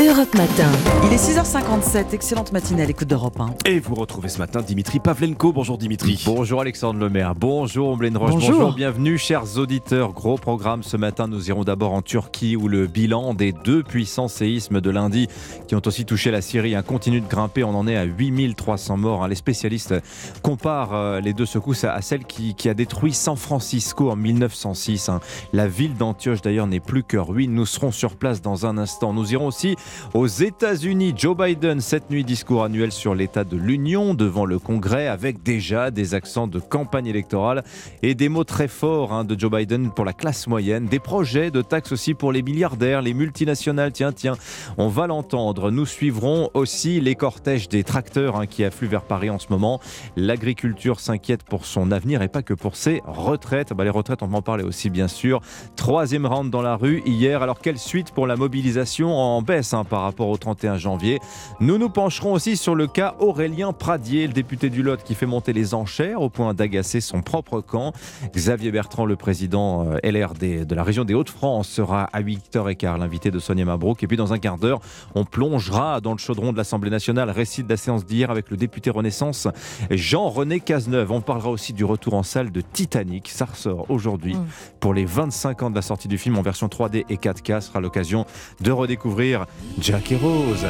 Europe Matin. Il est 6h57, excellente matinée à l'écoute d'Europe 1. Et vous retrouvez ce matin Dimitri Pavlenko. Bonjour Dimitri. Bonjour Alexandre Lemaire. Bonjour Omblaine Roche. Bonjour. Bienvenue chers auditeurs. Gros programme ce matin. Nous irons d'abord en Turquie où le bilan des deux puissants séismes de lundi qui ont aussi touché la Syrie hein, continue de grimper. On en est à 8300 morts. hein. Les spécialistes comparent euh, les deux secousses à, à celle qui, qui a détruit San Francisco en 1906. hein. La ville d'Antioche d'ailleurs n'est plus que ruine. Nous serons sur place dans un instant. Nous irons aussi aux États-Unis, Joe Biden, cette nuit, discours annuel sur l'état de l'Union devant le Congrès, avec déjà des accents de campagne électorale et des mots très forts hein, de Joe Biden pour la classe moyenne, des projets de taxes aussi pour les milliardaires, les multinationales. Tiens, tiens, on va l'entendre. Nous suivrons aussi les cortèges des tracteurs hein, qui affluent vers Paris en ce moment. L'agriculture s'inquiète pour son avenir et pas que pour ses retraites. Bah, les retraites, on en parler aussi, bien sûr. Troisième round dans la rue hier. Alors, quelle suite pour la mobilisation en baisse hein, par rapport au 31 janvier Nous nous pencherons aussi sur le cas Aurélien Pradier, le député du Lot qui fait monter les enchères au point d'agacer son propre camp. Xavier Bertrand, le président euh, LRD de la région des Hauts-de-France, sera à 8h15 l'invité de Sonia Mabrouk. Et puis, dans un quart d'heure, on plongera dans le chaudron de l'Assemblée nationale. Récit de la séance d'hier avec le député Renaissance Jean-René Cazeneuve. On parlera aussi du retour en salle de Titanic. Ça ressort aujourd'hui Mm. pour les 25 ans de la sortie du film en version 3D et 4K. Ce sera l'occasion de redécouvrir Jack et Rose.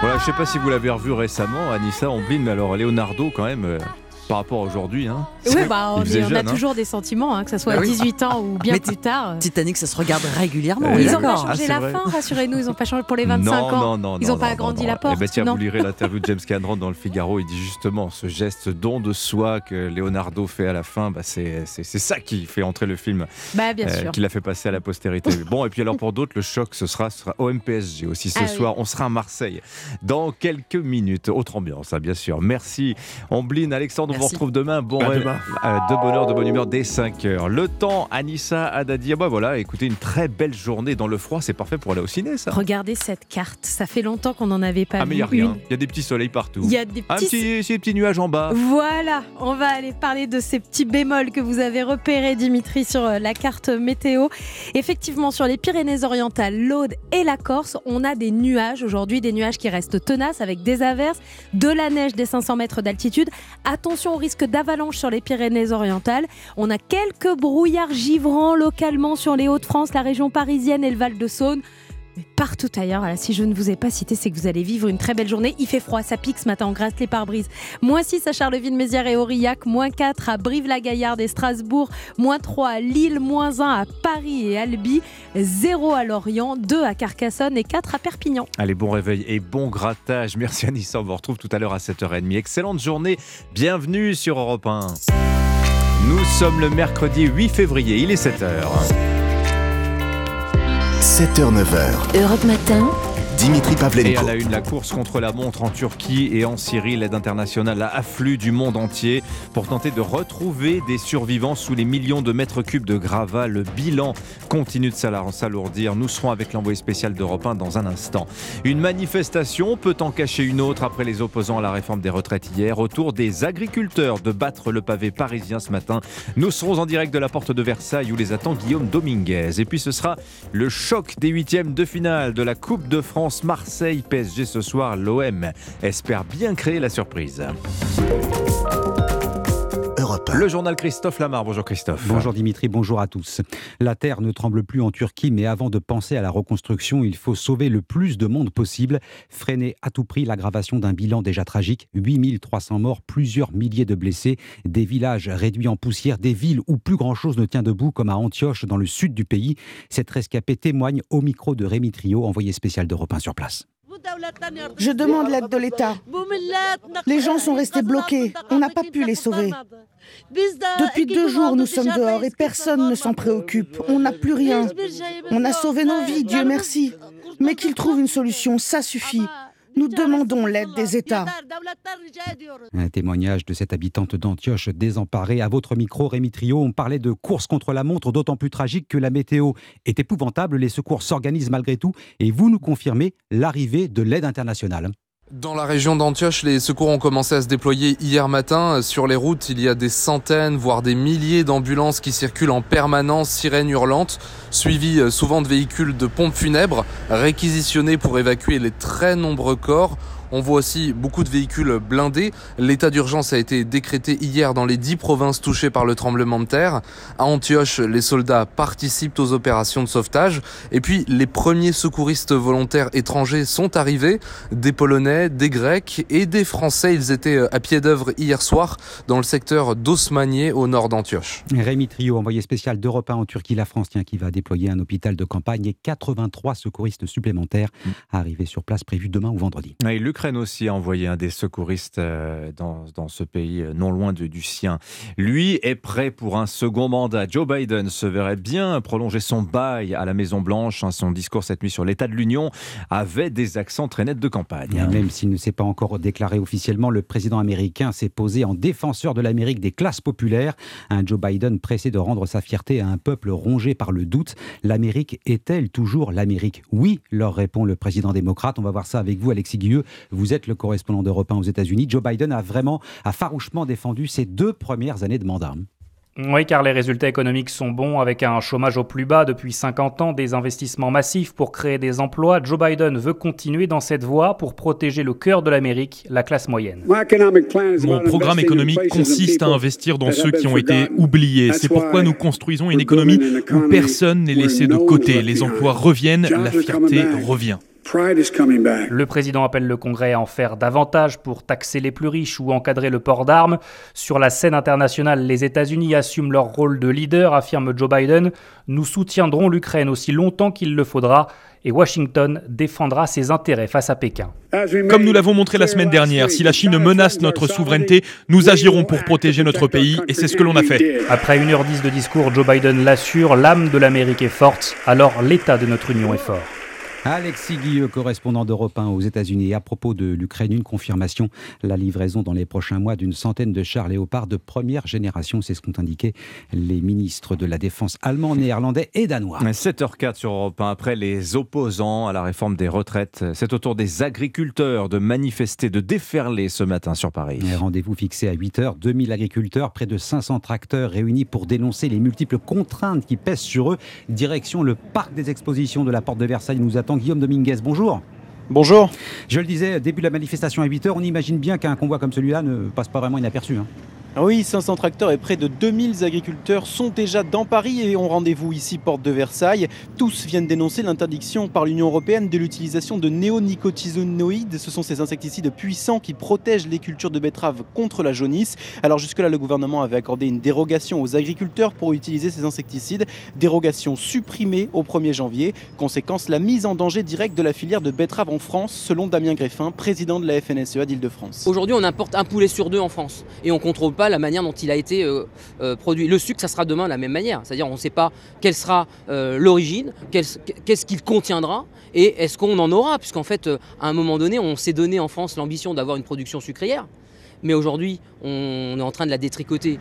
Voilà, je sais pas si vous l'avez revu récemment, Anissa Omblin, mais alors Leonardo quand même, euh, par rapport à aujourd'hui, hein, Oui, bah, on, faisait est- on a jeune, hein. toujours des sentiments, hein, que ce soit à Ah oui. 18 ans ou bien Mais plus tard. Titanic, ça se regarde régulièrement. Ils n'ont pas. Ah, changé c'est la vrai. fin, rassurez-nous, ils n'ont pas changé pour les 25 non, ans. Non, non, Ils non, ont pas non, agrandi la porte, Eh ben, tiens, non vous lirez l'interview de James Cameron dans le Figaro. Il dit justement ce geste don de soi que Leonardo fait à la fin. Bah, c'est ça qui fait entrer le film, Bah, bien euh, sûr. qui l'a fait passer à la postérité. bon, et puis alors pour d'autres, le choc, ce sera, ce sera OMPSG aussi ce Ah oui. soir. On sera à Marseille dans quelques minutes. Autre ambiance, hein, bien sûr. Merci, Ambline. Alexandre, vous retrouve demain. Bon rêve, demain. euh, de bonheur, de bonne humeur dès 5 heures. Le temps, Anissa, Adadi. Ah bah voilà, écoutez, une très belle journée dans le froid. C'est parfait pour aller au ciné, ça. Regardez cette carte, ça fait longtemps qu'on n'en avait pas Ah, mais il vu n'y a rien. une. Il y a des petits soleils partout. Il y a des Un petits... petit, ces petits nuages en bas. Voilà, on va aller parler de ces petits bémols que vous avez repérés, Dimitri, sur euh, la carte météo. Effectivement, sur les Pyrénées-Orientales, l'Aude et la Corse, on a des nuages aujourd'hui, des nuages qui restent tenaces avec des averses, de la neige des 500 mètres d'altitude. Attention au risque d'avalanche sur les Pyrénées-Orientales. On a quelques brouillards givrants localement sur les Hauts-de-France, la région parisienne et le Val-de-Saône. Mais partout ailleurs, si je ne vous ai pas cité, c'est que vous allez vivre une très belle journée. Il fait froid, ça pique ce matin, on gratte les pare-brises. Moins 6 à Charleville-Mézières et Aurillac, moins 4 à Brive-la-Gaillarde et Strasbourg, moins 3 à Lille, moins 1 à Paris et Albi, 0 à Lorient, 2 à Carcassonne et 4 à Perpignan. Allez, bon réveil et bon grattage. Merci Anissa, on vous retrouve tout à l'heure à 7h30. Excellente journée, bienvenue sur Europe 1. Nous sommes le mercredi 8 février, il est 7h. 7h-9h. Europe Matin. Dimitri Et à Pavlenko. la une, la course contre la montre en Turquie et en Syrie, l'aide internationale afflue du monde entier pour tenter de retrouver des survivants sous les millions de mètres cubes de gravats. Le bilan continue de s'alourdir. Nous serons avec l'envoyé spécial d'Europe 1 dans un instant. Une manifestation peut en cacher une autre après les opposants à la réforme des retraites hier. Autour des agriculteurs de battre le pavé parisien ce matin. Nous serons en direct de la porte de Versailles où les attend Guillaume Dominguez. Et puis ce sera le choc des huitièmes de finale de la Coupe de France Marseille PSG ce soir. L'OM espère bien créer la surprise. Europe 1. Le journal Christophe Lamar. Bonjour Christophe. Bonjour Dimitri, bonjour à tous. La terre ne tremble plus en Turquie, mais avant de penser à la reconstruction, il faut sauver le plus de monde possible, freiner à tout prix l'aggravation d'un bilan déjà tragique, 8300 morts, plusieurs milliers de blessés, des villages réduits en poussière, des villes où plus grand-chose ne tient debout, comme à Antioche dans le sud du pays. Cette rescapée témoigne au micro de Rémi Trio, envoyé spécial d'Europe 1 sur place. Je demande l'aide de l'État. Les gens sont restés bloqués. On n'a pas pu les sauver. Depuis deux jours, nous sommes dehors et personne ne s'en préoccupe. On n'a plus rien. On a sauvé nos vies, Dieu merci. Mais qu'ils trouvent une solution, ça suffit. Nous demandons l'aide des États. Un témoignage de cette habitante d'Antioche désemparée. À votre micro, Rémi Trio, on parlait de course contre la montre, d'autant plus tragique que la météo est épouvantable. Les secours s'organisent malgré tout. Et vous nous confirmez l'arrivée de l'aide internationale. Dans la région d'Antioche, les secours ont commencé à se déployer hier matin. Sur les routes, il y a des centaines, voire des milliers d'ambulances qui circulent en permanence, sirènes hurlantes, suivies euh, souvent de véhicules de pompes funèbres, réquisitionnés pour évacuer les très nombreux corps. On voit aussi beaucoup de véhicules blindés. L'état d'urgence a été décrété hier dans les dix provinces touchées par le tremblement de terre. À Antioche, les soldats participent aux opérations de sauvetage. Et puis, les premiers secouristes volontaires étrangers sont arrivés. Des Polonais, des Grecs et des Français. Ils étaient euh, à pied d'œuvre hier soir dans le secteur d'Osmanier au nord d'Antioche. Rémi Trio, envoyé spécial d'Europe 1 en Turquie, la France, tient qui va déployer un hôpital de campagne et 83 secouristes supplémentaires mm. arrivés sur place prévus demain ou vendredi. L'Ukraine aussi a envoyé un des secouristes euh, dans, dans ce pays euh, non loin du sien. Lui est prêt pour un second mandat. Joe Biden se verrait bien prolonger son bail à la Maison-Blanche. Hein. Son discours cette nuit sur l'état de l'Union avait des accents très nets de campagne. Hein. Même s'il ne s'est pas encore déclaré officiellement, le président américain s'est posé en défenseur de l'Amérique des classes populaires. Un Joe Biden pressé de rendre sa fierté à un peuple rongé par le doute. L'Amérique est-elle toujours l'Amérique? Oui, leur répond le président démocrate. On va voir ça avec vous, Alexis Guilleux. Vous êtes le correspondant d'Europe 1 aux États-Unis. Joe Biden a vraiment, a farouchement défendu ses deux premières années de mandat. Oui, car les résultats économiques sont bons avec un chômage au plus bas depuis 50 ans, des investissements massifs pour créer des emplois. Joe Biden veut continuer dans cette voie pour protéger le cœur de l'Amérique, la classe moyenne. Mon programme économique consiste à investir dans ceux qui ont été oubliés. C'est pourquoi nous construisons une économie où personne n'est laissé de côté. Les emplois reviennent, la fierté revient. Le président appelle le Congrès à en faire davantage pour taxer les plus riches ou encadrer le port d'armes. Sur la scène internationale, les États-Unis assument leur rôle de leader, affirme Joe Biden. Nous soutiendrons l'Ukraine aussi longtemps qu'il le faudra et Washington défendra ses intérêts face à Pékin. Comme nous l'avons montré la semaine dernière, si la Chine menace notre souveraineté, nous agirons pour protéger notre pays et c'est ce que l'on a fait. Après 1h10 de discours, Joe Biden l'assure, l'âme de l'Amérique est forte, alors l'état de notre Union est fort. Alexis Guilleux, correspondant d'Europe 1 aux États-Unis. À propos de l'Ukraine, une confirmation la livraison dans les prochains mois d'une centaine de chars léopards de première génération. C'est ce qu'ont indiqué les ministres de la Défense allemands, néerlandais et danois. 7h04 sur Europe 1. Après les opposants à la réforme des retraites, c'est au tour des agriculteurs de manifester, de déferler ce matin sur Paris. Rendez-vous fixé à 8h. 2000 agriculteurs, près de 500 tracteurs réunis pour dénoncer les multiples contraintes qui pèsent sur eux. Direction le parc des expositions de la Porte de Versailles nous attend Guillaume Dominguez. Bonjour. Bonjour. Je le disais, début de la manifestation à 8h, on imagine bien qu'un convoi comme celui-là ne passe pas vraiment inaperçu. Hein. Ah oui, 500 tracteurs et près de 2000 agriculteurs sont déjà dans Paris et ont rendez-vous ici, porte de Versailles. Tous viennent dénoncer l'interdiction par l'Union européenne de l'utilisation de néonicotinoïdes. Ce sont ces insecticides puissants qui protègent les cultures de betteraves contre la jaunisse. Alors jusque-là, le gouvernement avait accordé une dérogation aux agriculteurs pour utiliser ces insecticides. Dérogation supprimée au 1er janvier. Conséquence, la mise en danger directe de la filière de betteraves en France, selon Damien Greffin, président de la FNSEA d'Île-de-France. Aujourd'hui, on importe un poulet sur deux en France et on contrôle la manière dont il a été euh, euh, produit. Le sucre, ça sera demain de la même manière. C'est-à-dire, on ne sait pas quelle sera euh, l'origine, qu'est-ce qu'il contiendra et est-ce qu'on en aura? Puisqu'en fait, à un moment donné, on s'est donné en France l'ambition d'avoir une production sucrière. Mais aujourd'hui, on est en train de la détricoter.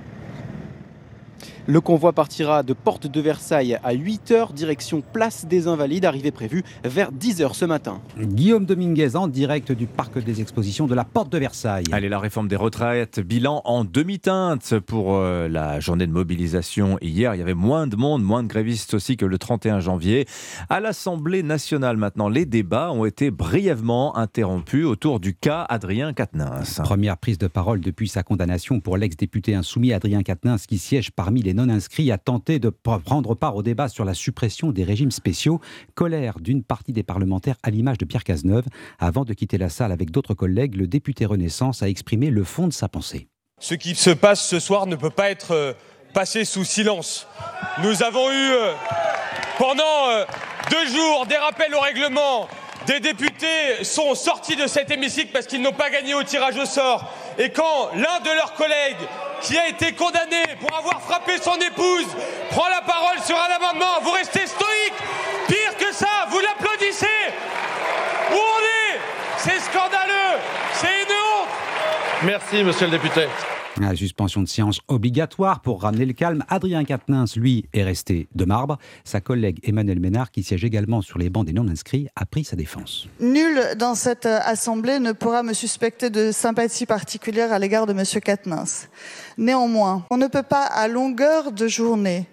Le convoi partira de Porte de Versailles à 8h, direction Place des Invalides, arrivée prévue vers 10h ce matin. Guillaume Dominguez en direct du Parc des Expositions de la Porte de Versailles. Allez, la réforme des retraites, bilan en demi-teinte pour euh, la journée de mobilisation. Hier, il y avait moins de monde, moins de grévistes aussi que le 31 janvier. À l'Assemblée nationale maintenant, les débats ont été brièvement interrompus autour du cas Adrien Quatennens. Première prise de parole depuis sa condamnation pour l'ex-député insoumis Adrien Quatennens qui siège parmi les non-inscrits a tenté de prendre part au débat sur la suppression des régimes spéciaux. Colère d'une partie des parlementaires à l'image de Pierre Cazeneuve. Avant de quitter la salle avec d'autres collègues, le député Renaissance a exprimé le fond de sa pensée. Ce qui se passe ce soir ne peut pas être euh, passé sous silence. Nous avons eu euh, pendant euh, deux jours des rappels au règlement. Des députés sont sortis de cet hémicycle parce qu'ils n'ont pas gagné au tirage au sort. Et quand l'un de leurs collègues qui a été condamné pour avoir frappé son épouse prend la parole sur un amendement, vous restez stoïque. Pire que ça, vous l'applaudissez. Où on est? C'est scandaleux. C'est une honte. Merci, monsieur le député. La suspension de séance obligatoire pour ramener le calme. Adrien Quatennens, lui, est resté de marbre. Sa collègue Emmanuel Ménard, qui siège également sur les bancs des non-inscrits, a pris sa défense. Nul dans cette euh, assemblée ne pourra me suspecter de sympathie particulière à l'égard de M. Quatennens. Néanmoins, on ne peut pas, à longueur de journée,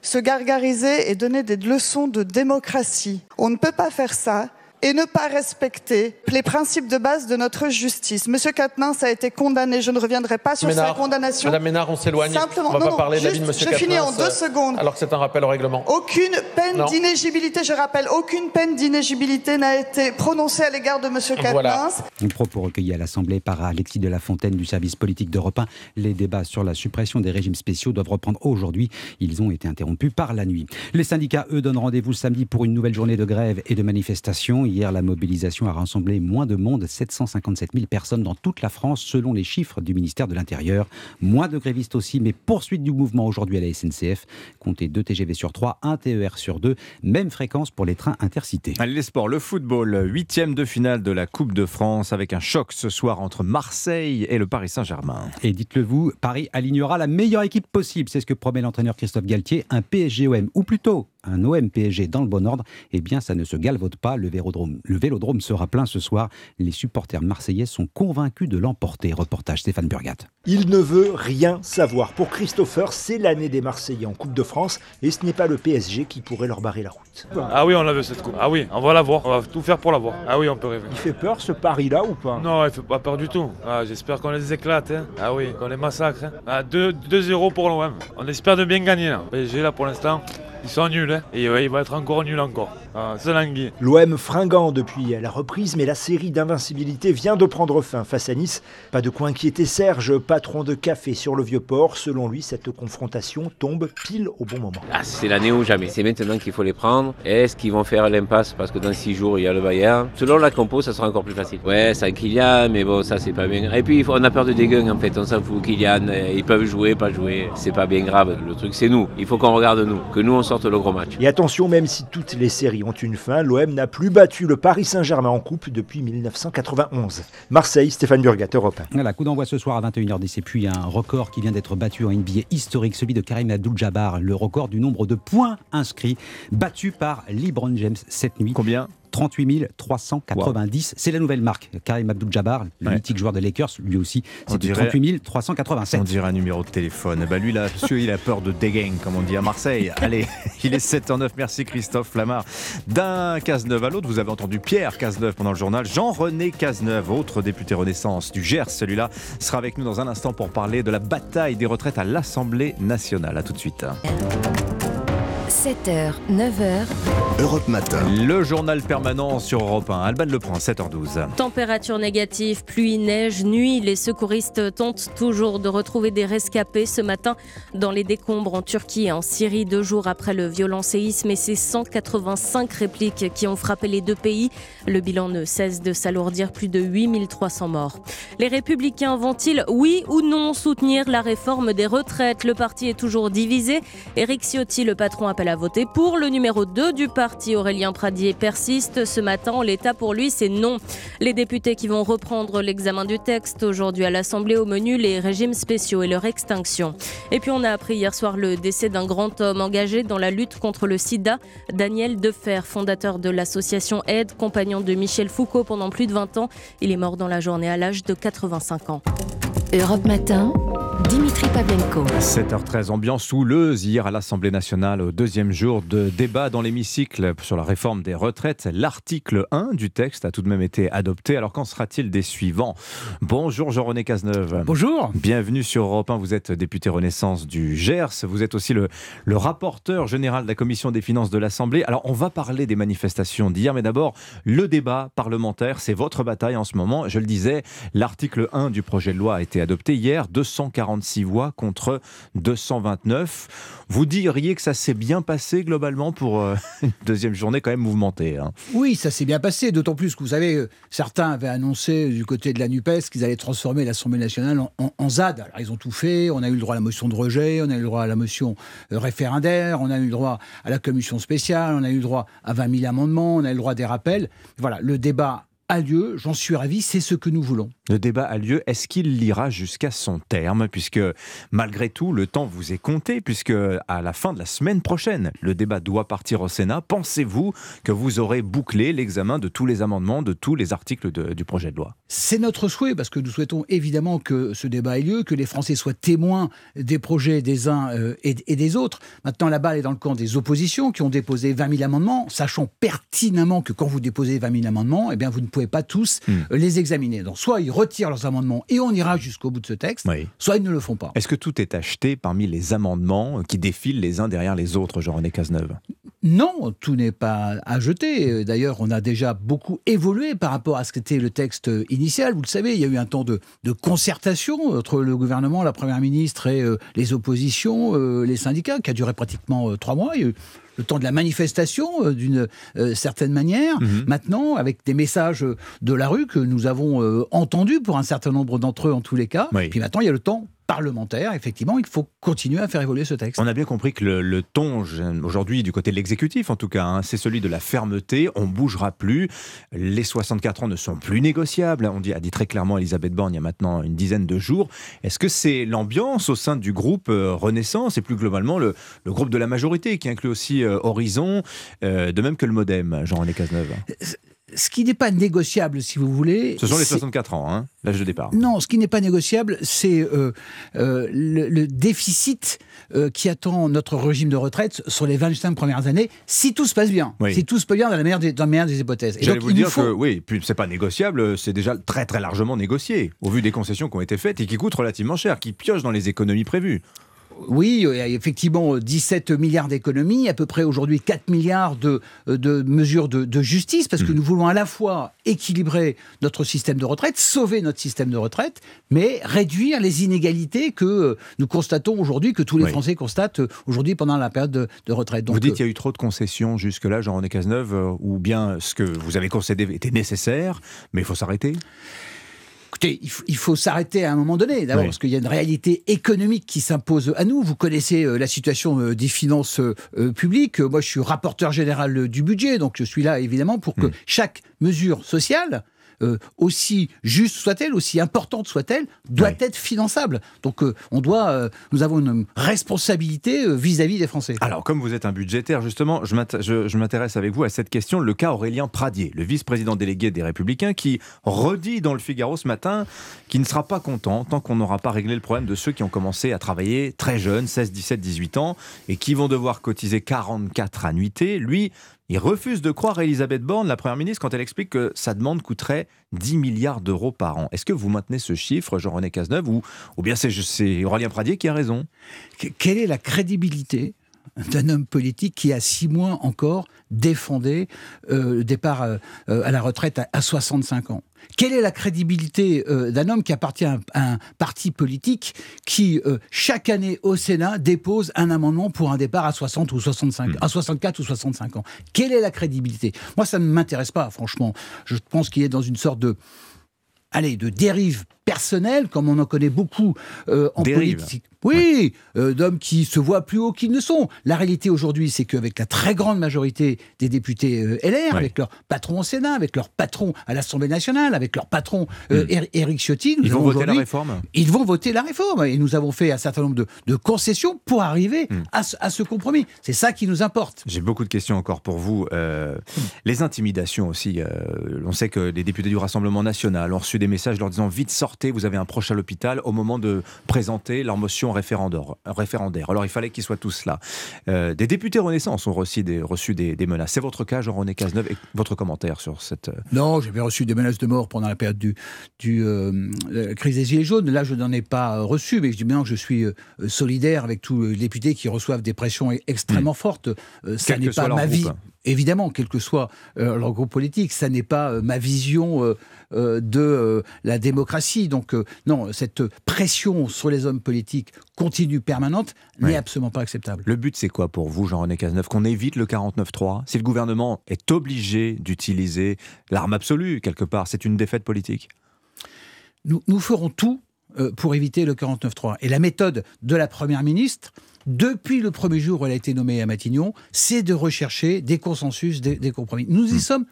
se gargariser et donner des leçons de démocratie. On ne peut pas faire ça et ne pas respecter les principes de base de notre justice. Monsieur Quatennens a été condamné. Je ne reviendrai pas sur sa condamnation. Madame Ménard, on s'éloigne. Simplement, on va non, pas parler juste, de Monsieur Je finis en deux secondes. Alors que c'est un rappel au règlement. Aucune peine d'inégibilité, je rappelle, aucune peine d'inégibilité n'a été prononcée à l'égard de Monsieur Quatennens. Voilà. Un propos recueilli à l'Assemblée par Alexis de la Fontaine du service politique d'Europe 1. Les débats sur la suppression des régimes spéciaux doivent reprendre aujourd'hui. Ils ont été interrompus par la nuit. Les syndicats, eux, donnent rendez-vous samedi pour une nouvelle journée de grève et de manifestation. Hier, la mobilisation a rassemblé moins de monde, 757 000 personnes dans toute la France, selon les chiffres du ministère de l'Intérieur. Moins de grévistes aussi, mais poursuite du mouvement aujourd'hui à la SNCF. Comptez 2 TGV sur 3, 1 TER sur 2, même fréquence pour les trains intercités. Allez, les sports, le football, huitième de finale de la Coupe de France, avec un choc ce soir entre Marseille et le Paris Saint-Germain. Et dites-le vous, Paris alignera la meilleure équipe possible, c'est ce que promet l'entraîneur Christophe Galtier, un PSG-OM, ou plutôt un OM-PSG dans le bon ordre, eh bien ça ne se galvaude pas, le vélodrome, le vélodrome sera plein ce soir. Les supporters marseillais sont convaincus de l'emporter. Reportage Stéphane Burgat. Il ne veut rien savoir. Pour Christopher, c'est l'année des Marseillais en Coupe de France et ce n'est pas le PSG qui pourrait leur barrer la route. Ah oui, on la veut cette coupe. Ah oui, on va la voir. On va tout faire pour la voir. Ah oui, on peut rêver. Il fait peur ce pari-là ou pas? Non, il fait pas peur du tout. Ah, J'espère qu'on les éclate. Hein. Ah oui, qu'on les massacre. Hein. Ah, 2-0 pour l'OM. On espère de bien gagner. Là. PSG là pour l'instant. Ils sont nuls, hein. Et ouais, il va être encore nul encore. Ah, c'est l'anguille. L'OM fringant depuis la reprise, mais la série d'invincibilité vient de prendre fin face à Nice. Pas de quoi inquiéter Serge, patron de café sur le Vieux-Port. Selon lui, cette confrontation tombe pile au bon moment. Ah, c'est l'année ou jamais. C'est maintenant qu'il faut les prendre. Est-ce qu'ils vont faire l'impasse parce que dans six jours, il y a le Bayern? Selon la compo, ça sera encore plus facile. Ouais, un Kylian, mais bon, ça, c'est pas bien. Et puis, on a peur de dégueu en fait. On s'en fout. Kylian, euh, ils peuvent jouer, pas jouer. C'est pas bien grave. Le truc, c'est nous. Il faut qu'on regarde nous. Que nous, on sorte le gros match. Et attention, même si toutes les séries ont une fin, l'OM n'a plus battu le Paris Saint-Germain en coupe depuis 1991. Marseille, Stéphane Burgat, Europe 1. Voilà, coup d'envoi ce soir à 21h10. Et puis un record qui vient d'être battu en NBA historique, celui de Karim Abdul-Jabbar, le record du nombre de points inscrits, battu par LeBron James cette nuit. Combien? 38 390. Wow. C'est la nouvelle marque. Karim Abdul-Jabbar, le ouais. mythique joueur de Lakers, lui aussi, c'était 38 387. On dirait un numéro de téléphone. Bah lui, là, monsieur, il a peur de dégain, comme on dit à Marseille. Allez, il est 7h09. Merci Christophe Flamard. D'un Cazeneuve à l'autre, vous avez entendu Pierre Cazeneuve pendant le journal. Jean-René Cazeneuve, autre député Renaissance du Gers, celui-là, sera avec nous dans un instant pour parler de la bataille des retraites à l'Assemblée nationale. À tout de suite. 7h, 9h. Europe Matin. Le journal permanent sur Europe 1. Alban Leprand, 7h12. Température négative, pluie, neige, nuit. Les secouristes tentent toujours de retrouver des rescapés ce matin dans les décombres en Turquie et en Syrie, deux jours après le violent séisme et ses 185 répliques qui ont frappé les deux pays. Le bilan ne cesse de s'alourdir, plus de 8300 morts. Les républicains vont-ils, oui ou non, soutenir la réforme des retraites? Le parti est toujours divisé. Éric Ciotti, le patron, appelle à voter pour. Le numéro 2 du parti, Aurélien Pradier, persiste. Ce matin, l'État pour lui, c'est non. Les députés qui vont reprendre l'examen du texte aujourd'hui à l'Assemblée au menu, les régimes spéciaux et leur extinction. Et puis on a appris hier soir le décès d'un grand homme engagé dans la lutte contre le sida, Daniel Defer, fondateur de l'association Aide, compagnon de Michel Foucault pendant plus de 20 ans. Il est mort dans la journée à l'âge de 85 ans. Europe Matin, Dimitri Pavlenko. 7h13, ambiance houleuse hier à l'Assemblée nationale au deuxième jour de débat dans l'hémicycle sur la réforme des retraites. L'article 1 du texte a tout de même été adopté. Alors qu'en sera-t-il des suivants? Bonjour Jean-René Cazeneuve. Bonjour. Bienvenue sur Europe 1. Vous êtes député Renaissance du Gers. Vous êtes aussi le, le rapporteur général de la Commission des finances de l'Assemblée. Alors on va parler des manifestations d'hier, mais d'abord le débat parlementaire. C'est votre bataille en ce moment. Je le disais, l'article 1 du projet de loi a été adopté hier. 246 voix contre 229. Vous diriez que ça s'est bien passé globalement pour euh, une deuxième journée quand même mouvementée. Hein. Oui, ça s'est bien passé, d'autant plus que vous savez, euh, certains avaient annoncé du côté de la NUPES qu'ils allaient transformer l'Assemblée nationale en, ZAD. Alors ils ont tout fait, on a eu le droit à la motion de rejet, on a eu le droit à la motion euh, référendaire, on a eu le droit à la commission spéciale, on a eu le droit à 20 000 amendements, on a eu le droit des rappels. Voilà, le débat a lieu, j'en suis ravi, c'est ce que nous voulons. Le débat a lieu, est-ce qu'il lira jusqu'à son terme? Puisque malgré tout, le temps vous est compté, puisque à la fin de la semaine prochaine, le débat doit partir au Sénat. Pensez-vous que vous aurez bouclé l'examen de tous les amendements, de tous les articles du projet de loi? C'est notre souhait, parce que nous souhaitons évidemment que ce débat ait lieu, que les Français soient témoins des projets des uns euh, et, des autres. Maintenant, la balle est dans le camp des oppositions qui ont déposé 20 000 amendements, sachant pertinemment que quand vous déposez 20 000 amendements, eh bien, vous ne pas tous hmm. euh, les examiner. Donc, soit ils retirent leurs amendements et on ira jusqu'au bout de ce texte, soit ils ne le font pas. Est-ce que tout est acheté parmi les amendements qui défilent les uns derrière les autres, Jean-René Cazeneuve? Non, tout n'est pas à jeter. D'ailleurs, on a déjà beaucoup évolué par rapport à ce qu'était le texte initial. Vous le savez, il y a eu un temps de, concertation entre le gouvernement, la Première ministre et euh, les oppositions, euh, les syndicats, qui a duré pratiquement euh, trois mois. Il y a eu le temps de la manifestation d'une certaine manière. Mhm. Maintenant, avec des messages de la rue que nous avons entendus pour un certain nombre d'entre eux en tous les cas. Puis maintenant, il y a le temps parlementaire, effectivement, il faut continuer à faire évoluer ce texte. On a bien compris que le, ton, aujourd'hui, du côté de l'exécutif en tout cas, hein, c'est celui de la fermeté. On bougera plus. Les 64 ans ne sont plus négociables. On dit, a dit très clairement Elisabeth Borne il y a maintenant une dizaine de jours. Est-ce que c'est l'ambiance au sein du groupe euh, Renaissance et plus globalement le, groupe de la majorité qui inclut aussi euh, Horizon, euh, de même que le Modem, Jean-René Cazeneuve? Ce qui n'est pas négociable, si vous voulez. Ce sont les 64 ans, hein, l'âge de départ. Non, ce qui n'est pas négociable, c'est euh, euh, le, déficit euh, qui attend notre régime de retraite sur les 25 premières années, si tout se passe bien. Si tout se passe bien dans la meilleure des, dans des hypothèses. J'allais vous dire que, oui, puis c'est pas négociable, c'est déjà très très largement négocié, au vu des concessions qui ont été faites et qui coûtent relativement cher, qui piochent dans les économies prévues. Oui, effectivement 17 milliards d'économies, à peu près aujourd'hui 4 milliards de, de mesures de, justice, parce que mmh. nous voulons à la fois équilibrer notre système de retraite, sauver notre système de retraite, mais réduire les inégalités que euh, nous constatons aujourd'hui, que tous les Français constatent euh, aujourd'hui pendant la période de, retraite. vous dites qu'il y a eu trop de concessions jusque-là, Jean-René Cazeneuve, euh, ou bien ce que vous avez concédé était nécessaire, mais il faut s'arrêter? Écoutez, il faut, s'arrêter à un moment donné, d'abord parce qu'il y a une réalité économique qui s'impose à nous. Vous connaissez euh, la situation euh, des finances euh, publiques. Moi, je suis rapporteur général du budget, donc je suis là évidemment pour que hmm. chaque mesure sociale euh, aussi juste soit-elle, aussi importante soit-elle, doit être finançable. Donc euh, on doit, euh, nous avons une responsabilité vis-à-vis des Français. Alors comme vous êtes un budgétaire, justement, je m'intéresse avec vous à cette question, le cas Aurélien Pradier, le vice-président délégué des Républicains, qui redit dans le Figaro ce matin qu'il ne sera pas content tant qu'on n'aura pas réglé le problème de ceux qui ont commencé à travailler très jeunes, 16, 17, 18 ans, et qui vont devoir cotiser 44 annuités. Lui il refuse de croire Elisabeth Borne, la Première ministre, quand elle explique que sa demande coûterait 10 milliards d'euros par an. Est-ce que vous maintenez ce chiffre, Jean-René Cazeneuve, ou, bien c'est Aurélien Pradier qui a raison? Quelle est la crédibilité d'un homme politique qui a six mois encore défendait euh, le départ euh, à la retraite à, 65 ans? Quelle est la crédibilité euh, d'un homme qui appartient à un, parti politique qui, chaque année au Sénat, dépose un amendement pour un départ à 60 ou 65, hmm. à 64 ou 65 ans? Quelle est la crédibilité? Moi, ça ne m'intéresse pas, franchement. Je pense qu'il est dans une sorte de allez, de dérive personnelle, comme on en connaît beaucoup en politique. Oui, euh, d'hommes qui se voient plus haut qu'ils ne sont. La réalité aujourd'hui, c'est qu'avec la très grande majorité des députés euh, LR, avec leur patron au Sénat, avec leur patron à l'Assemblée nationale, avec leur patron euh, hmm. Éric Ciotti, ils vont voter la réforme. Ils vont voter la réforme et nous avons fait un certain nombre de, concessions pour arriver hmm. à, ce, compromis. C'est ça qui nous importe. J'ai beaucoup de questions encore pour vous. les intimidations aussi. on sait que les députés du Rassemblement national ont reçu des messages leur disant vite sortez, vous avez un proche à l'hôpital au moment de présenter leur motion référendaire. Alors il fallait qu'ils soient tous là. Euh, des députés Renaissance ont reçu des, reçu des, menaces. C'est votre cas, Jean-René Cazeneuve, et votre commentaire sur cette... Euh, non, j'avais reçu des menaces de mort pendant la période du, du euh, la crise des Gilets jaunes. Là, je n'en ai pas reçu, mais je dis bien que je suis solidaire avec tous les députés qui reçoivent des pressions extrêmement hmm. fortes. ça n'est pas ma vie. Évidemment, quel que soit leur groupe politique, ça n'est pas ma vision euh, de euh, la démocratie. Donc euh, non, cette pression sur les hommes politiques continue permanente n'est absolument pas acceptable. Le but, c'est quoi pour vous, Jean-René Cazeneuve Qu'on évite le 49-3 Si le gouvernement est obligé d'utiliser l'arme absolue, quelque part, c'est une défaite politique nous, nous ferons tout pour éviter le 49-3. Et la méthode de la Première ministre, depuis le premier jour où elle a été nommée à Matignon, c'est de rechercher des consensus, des, compromis. Nous y hmm. sommes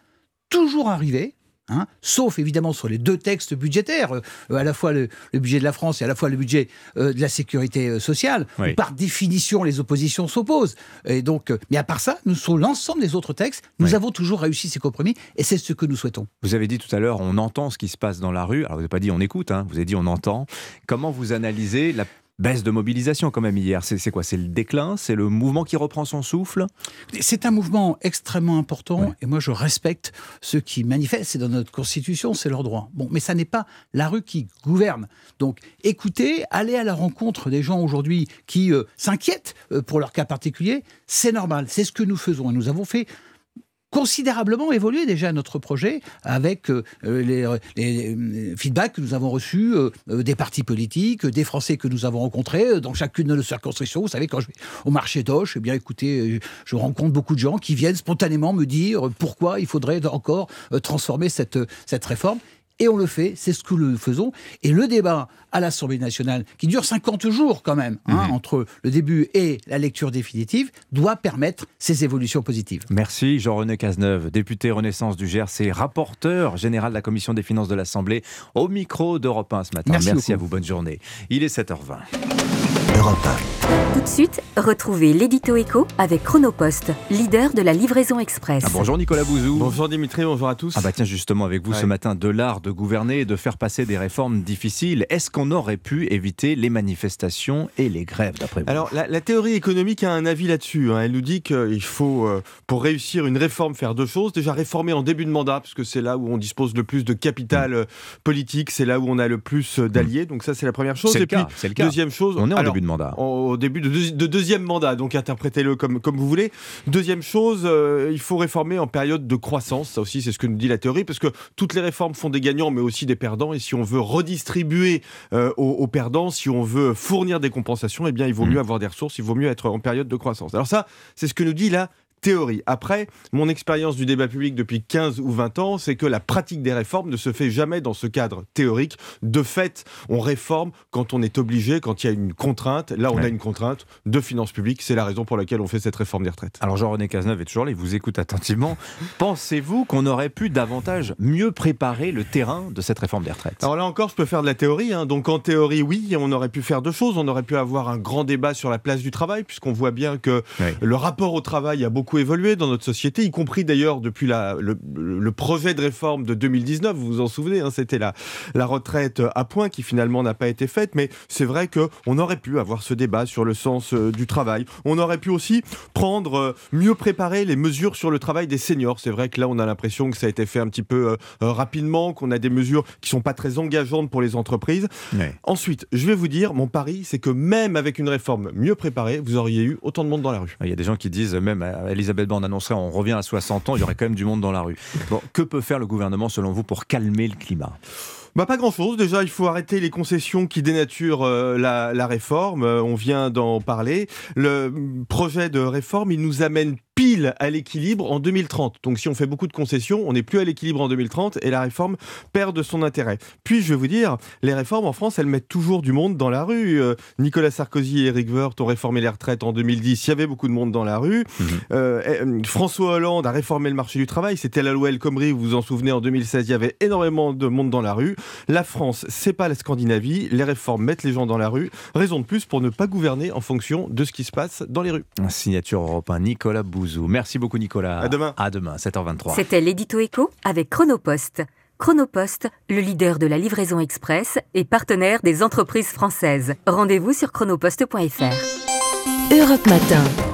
toujours arrivés, Hein, sauf évidemment sur les deux textes budgétaires, euh, à la fois le, budget de la France et à la fois le budget euh, de la sécurité euh, sociale. par définition, les oppositions s'opposent. Et donc, mais à part ça, nous sur l'ensemble des autres textes, nous avons toujours réussi ces compromis et c'est ce que nous souhaitons. Vous avez dit tout à l'heure, on entend ce qui se passe dans la rue. Alors vous n'avez pas dit on écoute, hein, vous avez dit on entend. Comment vous analysez la baisse de mobilisation quand même hier. C'est quoi? C'est le déclin? C'est le mouvement qui reprend son souffle? C'est un mouvement extrêmement important et moi je respecte ceux qui manifestent. C'est dans notre constitution, c'est leur droit. Bon, mais ça n'est pas la rue qui gouverne. Donc écoutez, allez à la rencontre des gens aujourd'hui qui euh, s'inquiètent euh, pour leur cas particulier. C'est normal. C'est ce que nous faisons et nous avons fait considérablement évolué déjà notre projet avec euh, les, euh, feedbacks que nous avons reçus euh, des partis politiques, des Français que nous avons rencontrés dans chacune de nos circonscriptions. Vous savez, quand je vais au marché d'Oche, eh bien écoutez, je rencontre beaucoup de gens qui viennent spontanément me dire pourquoi il faudrait encore transformer cette, cette réforme. Et on le fait, c'est ce que nous faisons. Et le débat à l'Assemblée nationale, qui dure 50 jours quand même, hein, mhm. entre le début et la lecture définitive, doit permettre ces évolutions positives. Merci Jean-René Cazeneuve, député Renaissance du GRC, rapporteur général de la Commission des finances de l'Assemblée, au micro d'Europe 1 ce matin. Merci, Merci à vous, bonne journée. Il est 7h20. Europe 1. Tout de suite, retrouvez l'édito écho avec Chronopost, leader de la livraison express. Ah, bonjour Nicolas Bouzou. Bonjour Dimitri, bonjour à tous. Ah bah tiens justement avec vous ce matin de l'art de gouverner et de faire passer des réformes difficiles. Est-ce qu'on aurait pu éviter les manifestations et les grèves d'après vous? Alors la, théorie économique a un avis là-dessus. Hein. Elle nous dit qu'il faut, euh, pour réussir une réforme, faire deux choses. Déjà réformer en début de mandat, parce que c'est là où on dispose le plus de capital mm. euh, politique, c'est là où on a le plus euh, d'alliés. Donc ça c'est la première chose. C'est le, cas, le cas. Deuxième chose. On est en début de mandat. Au début de, deuxième mandat, donc interprétez-le comme, comme vous voulez. Deuxième chose, euh, il faut réformer en période de croissance. Ça aussi, c'est ce que nous dit la théorie, parce que toutes les réformes font des gagnants, mais aussi des perdants. Et si on veut redistribuer euh, aux, perdants, si on veut fournir des compensations, eh bien, il vaut mmh. mieux avoir des ressources, il vaut mieux être en période de croissance. Alors ça, c'est ce que nous dit la théorie. Après, mon expérience du débat public depuis 15 ou 20 ans, c'est que la pratique des réformes ne se fait jamais dans ce cadre théorique. De fait, on réforme quand on est obligé, quand il y a une contrainte. Là, on a une contrainte de finances publiques. C'est la raison pour laquelle on fait cette réforme des retraites. Alors, Jean-René Cazeneuve est toujours là, il vous écoute attentivement. Pensez-vous qu'on aurait pu davantage mieux préparer le terrain de cette réforme des retraites? Alors là encore, je peux faire de la théorie. Hein. Donc, en théorie, oui, on aurait pu faire deux choses. On aurait pu avoir un grand débat sur la place du travail, puisqu'on voit bien que le rapport au travail a beaucoup évolué dans notre société, y compris d'ailleurs depuis la, le, projet de réforme de 2019, vous vous en souvenez, hein, c'était la, la retraite à point qui finalement n'a pas été faite, mais c'est vrai qu'on aurait pu avoir ce débat sur le sens euh, du travail. On aurait pu aussi prendre, euh, mieux préparer les mesures sur le travail des seniors. C'est vrai que là, on a l'impression que ça a été fait un petit peu euh, rapidement, qu'on a des mesures qui sont pas très engageantes pour les entreprises. Ensuite, je vais vous dire, mon pari, c'est que même avec une réforme mieux préparée, vous auriez eu autant de monde dans la rue. Il y a des gens qui disent, même Elisabeth Borne annoncerait on revient à 60 ans, il y aurait quand même du monde dans la rue. Que peut faire le gouvernement selon vous pour calmer le climat? Bah, pas grand-chose. Déjà, il faut arrêter les concessions qui dénaturent euh, la, réforme. Euh, on vient d'en parler. Le projet de réforme, il nous amène pile à l'équilibre en 2030. Donc si on fait beaucoup de concessions, on n'est plus à l'équilibre en 2030 et la réforme perd de son intérêt. Puis je vais vous dire, les réformes en France, elles mettent toujours du monde dans la rue. Euh, Nicolas Sarkozy et Eric Woerth ont réformé les retraites en 2010, il y avait beaucoup de monde dans la rue. Mhm. Euh, euh, François Hollande a réformé le marché du travail, c'était la loi El Khomri, vous vous en souvenez, en 2016, il y avait énormément de monde dans la rue. La France, c'est pas la Scandinavie, les réformes mettent les gens dans la rue. Raison de plus pour ne pas gouverner en fonction de ce qui se passe dans les rues. Signature européen, Nicolas Merci beaucoup Nicolas. À demain. À demain, 7h23. C'était l'édito écho avec Chronopost. Chronopost, le leader de la livraison express et partenaire des entreprises françaises. Rendez-vous sur chronopost.fr. Europe Matin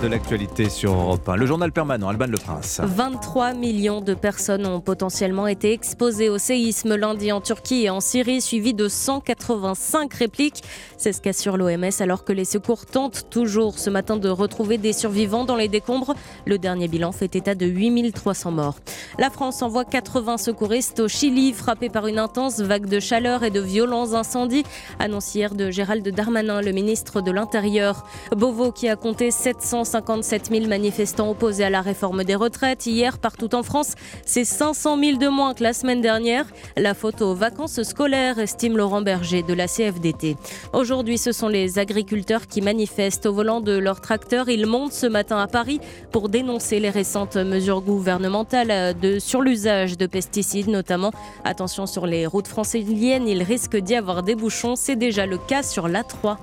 de l'actualité sur Europe 1. Le journal permanent, Alban Le Prince. 23 millions de personnes ont potentiellement été exposées au séisme lundi en Turquie et en Syrie, suivi de 185 répliques. C'est ce qu'assure l'OMS alors que les secours tentent toujours ce matin de retrouver des survivants dans les décombres. Le dernier bilan fait état de 8300 morts. La France envoie 80 secouristes au Chili, frappés par une intense vague de chaleur et de violents incendies. Annoncière de Gérald Darmanin, le ministre de l'Intérieur. Beauvau qui a compté 700 157 000 manifestants opposés à la réforme des retraites. Hier, partout en France, c'est 500 000 de moins que la semaine dernière. La aux vacances scolaires, estime Laurent Berger de la CFDT. Aujourd'hui, ce sont les agriculteurs qui manifestent au volant de leur tracteur. Ils montent ce matin à Paris pour dénoncer les récentes mesures gouvernementales sur l'usage de pesticides notamment. Attention sur les routes franciliennes, il risque d'y avoir des bouchons. C'est déjà le cas sur l'A3.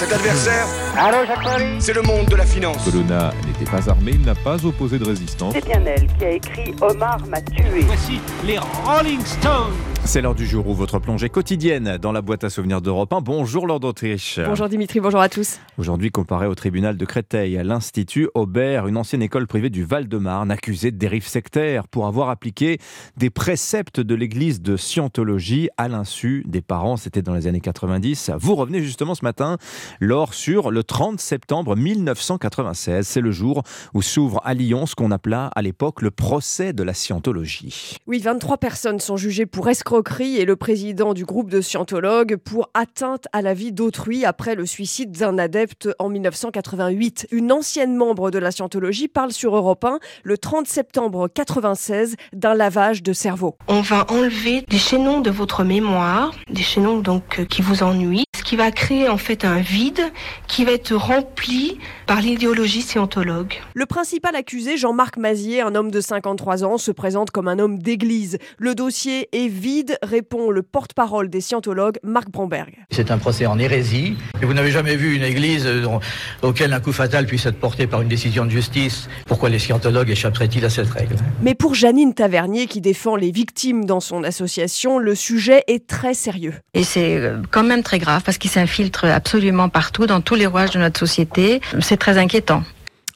Cet adversaire, c'est le monde de la finance. Colonna n'était pas armé, il n'a pas opposé de résistance. C'est bien elle qui a écrit Omar m'a tué. Voici les Rolling Stones. C'est l'heure du jour où votre plongée quotidienne dans la boîte à souvenirs d'Europe 1. Bonjour Lord d'Autriche. Bonjour Dimitri, bonjour à tous. Aujourd'hui comparé au tribunal de Créteil à l'Institut Aubert, une ancienne école privée du Val-de-Marne accusée de dérive sectaire pour avoir appliqué des préceptes de l'église de Scientologie à l'insu des parents. C'était dans les années 90. Vous revenez justement ce matin, lors sur le 30 septembre 1996. C'est le jour où s'ouvre à Lyon ce qu'on appela à l'époque le procès de la Scientologie. Oui, 23 personnes sont jugées pour escroquerie et le président du groupe de scientologues pour atteinte à la vie d'autrui après le suicide d'un adepte en 1988. Une ancienne membre de la scientologie parle sur Europe 1 le 30 septembre 96 d'un lavage de cerveau. On va enlever des chaînons de votre mémoire, des chaînons donc euh, qui vous ennuient, ce qui va créer en fait un vide qui va être rempli par l'idéologie scientologue. Le principal accusé, Jean-Marc Mazier, un homme de 53 ans, se présente comme un homme d'église. Le dossier est vide, répond le porte-parole des scientologues, Marc Bromberg. C'est un procès en hérésie. Et vous n'avez jamais vu une église dont- auquel un coup fatal puisse être porté par une décision de justice. Pourquoi les scientologues échapperaient-ils à cette règle? Mais pour Janine Tavernier, qui défend les victimes dans son association, le sujet est très sérieux. Et c'est euh, quand même très grave parce qu'il s'infiltre absolument partout, dans tous les rouages de notre société. C'est très inquiétant.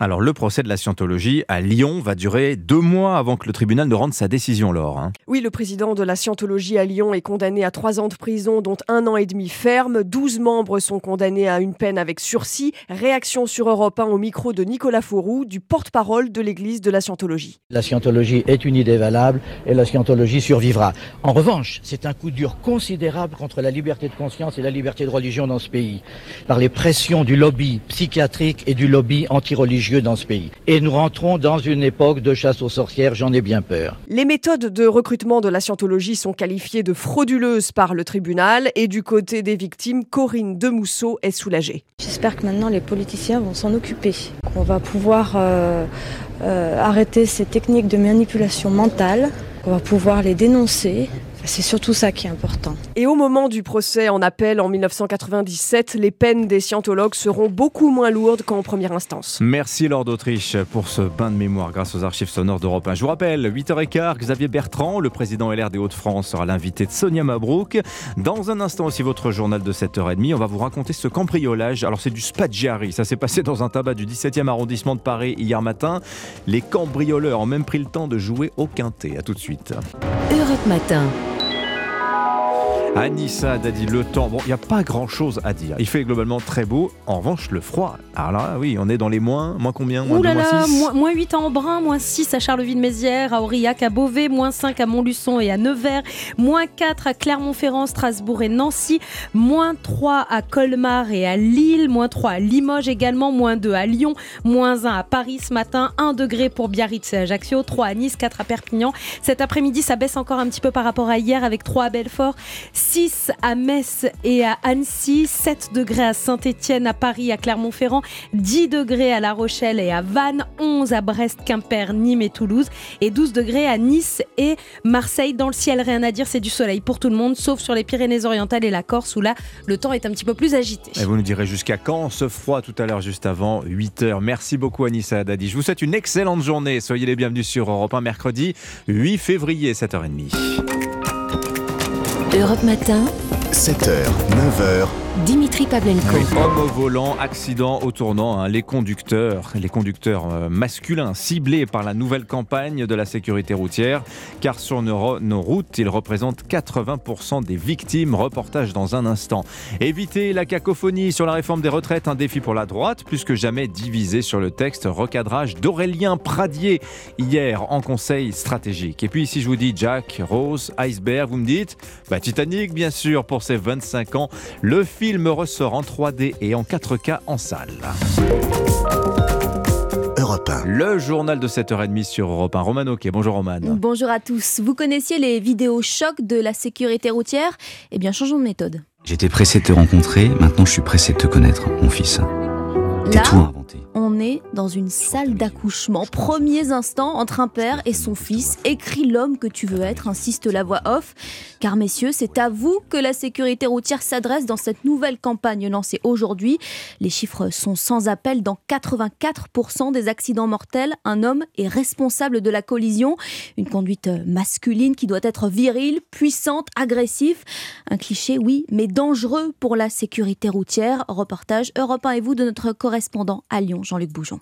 Alors le procès de la Scientologie à Lyon va durer deux mois avant que le tribunal ne rende sa décision, Laure. hein. Oui, le président de la scientologie à Lyon est condamné à trois ans de prison, dont un an et demi ferme. Douze membres sont condamnés à une peine avec sursis. Réaction sur Europe 1 au micro de Nicolas Fourou, du porte-parole de l'église de la scientologie. La scientologie est une idée valable et la scientologie survivra. En revanche, c'est un coup dur considérable contre la liberté de conscience et la liberté de religion dans ce pays, par les pressions du lobby psychiatrique et du lobby anti-religieux dans ce pays. Et nous rentrons dans une époque de chasse aux sorcières, j'en ai bien peur. Les méthodes de recrutement de la scientologie sont qualifiées de frauduleuses par le tribunal et du côté des victimes, Corinne Demousseau est soulagée. J'espère que maintenant les politiciens vont s'en occuper, qu'on va pouvoir euh, euh, arrêter ces techniques de manipulation mentale, qu'on va pouvoir les dénoncer. C'est surtout ça qui est important. Et au moment du procès en appel en 1997, les peines des scientologues seront beaucoup moins lourdes qu'en première instance. Merci Lord d'Autriche pour ce bain de mémoire grâce aux archives sonores d'Europe 1. Je vous rappelle, 8h15, Xavier Bertrand, le président LR des Hauts-de-France, sera l'invité de Sonia Mabrouk. Dans un instant aussi, votre journal de 7h30, on va vous raconter ce cambriolage. Alors c'est du Spaggiari, ça s'est passé dans un tabac du 17e arrondissement de Paris hier matin. Les cambrioleurs ont même pris le temps de jouer au quintet. A tout de suite. Europe Matin. Anissa a dit le temps. Bon, il n'y a pas grand chose à dire. Il fait globalement très beau. En revanche, le froid. Alors là, oui, on est dans les moins. Moins combien Moins Ouh 2, là moins là, 6 moins, moins 8 à Embrun, moins 6 à Charleville-Mézières, à Aurillac, à Beauvais, moins 5 à Montluçon et à Nevers, moins 4 à Clermont-Ferrand, Strasbourg et Nancy, moins 3 à Colmar et à Lille, moins 3 à Limoges également, moins 2 à Lyon, moins 1 à Paris ce matin, 1 degré pour Biarritz et Ajaccio, 3 à Nice, 4 à Perpignan. Cet après-midi, ça baisse encore un petit peu par rapport à hier avec 3 à Belfort, 6 à Metz et à Annecy, 7 degrés à Saint-Étienne, à Paris, à Clermont-Ferrand, 10 degrés à La Rochelle et à Vannes, 11 à Brest, Quimper, Nîmes et Toulouse, et 12 degrés à Nice et Marseille. Dans le ciel, rien à dire, c'est du soleil pour tout le monde, sauf sur les Pyrénées-Orientales et la Corse, où là, le temps est un petit peu plus agité. Vous nous direz jusqu'à quand ce froid tout à l'heure, juste avant 8h. Merci beaucoup Anissa Haddadi. Je vous souhaite une excellente journée. Soyez les bienvenus sur Europe 1 mercredi 8 février, 7h30. Europe Matin. 7h, 9h. Dimitri Pavlenko. Homme au volant, accident au tournant. hein. Les conducteurs, les conducteurs euh, masculins ciblés par la nouvelle campagne de la sécurité routière, car sur nos, nos routes, ils représentent 80% des victimes. Reportage dans un instant. Éviter la cacophonie sur la réforme des retraites, un défi pour la droite, plus que jamais divisé sur le texte. Recadrage d'Aurélien Pradier hier en conseil stratégique. Et puis si je vous dis Jack, Rose, Iceberg, vous me dites bah, Titanic bien sûr pour ses 25 ans. Le film film ressort en 3D et en 4K en salle. Europe 1. Le journal de 7h30 sur Europe 1. Roman Ok, bonjour Roman. Bonjour à tous. Vous connaissiez les vidéos chocs de la sécurité routière? Eh bien, changeons de méthode. J'étais pressé de te rencontrer, maintenant je suis pressé de te connaître, mon fils. T'es Là, on est dans une salle d'accouchement. Premiers instants entre un père et son fils. Écris l'homme que tu veux être, insiste la voix off. Car messieurs, c'est à vous que la sécurité routière s'adresse dans cette nouvelle campagne lancée aujourd'hui. Les chiffres sont sans appel. Dans 84% des accidents mortels, un homme est responsable de la collision. Une conduite masculine qui doit être virile, puissante, agressive. Un cliché, oui, mais dangereux pour la sécurité routière. Reportage Europe 1 et vous de notre correspondant à Jean-Luc Boujon.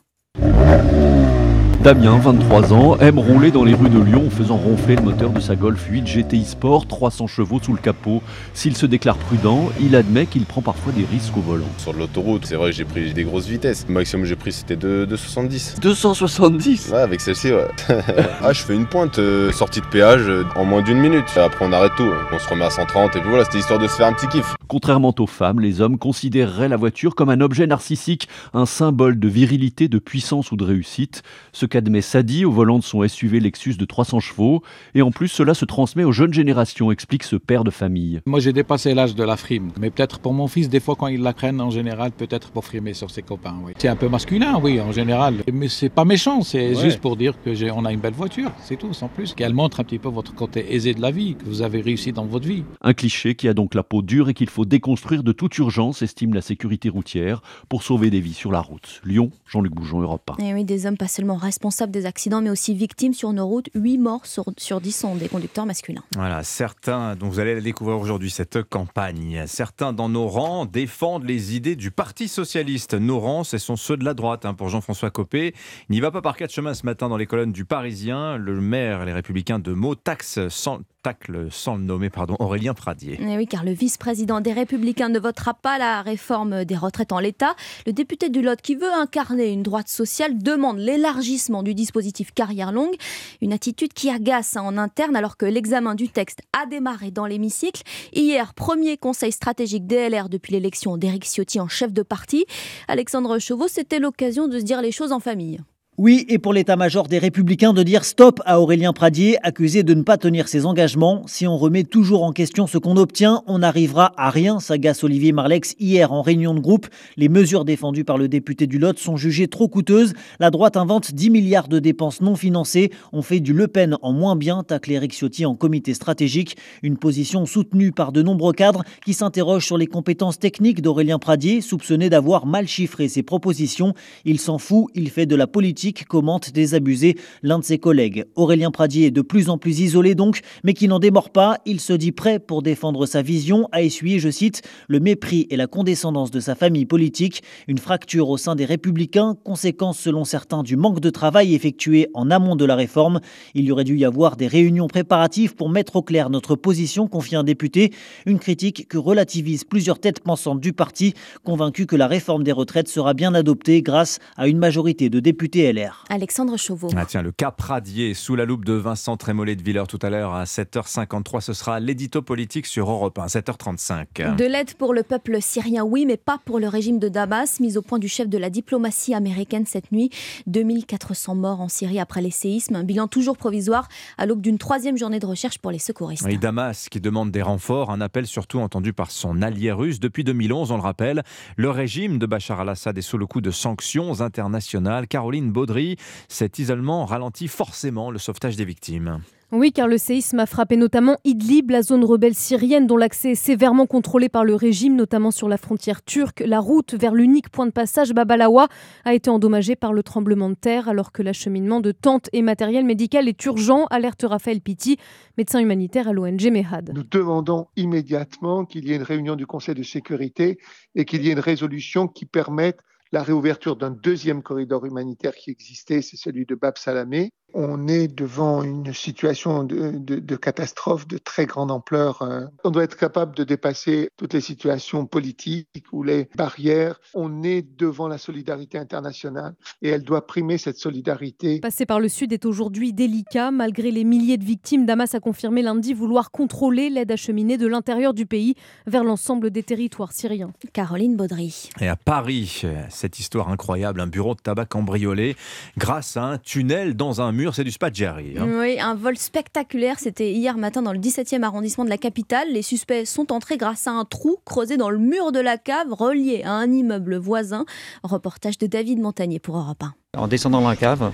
Damien, 23 ans, aime rouler dans les rues de Lyon en faisant ronfler le moteur de sa Golf 8 GTI Sport, 300 chevaux sous le capot. S'il se déclare prudent, il admet qu'il prend parfois des risques au volant. Sur l'autoroute, c'est vrai que j'ai pris des grosses vitesses. Le maximum que j'ai pris, c'était de, de 70. 270 Ouais, avec celle-ci, ouais. ah, je fais une pointe, euh, sortie de péage euh, en moins d'une minute. Après, on arrête tout. On se remet à 130 et puis voilà, c'était histoire de se faire un petit kiff. Contrairement aux femmes, les hommes considéreraient la voiture comme un objet narcissique, un symbole de virilité, de puissance ou de réussite. Ce qu'admet Sadi au volant de son SUV Lexus de 300 chevaux. Et en plus, cela se transmet aux jeunes générations, explique ce père de famille. Moi, j'ai dépassé l'âge de la frime. Mais peut-être pour mon fils, des fois, quand il la craigne, en général, peut-être pour frimer sur ses copains. Oui. C'est un peu masculin, oui, en général. Mais c'est pas méchant, c'est Ouais. juste pour dire que j'ai, on a une belle voiture, c'est tout, sans plus. Qu'elle montre un petit peu votre côté aisé de la vie, que vous avez réussi dans votre vie. Un cliché qui a donc la peau dure et qu'il faut déconstruire de toute urgence, estime la sécurité routière, pour sauver des vies sur la route. Lyon, Jean-Luc Boujon, Europe 1. Et Eh oui, des hommes pas seulement responsables des accidents, mais aussi victimes sur nos routes. 8 morts sur, sur 10 sont des conducteurs masculins. Voilà, certains, dont vous allez la découvrir aujourd'hui, cette campagne, certains dans nos rangs défendent les idées du Parti Socialiste. Nos rangs, ce sont ceux de la droite, hein, pour Jean-François Copé. Il n'y va pas par quatre chemins ce matin dans les colonnes du Parisien. Le maire, les républicains de Meaux, taxe sans, tacle sans le nommer, pardon, Aurélien Pradier. Et Eh oui, car le vice-président des Républicains ne votera pas la réforme des retraites en l'état. Le député du Lot, qui veut incarner une droite sociale, demande l'élargissement du dispositif carrière longue. Une attitude qui agace hein, en interne alors que l'examen du texte a démarré dans l'hémicycle. Hier, premier conseil stratégique DLR depuis l'élection d'Éric Ciotti en chef de parti. Alexandre Chauveau, c'était l'occasion de se dire les choses en famille. Oui, et pour l'état-major des Républicains de dire stop à Aurélien Pradier, accusé de ne pas tenir ses engagements. Si on remet toujours en question ce qu'on obtient, on n'arrivera à rien, s'agace Olivier Marlex hier en réunion de groupe. Les mesures défendues par le député du Lot sont jugées trop coûteuses. La droite invente 10 milliards de dépenses non financées. On fait du Le Pen en moins bien, tacle Eric Ciotti en comité stratégique. Une position soutenue par de nombreux cadres qui s'interrogent sur les compétences techniques d'Aurélien Pradier, soupçonné d'avoir mal chiffré ses propositions. Il s'en fout, il fait de la politique commente désabusé l'un de ses collègues. Aurélien Pradier est de plus en plus isolé donc, mais qui n'en démord pas. Il se dit prêt pour défendre sa vision, à essuyer, je cite, le mépris et la condescendance de sa famille politique, une fracture au sein des républicains, conséquence selon certains du manque de travail effectué en amont de la réforme. Il y aurait dû y avoir des réunions préparatives pour mettre au clair notre position, confie un député, une critique que relativise plusieurs têtes pensantes du parti, convaincus que la réforme des retraites sera bien adoptée grâce à une majorité de députés LR. Alexandre Chauveau. Ah tiens, le cas Pradier, sous la loupe de Vincent Trémollet de Villers tout à l'heure à 7h53. Ce sera l'édito politique sur Europe 1, 7h35. De l'aide pour le peuple syrien, oui, mais pas pour le régime de Damas, mise au point du chef de la diplomatie américaine cette nuit. 2400 morts en Syrie après les séismes, un bilan toujours provisoire à l'aube d'une troisième journée de recherche pour les secouristes. Oui, Damas qui demande des renforts, un appel surtout entendu par son allié russe depuis 2011, on le rappelle. Le régime de Bachar al-Assad est sous le coup de sanctions internationales. Caroline Baudry, cet isolement ralentit forcément le sauvetage des victimes. Oui, car le séisme a frappé notamment Idlib, la zone rebelle syrienne dont l'accès est sévèrement contrôlé par le régime, notamment sur la frontière turque. La route vers l'unique point de passage Babalawa a été endommagée par le tremblement de terre, alors que l'acheminement de tentes et matériel médical est urgent, alerte Raphaël Pitti, médecin humanitaire à l'ONG Mehad. Nous demandons immédiatement qu'il y ait une réunion du Conseil de sécurité et qu'il y ait une résolution qui permette la réouverture d'un deuxième corridor humanitaire qui existait, c'est celui de Bab Salamé, On est devant une situation de, de, de catastrophe de très grande ampleur. Euh. On doit être capable de dépasser toutes les situations politiques ou les barrières. On est devant la solidarité internationale et elle doit primer cette solidarité. Passer par le Sud est aujourd'hui délicat. Malgré les milliers de victimes, Damas a confirmé lundi vouloir contrôler l'aide acheminée de l'intérieur du pays vers l'ensemble des territoires syriens. Caroline Baudry. Et à Paris, cette histoire incroyable, un bureau de tabac cambriolé grâce à un tunnel dans un mur, c'est du Spadjari. Hein. Oui, un vol spectaculaire, c'était hier matin dans le 17e arrondissement de la capitale. Les suspects sont entrés grâce à un trou creusé dans le mur de la cave relié à un immeuble voisin. Reportage de David Montagnier pour Europe 1. En descendant dans la cave,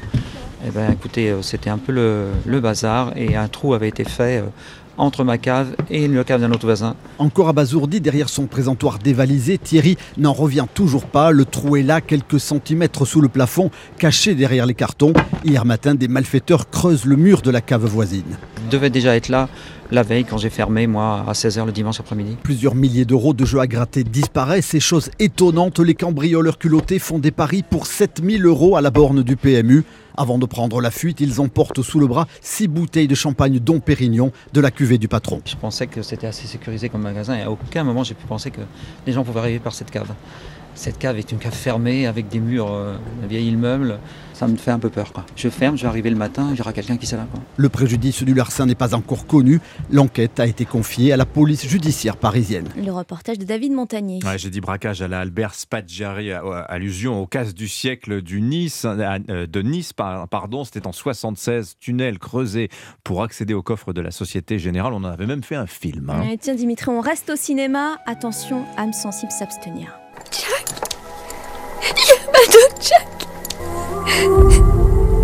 eh ben, écoutez, euh, c'était un peu le, le, bazar et un trou avait été fait euh, entre ma cave et le cave d'un autre voisin. Encore abasourdi derrière son présentoir dévalisé, Thierry n'en revient toujours pas. Le trou est là, quelques centimètres sous le plafond, caché derrière les cartons. Hier matin, des malfaiteurs creusent le mur de la cave voisine. Il devait déjà être là la veille quand j'ai fermé, moi, à 16h le dimanche après-midi. Plusieurs milliers d'euros de jeux à gratter disparaissent. Ces choses étonnantes, les cambrioleurs culottés font des paris pour 7000 euros à la borne du PMU. Avant de prendre la fuite, ils emportent sous le bras six bouteilles de champagne dont Pérignon de la cuvée du patron. Je pensais que c'était assez sécurisé comme magasin et à aucun moment j'ai pu penser que les gens pouvaient arriver par cette cave. Cette cave est une cave fermée avec des murs, euh, un vieil immeuble. Ça me fait un peu peur. Quoi. Je ferme, je vais arriver le matin, il y aura quelqu'un qui sera là. Le préjudice du larcin n'est pas encore connu. L'enquête a été confiée à la police judiciaire parisienne. Le reportage de David Montagnier. Ouais, J'ai dit braquage à la Albert Spadjari, allusion au casse du siècle du nice, euh, de Nice. Pardon, c'était en 76, tunnel creusé pour accéder au coffre de la Société Générale. On en avait même fait un film. Hein. tiens Dimitri, on reste au cinéma. Attention, âme sensible s'abstenir. Jack Il y a pas de Jack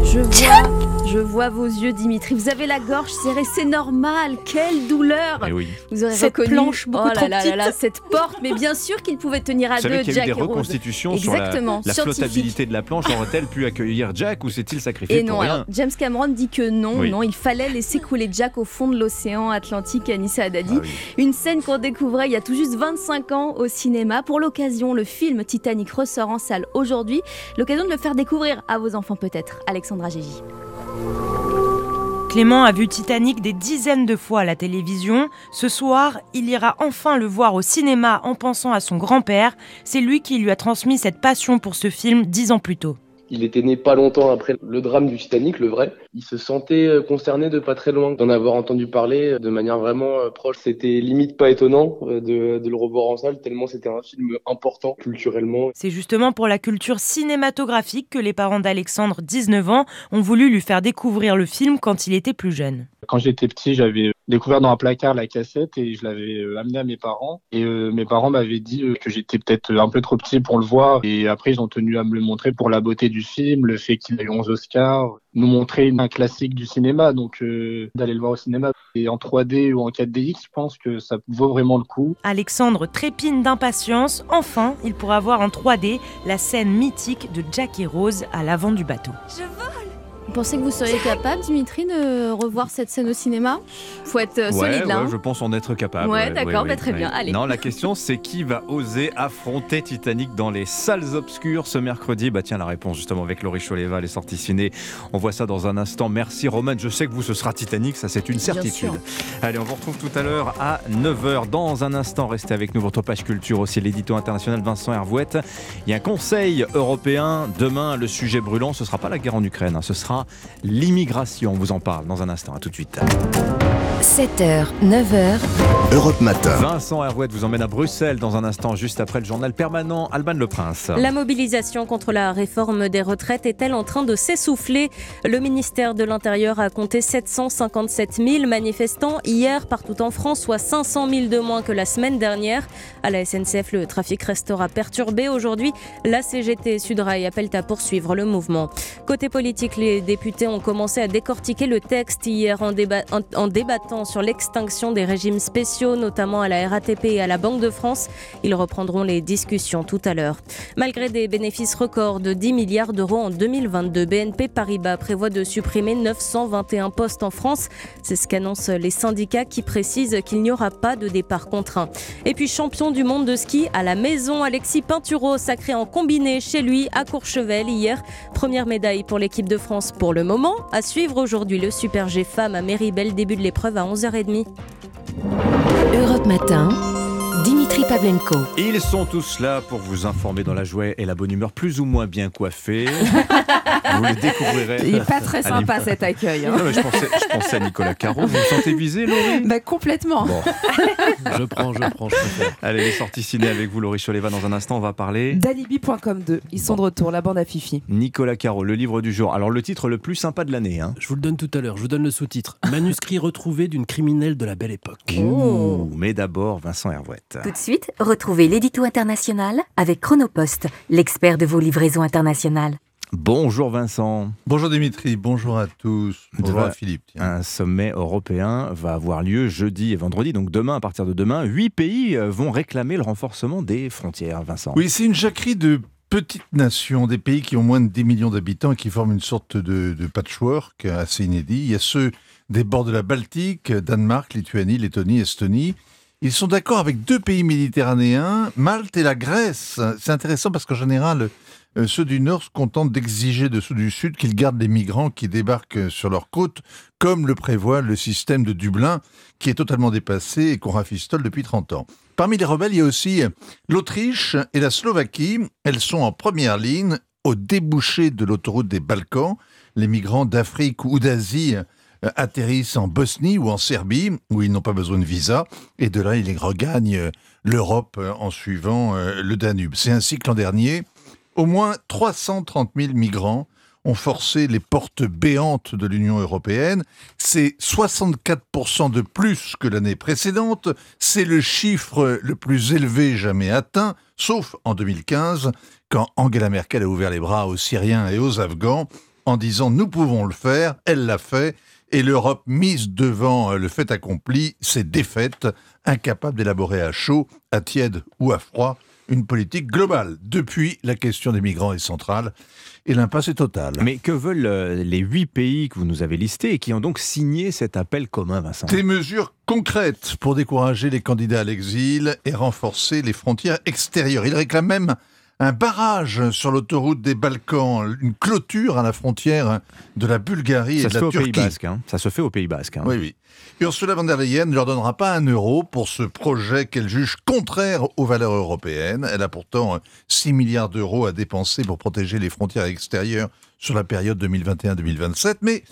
Je vois je vois vos yeux, Dimitri. Vous avez la gorge serrée, c'est normal. Quelle douleur eh oui. Vous aurez cette reconnu planche beaucoup oh trop là petite. là cette porte. Mais bien sûr qu'il pouvait tenir à Vous deux, savez qu'il y a Jack eu des et Rose. reconstitutions Exactement, sur la, la flottabilité de la planche. Aurait-elle pu accueillir Jack ou s'est-il sacrifié Et pour non, rien alors, James Cameron dit que non, Oui. non, il fallait laisser couler Jack au fond de l'océan Atlantique à Nissa Haddadi. Ah oui. Une scène qu'on découvrait il y a tout juste 25 ans au cinéma. Pour l'occasion, le film Titanic ressort en salle aujourd'hui. L'occasion de le faire découvrir à vos enfants peut-être. Alexandra Gégy. Clément a vu Titanic des dizaines de fois à la télévision. Ce soir, il ira enfin le voir au cinéma en pensant à son grand-père. C'est lui qui lui a transmis cette passion pour ce film dix ans plus tôt. Il était né pas longtemps après le drame du Titanic, le vrai. Il se sentait euh, concerné de pas très loin d'en avoir entendu parler euh, de manière vraiment euh, proche. C'était limite pas étonnant de, de le revoir en salle, tellement c'était un film important culturellement. C'est justement pour la culture cinématographique que les parents d'Alexandre, 19 ans, ont voulu lui faire découvrir le film quand il était plus jeune. Quand j'étais petit, j'avais découvert dans un placard la cassette et je l'avais euh, amené à mes parents. Et euh, mes parents m'avaient dit que j'étais peut-être un peu trop petit pour le voir. Et après, ils ont tenu à me le montrer pour la beauté du film, le fait qu'il a eu 11 Oscars, nous montrer un classique du cinéma. Donc, euh, d'aller le voir au cinéma et en 3D ou en 4DX, je pense que ça vaut vraiment le coup. Alexandre trépine d'impatience. Enfin, il pourra voir en 3D la scène mythique de Jack et Rose à l'avant du bateau. Je vole Vous pensez que vous seriez capable, Dimitri, de revoir cette scène au cinéma? Faut être euh, Ouais, solide là. ouais, hein. je pense en être capable. Ouais, d'accord, bah, très bien, allez. Non, la question c'est qui va oser affronter Titanic dans les salles obscures ce mercredi? Bah tiens, la réponse justement avec Laurie Choleva, les sorties ciné. On voit ça dans un instant. Merci Roman, je sais que vous ce sera Titanic, ça c'est une certitude. Allez, on vous retrouve tout à l'heure à 9h. Dans un instant, restez avec nous, votre page culture aussi, l'édito international Vincent Hervouette. Il y a un conseil européen. Demain, le sujet brûlant, ce sera pas la guerre en Ukraine, hein, ce sera l'immigration. On vous en parle dans un instant. À tout de suite. 7h, 9h, Europe Matin. Vincent Hervouette vous emmène à Bruxelles dans un instant, juste après le journal permanent Alban Le Prince. La mobilisation contre la réforme des retraites est-elle en train de s'essouffler? Le ministère de l'Intérieur a compté 757 000 manifestants hier partout en France, soit 500 000 de moins que la semaine dernière. À la SNCF, le trafic restera perturbé aujourd'hui. La CGT et Sudrail appellent à poursuivre le mouvement. Côté politique, les députés ont commencé à décortiquer le texte hier en, en- débattant sur l'extinction des régimes spéciaux, notamment à la RATP et à la Banque de France. Ils reprendront les discussions tout à l'heure. Malgré des bénéfices records de 10 milliards d'euros en 2022, BNP Paribas prévoit de supprimer 921 postes en France. C'est ce qu'annoncent les syndicats qui précisent qu'il n'y aura pas de départ contraint. Et puis champion du monde de ski à la maison, Alexis Pinturo sacré en combiné chez lui à Courchevel hier. Première médaille pour l'équipe de France pour le moment. À suivre aujourd'hui le Super G Femmes à Méribel, début de l'épreuve à 11h30. Europe Matin. Dimitri Pavlenko. Ils sont tous là pour vous informer dans la joie et la bonne humeur, plus ou moins bien coiffés. vous les découvrirez. Il n'est pas très sympa cet accueil. hein. Non, mais je, pensais, je pensais à Nicolas Caro. Vous vous sentez visé, Laurie? Bah, complètement. Bon. Je prends, je prends, je. Allez, les sorties ciné avec vous, Laurie Choleva. Dans un instant, on va parler. Dalibi.com 2, ils sont de retour, la bande à Fifi. Nicolas Caro, le livre du jour. Alors, le titre le plus sympa de l'année. Hein. Je vous le donne tout à l'heure, je vous donne le sous-titre. Manuscrit retrouvé d'une criminelle de la belle époque. Ouh, mais d'abord, Vincent Hervouette. Tout de suite, retrouvez l'édito international avec Chronopost, l'expert de vos livraisons internationales. Bonjour Vincent. Bonjour Dimitri, bonjour à tous. Bonjour à Philippe. Un sommet européen va avoir lieu jeudi et vendredi, donc demain, à partir de demain, huit pays euh, vont réclamer le renforcement des frontières, Vincent. Oui, c'est une jacquerie de petites nations, des pays qui ont moins de 10 millions d'habitants et qui forment une sorte de, de patchwork assez inédit. Il y a ceux des bords de la Baltique, Danemark, Lituanie, Lettonie, Estonie. Ils sont d'accord avec deux pays méditerranéens, Malte et la Grèce. C'est intéressant parce qu'en général, euh, ceux du Nord se contentent d'exiger de ceux du Sud qu'ils gardent les migrants qui débarquent sur leur côte, comme le prévoit le système de Dublin, qui est totalement dépassé et qu'on rafistole depuis 30 ans. Parmi les rebelles, il y a aussi l'Autriche et la Slovaquie. Elles sont en première ligne au débouché de l'autoroute des Balkans. Les migrants d'Afrique ou d'Asie euh, atterrissent en Bosnie ou en Serbie, où ils n'ont pas besoin de visa, et de là, ils regagnent euh, l'Europe euh, en suivant euh, le Danube. C'est ainsi que l'an dernier, au moins 330 000 migrants ont forcé les portes béantes de l'Union européenne. C'est 64% de plus que l'année précédente. C'est le chiffre le plus élevé jamais atteint, sauf en 2015, quand Angela Merkel a ouvert les bras aux Syriens et aux Afghans en disant nous pouvons le faire. Elle l'a fait. Et l'Europe, mise devant le fait accompli, s'est défaite, incapable d'élaborer à chaud, à tiède ou à froid une politique globale. Depuis, la question des migrants est centrale et l'impasse est totale. Mais que veulent euh, les huit pays que vous nous avez listés et qui ont donc signé cet appel commun, Vincent? Des mesures concrètes pour décourager les candidats à l'exil et renforcer les frontières extérieures. Ils réclament même un barrage sur l'autoroute des Balkans, une clôture à la frontière de la Bulgarie Ça et se de fait la Turquie. Basque. hein. Ça se fait au Pays Basque. hein. Oui, oui. Ursula von der Leyen ne leur donnera pas un euro pour ce projet qu'elle juge contraire aux valeurs européennes. Elle a pourtant 6 milliards d'euros à dépenser pour protéger les frontières extérieures sur la période 2021-2027, mais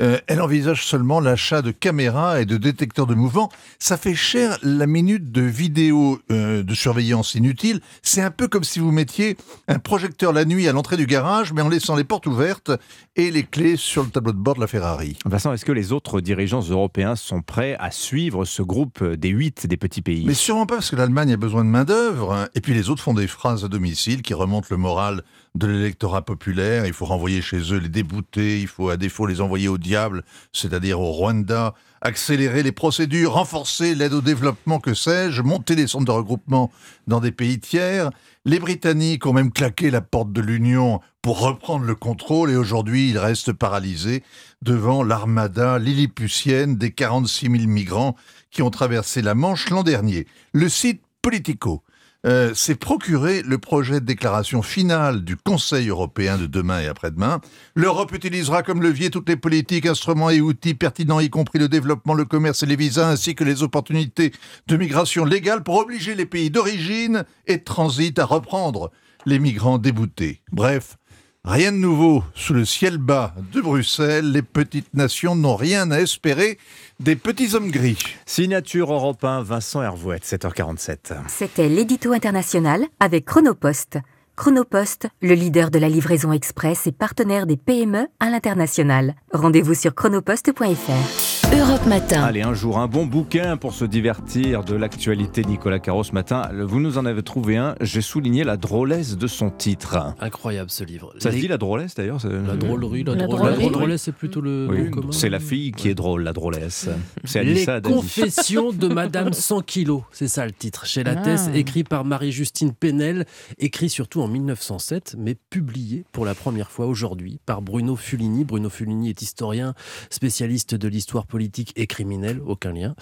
euh, elle envisage seulement l'achat de caméras et de détecteurs de mouvement. Ça fait cher la minute de vidéo euh, de surveillance inutile. C'est un peu comme si vous mettiez un projecteur la nuit à l'entrée du garage, mais en laissant les portes ouvertes et les clés sur le tableau de bord de la Ferrari. Vincent, est-ce que les autres dirigeants européens sont prêts à suivre ce groupe des huit des petits pays? Mais sûrement pas parce que l'Allemagne a besoin de main-d'œuvre. hein. Et puis les autres font des phrases à domicile qui remontent le moral de l'électorat populaire. Il faut renvoyer chez eux les déboutés, il faut à défaut les envoyer au diable, c'est-à-dire au Rwanda, accélérer les procédures, renforcer l'aide au développement, que sais-je, monter les centres de regroupement dans des pays tiers. Les Britanniques ont même claqué la porte de l'Union pour reprendre le contrôle et aujourd'hui ils restent paralysés devant l'armada lilliputienne des 46 000 migrants qui ont traversé la Manche l'an dernier. Le site Politico euh, s'est procuré le projet de déclaration finale du Conseil européen de demain et après-demain. L'Europe utilisera comme levier toutes les politiques, instruments et outils pertinents, y compris le développement, le commerce et les visas, ainsi que les opportunités de migration légale pour obliger les pays d'origine et de transit à reprendre les migrants déboutés. Bref, Rien de nouveau sous le ciel bas de Bruxelles, les petites nations n'ont rien à espérer des petits hommes gris. Signature Europe 1, Vincent Hervouette, 7h47. C'était l'édito international avec Chronopost. Chronopost, le leader de la livraison express et partenaire des PME à l'international. Rendez-vous sur chronopost.fr. Europe Matin. Allez, un jour, un bon bouquin pour se divertir de l'actualité. Nicolas Caro, ce matin, vous nous en avez trouvé un. J'ai souligné la drôlesse de son titre. Incroyable ce livre. Ça se dit la drôlesse d'ailleurs La drôlerie, la, La drôlerie. drôlerie. La drôlesse, c'est plutôt le Oui. C'est la fille qui est drôle, la drôlesse. C'est Les confessions de Madame 100 kilos, c'est ça le titre. Chez la Thèse, Ah. écrit par Marie-Justine Penel, écrit surtout en 1907, mais publié pour la première fois aujourd'hui par Bruno Fulini. Bruno Fulini est historien, spécialiste de l'histoire politique et criminelle, aucun lien.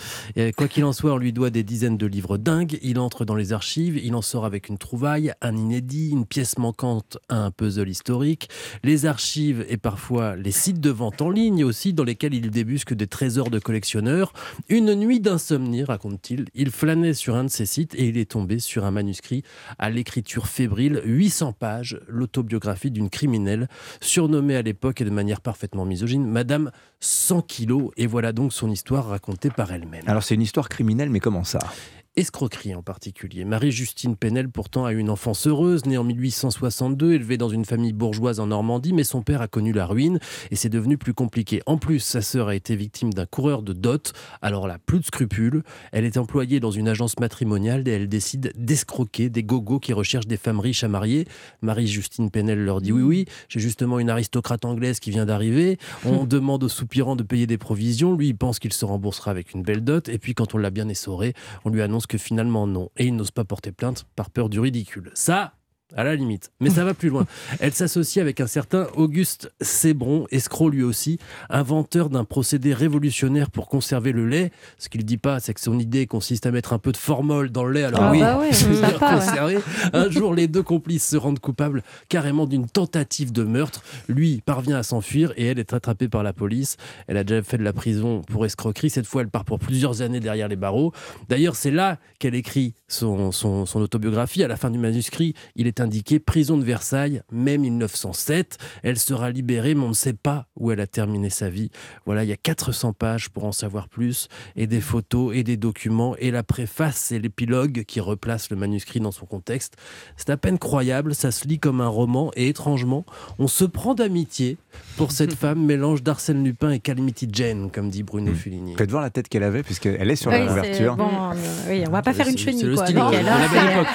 Quoi qu'il en soit, on lui doit des dizaines de livres dingues. Il entre dans les archives, il en sort avec une trouvaille, un inédit, une pièce manquante un puzzle historique. Les archives et parfois les sites de vente en ligne aussi, dans lesquels il débusque des trésors de collectionneurs. Une nuit d'insomnie, raconte-t-il, il flânait sur un de ces sites et il est tombé sur un manuscrit à l'écriture fébrile, 800 pages, l'autobiographie d'une criminelle, surnommée à l'époque et de manière parfaitement misogyne, Madame 100 kilos. Et voilà donc son histoire racontée par elle-même. Alors, c'est une histoire criminelle, mais comment ça? Escroquerie en particulier. Marie-Justine Penel, pourtant, a eu une enfance heureuse, née en 1862, élevée dans une famille bourgeoise en Normandie, mais son père a connu la ruine et c'est devenu plus compliqué. En plus, sa sœur a été victime d'un coureur de dot, alors là, plus de scrupules. Elle est employée dans une agence matrimoniale et elle décide d'escroquer des gogos qui recherchent des femmes riches à marier. Marie-Justine Penel leur dit oui, oui, j'ai justement une aristocrate anglaise qui vient d'arriver. On demande au soupirant de payer des provisions. Lui, il pense qu'il se remboursera avec une belle dot. Et puis, quand on l'a bien essoré, on lui annonce que finalement non. Et il n'ose pas porter plainte par peur du ridicule. Ça, à la limite. Mais ça va plus loin. Elle s'associe avec un certain Auguste Sébron, escroc lui aussi, inventeur d'un procédé révolutionnaire pour conserver le lait. Ce qu'il dit pas, c'est que son idée consiste à mettre un peu de formol dans le lait. Alors Ah oui, bah ouais, sympa, ouais. conserver. Un jour, les deux complices se rendent coupables carrément d'une tentative de meurtre. Lui parvient à s'enfuir et elle est attrapée par la police. Elle a déjà fait de la prison pour escroquerie. Cette fois, elle part pour plusieurs années derrière les barreaux. D'ailleurs, c'est là qu'elle écrit son, son, son autobiographie. À la fin du manuscrit, il est indiqué prison de Versailles, mai 1907. Elle sera libérée, mais on ne sait pas où elle a terminé sa vie. Voilà, il y a 400 pages pour en savoir plus, et des photos et des documents, et la préface et l'épilogue qui replace le manuscrit dans son contexte. C'est à peine croyable, ça se lit comme un roman, et étrangement, on se prend d'amitié pour cette femme, mélange d'Arsène Lupin et Calamity Jane, comme dit Bruno Fulini. Faites voir la tête qu'elle avait, puisqu'elle est sur Oui, la couverture. bon, euh, oui, on va pas faire une chenille. c'est le style de la belle époque.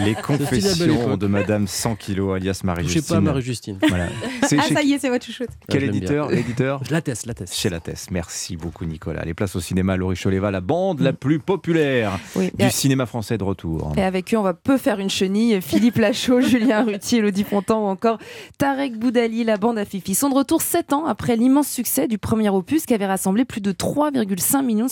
Les confessions époque. de Madame 100 kilos, alias Marie-Justine. pas à Marie-Justine. Voilà. Ah, chez ça y est, c'est votre chouchoute. quel je éditeur. L'éditeur La Thèse, la Thèse. Chez la Thèse. Merci beaucoup, Nicolas. Les places au cinéma, Laurie Choleva, la bande la plus populaire Oui, du et- cinéma français de retour. Et avec eux, on va peu faire une chenille. Philippe Lachaud, Julien Rutier, Elodie Fontan ou encore Tarek Boudali, la bande à Fifi sont de retour 7 ans après l'immense succès du premier opus qui avait rassemblé plus de 3,5 millions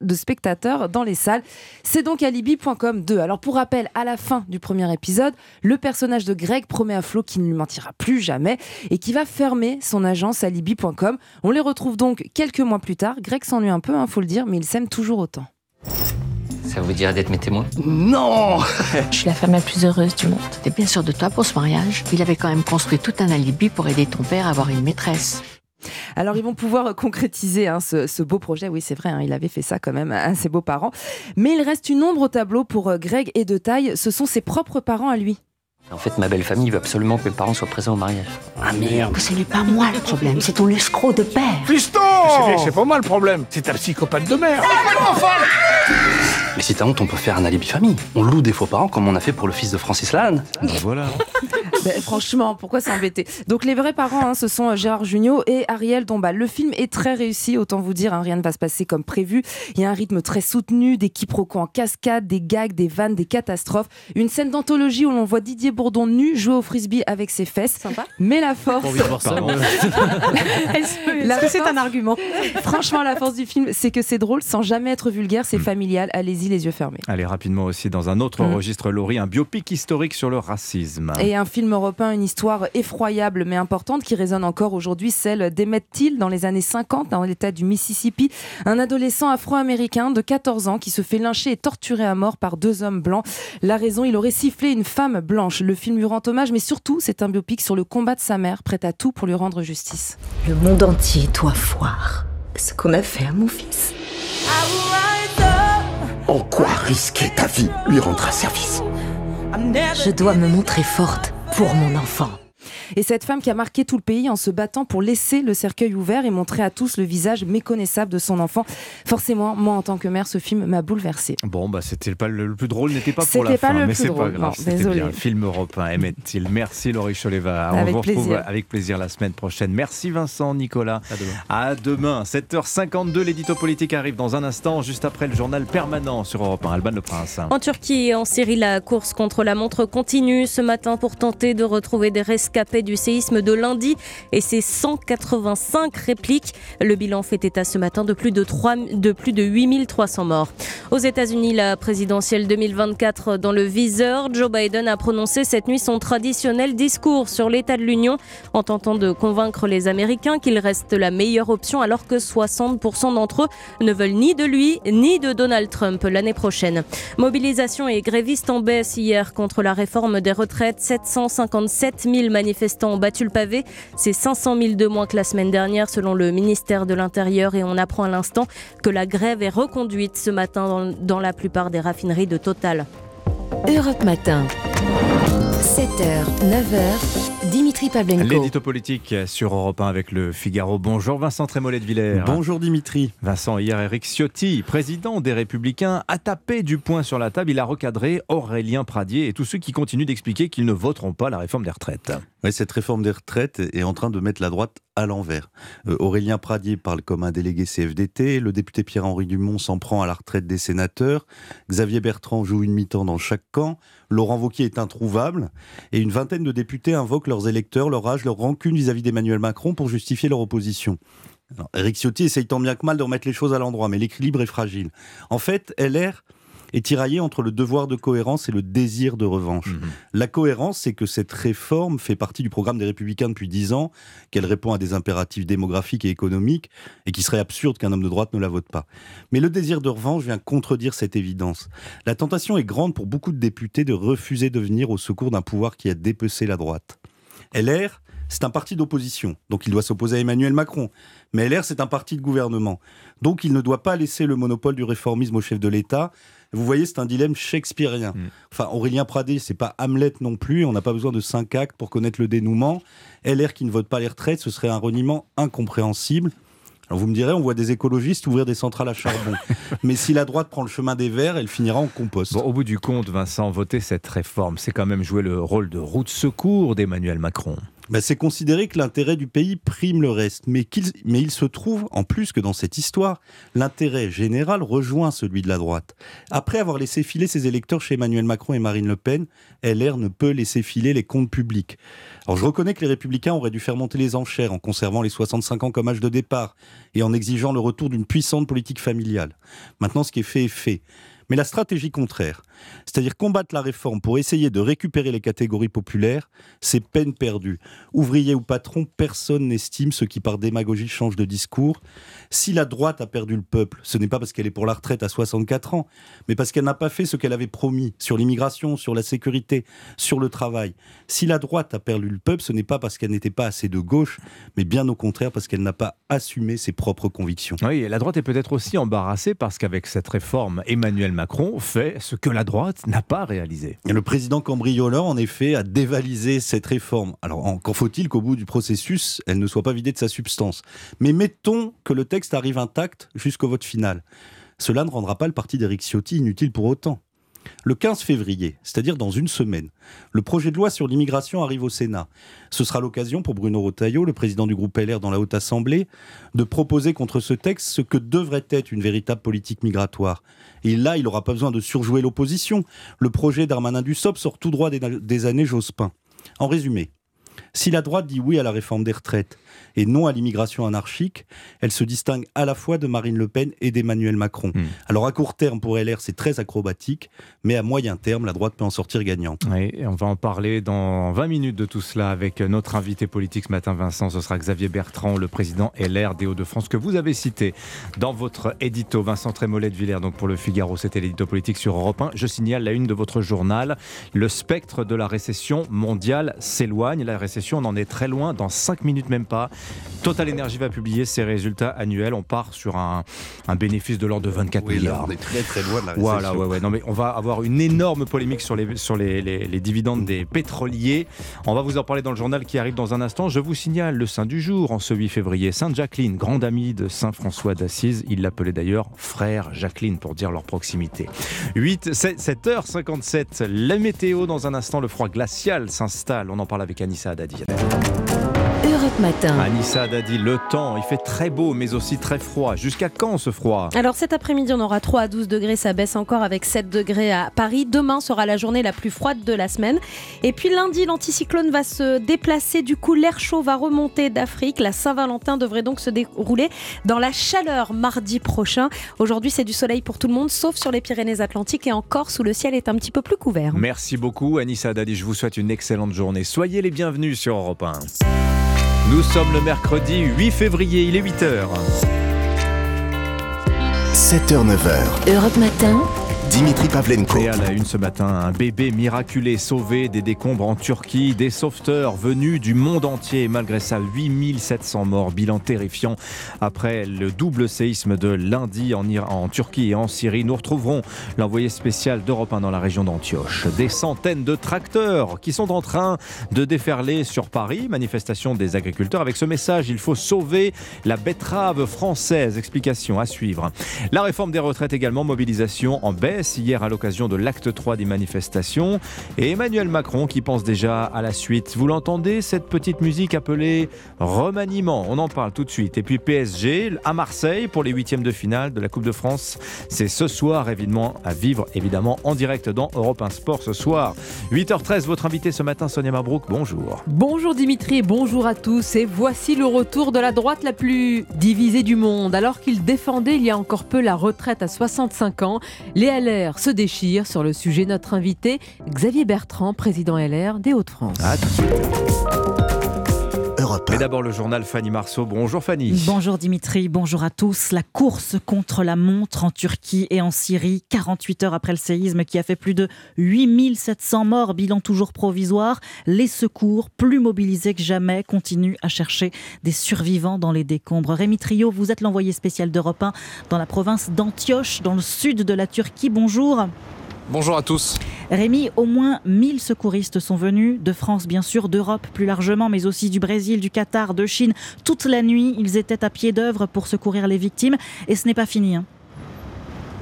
de spectateurs dans les salles. C'est donc alibi.com 2. Alors pour rappel, à la fin du premier épisode, le personnage de Greg promet à Flo qu'il ne lui mentira plus jamais et qui va fermer son agence alibi.com. On les retrouve donc quelques mois plus tard. Greg s'ennuie un peu, il faut le dire, mais il s'aime toujours autant. Ça vous dirait d'être mes témoins? Non Je suis la femme la plus heureuse du monde. T'es bien sûr de toi pour ce mariage Il avait quand même construit tout un alibi pour aider ton père à avoir une maîtresse. Alors ils vont pouvoir concrétiser hein, ce, ce beau projet. Oui, c'est vrai, hein, il avait fait ça quand même à ses beaux-parents. Mais il reste une ombre au tableau pour euh, Greg et de taille. Ce sont ses propres parents à lui. En fait, ma belle famille veut absolument que mes parents soient présents au mariage. Ah merde Ce n'est pas moi le problème, c'est ton escroc de père. Fiston C'est pas moi le problème, c'est ta psychopathe de mère Mais si t'as honte, on peut faire un alibi famille. On loue des faux parents comme on a fait pour le fils de Francis Lalanne. voilà. Ben, franchement, pourquoi s'embêter? Donc les vrais parents, hein, ce sont euh, Gérard Jugnot et Ariel Dombal. Le film est très réussi, autant vous dire, hein, rien ne va se passer comme prévu. Il y a un rythme très soutenu, des quiproquos en cascade, des gags, des vannes, des catastrophes. Une scène d'anthologie où l'on voit Didier Bourdon nu jouer au frisbee avec ses fesses. Mais la force... Pas envie de voir ça, Pardon. mais- Est-ce que c'est force- un argument? Franchement, la force du film, c'est que c'est drôle sans jamais être vulgaire, c'est familial. Allez-y, les yeux fermés. Allez, rapidement aussi, dans un autre Mhm. registre, Laurie, un biopic historique sur le racisme. Et un film européen, une histoire effroyable mais importante qui résonne encore aujourd'hui, celle d'Emmett Till dans les années 50 dans l'état du Mississippi. Un adolescent afro-américain de 14 ans qui se fait lyncher et torturer à mort par deux hommes blancs. La raison, il aurait sifflé une femme blanche. Le film lui rend hommage, mais surtout, c'est un biopic sur le combat de sa mère, prête à tout pour lui rendre justice. Le monde entier doit voir ce qu'on a fait à mon fils. En quoi risquer ta vie lui rendra service? Je dois me montrer forte pour mon enfant. Et cette femme qui a marqué tout le pays en se battant pour laisser le cercueil ouvert et montrer à tous le visage méconnaissable de son enfant. Forcément, moi en tant que mère, ce film m'a bouleversée. Bon, bah c'était pas le, plus drôle, n'était pas pour la C'était pas fin, le mais plus c'est pas drôle. grave. C'était bien. Film européen, aimait-il? Merci Laurie Choleva. On Avec vous retrouve plaisir. avec plaisir la semaine prochaine. Merci Vincent, Nicolas. À demain. 7h52, l'édito politique arrive dans un instant, juste après le journal permanent sur Europe 1. Alban Le Prince. En Turquie et en Syrie, la course contre la montre continue ce matin pour tenter de retrouver des rescapés du séisme de lundi et ses 185 répliques. Le bilan fait état ce matin de plus de, 3, de, plus de 8300 morts. Aux États-Unis, la présidentielle 2024 dans le viseur, Joe Biden a prononcé cette nuit son traditionnel discours sur l'état de l'Union en tentant de convaincre les Américains qu'il reste la meilleure option alors que 60% d'entre eux ne veulent ni de lui ni de Donald Trump l'année prochaine. Mobilisation et grévistes en baisse hier contre la réforme des retraites. 757 000 manifestants ont battu le pavé. C'est 500 000 de moins que la semaine dernière selon le ministère de l'Intérieur et on apprend à l'instant que la grève est reconduite ce matin dans, dans la plupart des raffineries de Total. Europe Matin. 7h, 9h, Dimitri Pavlenko. L'édito politique sur Europe 1 avec le Figaro. Bonjour Vincent Trémollet de Villers. Bonjour Dimitri. Vincent, hier Eric Ciotti, président des Républicains, a tapé du poing sur la table. Il a recadré Aurélien Pradier et tous ceux qui continuent d'expliquer qu'ils ne voteront pas la réforme des retraites. Ouais, cette réforme des retraites est en train de mettre la droite à l'envers. Euh, Aurélien Pradier parle comme un délégué CFDT, le député Pierre-Henri Dumont s'en prend à la retraite des sénateurs, Xavier Bertrand joue une mi-temps dans chaque camp, Laurent Wauquiez est introuvable, et une vingtaine de députés invoquent leurs électeurs, leur âge, leur rancune vis-à-vis d'Emmanuel Macron pour justifier leur opposition. Éric Ciotti essaye tant bien que mal de remettre les choses à l'endroit, mais l'équilibre est fragile. En fait, LR est tiraillé entre le devoir de cohérence et le désir de revanche. La cohérence, c'est que cette réforme fait partie du programme des Républicains depuis dix ans, qu'elle répond à des impératifs démographiques et économiques, et qu'il serait absurde qu'un homme de droite ne la vote pas. Mais le désir de revanche vient contredire cette évidence. La tentation est grande pour beaucoup de députés de refuser de venir au secours d'un pouvoir qui a dépecé la droite. LR, c'est un parti d'opposition, donc il doit s'opposer à Emmanuel Macron. Mais LR, c'est un parti de gouvernement, donc il ne doit pas laisser le monopole du réformisme au chef de l'État. Vous voyez, c'est un dilemme shakespearien. Enfin, Aurélien Pradé, c'est pas Hamlet non plus. On n'a pas besoin de cinq actes pour connaître le dénouement. LR qui ne vote pas les retraites, ce serait un reniement incompréhensible. Alors vous me direz, on voit des écologistes ouvrir des centrales à charbon. Mais si la droite prend le chemin des verts, elle finira en compost. Bon, au bout du compte, Vincent, voter cette réforme, c'est quand même jouer le rôle de roue de secours d'Emmanuel Macron. Ben, c'est considérer que l'intérêt du pays prime le reste. Mais, mais il se trouve, en plus que dans cette histoire, l'intérêt général rejoint celui de la droite. Après avoir laissé filer ses électeurs chez Emmanuel Macron et Marine Le Pen, LR ne peut laisser filer les comptes publics. Alors je reconnais que les républicains auraient dû faire monter les enchères en conservant les 65 ans comme âge de départ et en exigeant le retour d'une puissante politique familiale. Maintenant, ce qui est fait est fait. Mais la stratégie contraire, c'est-à-dire combattre la réforme pour essayer de récupérer les catégories populaires, c'est peine perdue. Ouvriers ou patrons, personne n'estime ce qui par démagogie change de discours. Si la droite a perdu le peuple, ce n'est pas parce qu'elle est pour la retraite à 64 ans, mais parce qu'elle n'a pas fait ce qu'elle avait promis sur l'immigration, sur la sécurité, sur le travail. Si la droite a perdu le peuple, ce n'est pas parce qu'elle n'était pas assez de gauche, mais bien au contraire parce qu'elle n'a pas assumé ses propres convictions. Oui, et la droite est peut-être aussi embarrassée parce qu'avec cette réforme, Emmanuel Macron fait ce que la droite n'a pas réalisé. Le président cambrioleur, en effet, a dévalisé cette réforme. Alors, encore faut-il qu'au bout du processus, elle ne soit pas vidée de sa substance? Mais mettons que le texte arrive intact jusqu'au vote final. Cela ne rendra pas le parti d'Éric Ciotti inutile pour autant. Le 15 février, c'est-à-dire dans une semaine, le projet de loi sur l'immigration arrive au Sénat. Ce sera l'occasion pour Bruno Retailleau, le président du groupe LR dans la Haute Assemblée, de proposer contre ce texte ce que devrait être une véritable politique migratoire. Et là, il n'aura pas besoin de surjouer l'opposition. Le projet d'Armanin Dussopt sort tout droit des années Jospin. En résumé, si la droite dit oui à la réforme des retraites et non à l'immigration anarchique, elle se distingue à la fois de Marine Le Pen et d'Emmanuel Macron. Alors à court terme, pour LR, c'est très acrobatique, mais à moyen terme, la droite peut en sortir gagnante. Oui, et on va en parler dans 20 minutes de tout cela avec notre invité politique ce matin, Vincent. Ce sera Xavier Bertrand, le président LR des Hauts-de-France, que vous avez cité dans votre édito. Vincent Trémollet de Villers, donc pour le Figaro, c'était l'édito politique sur Europe 1. Je signale la une de votre journal. Le spectre de la récession mondiale s'éloigne. La récession. On en est très loin, dans 5 minutes même pas. Total Energy va publier ses résultats annuels. On part sur un, un bénéfice de l'ordre de 24 Oui, là, milliards. on est très très loin de la récession. Voilà, ouais, ouais. Non, mais on va avoir une énorme polémique sur les, sur les, les- les dividendes des pétroliers. On va vous en parler dans le journal qui arrive dans un instant. Je vous signale le saint du jour en ce 8 février. Sainte Jacqueline, grande amie de Saint François d'Assise. Il l'appelait d'ailleurs frère Jacqueline pour dire leur proximité. 8, 7, 7h57. La météo dans un instant. Le froid glacial s'installe. On en parle avec Anissa Haddadi. Europe Matin. Anissa Haddadi, le temps, il fait très beau mais aussi très froid. Jusqu'à quand ce froid? Alors cet après-midi, on aura 3 à 12 degrés, ça baisse encore avec 7 degrés à Paris. Demain sera la journée la plus froide de la semaine. Et puis lundi, l'anticyclone va se déplacer, du coup l'air chaud va remonter d'Afrique. La Saint-Valentin devrait donc se dérouler dans la chaleur mardi prochain. Aujourd'hui, c'est du soleil pour tout le monde, sauf sur les Pyrénées-Atlantiques et en Corse où le ciel est un petit peu plus couvert. Merci beaucoup Anissa Haddadi, je vous souhaite une excellente journée. Soyez les bienvenus sur Europe 1. Nous sommes le mercredi 8 février, il est 8h. 7h-9h, Europe Matin. Dimitri Pavlenko. Et à la une ce matin, un bébé miraculé sauvé des décombres en Turquie, des sauveteurs venus du monde entier. Malgré ça, 8700 morts, bilan terrifiant. Après le double séisme de lundi en, en Turquie et en Syrie, nous retrouverons l'envoyé spécial d'Europe 1 dans la région d'Antioche. Des centaines de tracteurs qui sont en train de déferler sur Paris. Manifestation des agriculteurs avec ce message, il faut sauver la betterave française. Explication à suivre. La réforme des retraites également, mobilisation en hier à l'occasion de l'acte 3 des manifestations. Et Emmanuel Macron qui pense déjà à la suite. Vous l'entendez, cette petite musique appelée remaniement On en parle tout de suite. Et puis PSG à Marseille pour les huitièmes de finale de la Coupe de France. C'est ce soir, évidemment, à vivre évidemment en direct dans Europe 1 Sport ce soir. 8h13, votre invité ce matin, Sonia Mabrouk, bonjour. Bonjour Dimitri bonjour à tous. Et voici le retour de la droite la plus divisée du monde. Alors qu'il défendait il y a encore peu la retraite à 65 ans, les LR se déchirent sur le sujet. Notre invité, Xavier Bertrand, président LR des Hauts-de-France. Mais d'abord le journal Fanny Marceau. Bonjour Fanny. Bonjour Dimitri, bonjour à tous. La course contre la montre en Turquie et en Syrie, 48 heures après le séisme qui a fait plus de 8700 morts, bilan toujours provisoire. Les secours, plus mobilisés que jamais, continuent à chercher des survivants dans les décombres. Rémi Trio, vous êtes l'envoyé spécial d'Europe 1 dans la province d'Antioche, dans le sud de la Turquie. Bonjour. Bonjour à tous. Rémi, au moins 1000 secouristes sont venus, de France bien sûr, d'Europe plus largement, mais aussi du Brésil, du Qatar, de Chine. Toute la nuit, ils étaient à pied d'œuvre pour secourir les victimes. Et ce n'est pas fini. hein.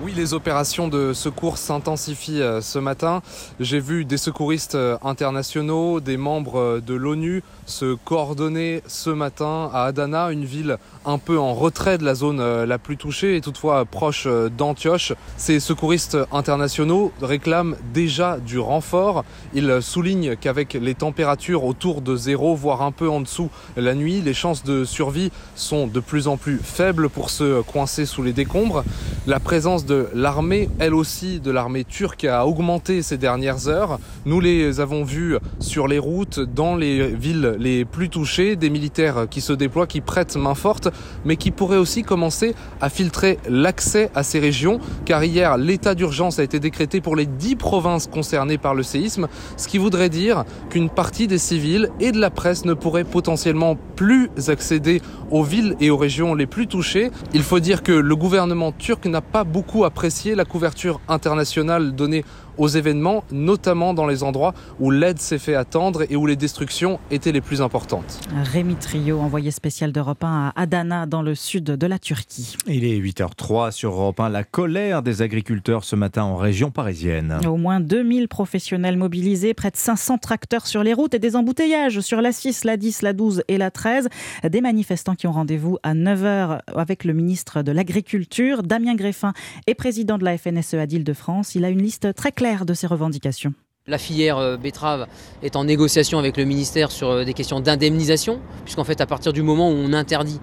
Oui, les opérations de secours s'intensifient euh, ce matin. J'ai vu des secouristes euh, internationaux, des membres euh, de l'ONU se coordonner ce matin à Adana, une ville un peu en retrait de la zone euh, la plus touchée et toutefois proche euh, d'Antioche. Ces secouristes internationaux réclament déjà du renfort. Ils soulignent qu'avec les températures autour de zéro, voire un peu en dessous la nuit, les chances de survie sont de plus en plus faibles pour se coincer sous les décombres. La présence de l'armée, elle aussi de l'armée turque, a augmenté ces dernières heures. Nous les avons vus sur les routes, dans les villes les plus touchées, des militaires qui se déploient, qui prêtent main forte, mais qui pourraient aussi commencer à filtrer l'accès à ces régions, car hier, l'état d'urgence a été décrété pour les dix provinces concernées par le séisme, ce qui voudrait dire qu'une partie des civils et de la presse ne pourrait potentiellement plus accéder aux villes et aux régions les plus touchées. Il faut dire que le gouvernement turc n'a pas beaucoup apprécié la couverture internationale donnée aux événements, notamment dans les endroits où l'aide s'est fait attendre et où les destructions étaient les plus importantes. Rémi Trio, envoyé spécial d'Europe 1 à Adana, dans le sud de la Turquie. Il est 8h03 sur Europe 1. La colère des agriculteurs ce matin en région parisienne. Au moins 2000 professionnels mobilisés, près de 500 tracteurs sur les routes et des embouteillages sur la 6, la 10, la 12 et la 13. Des manifestants qui ont rendez-vous à 9h avec le ministre de l'Agriculture. Damien Greffin est président de la FNSEA d'Île-de-France. Il a une liste très claire de ses revendications. La filière euh, betterave est en négociation avec le ministère sur euh, des questions d'indemnisation, puisqu'en fait, à partir du moment où on interdit,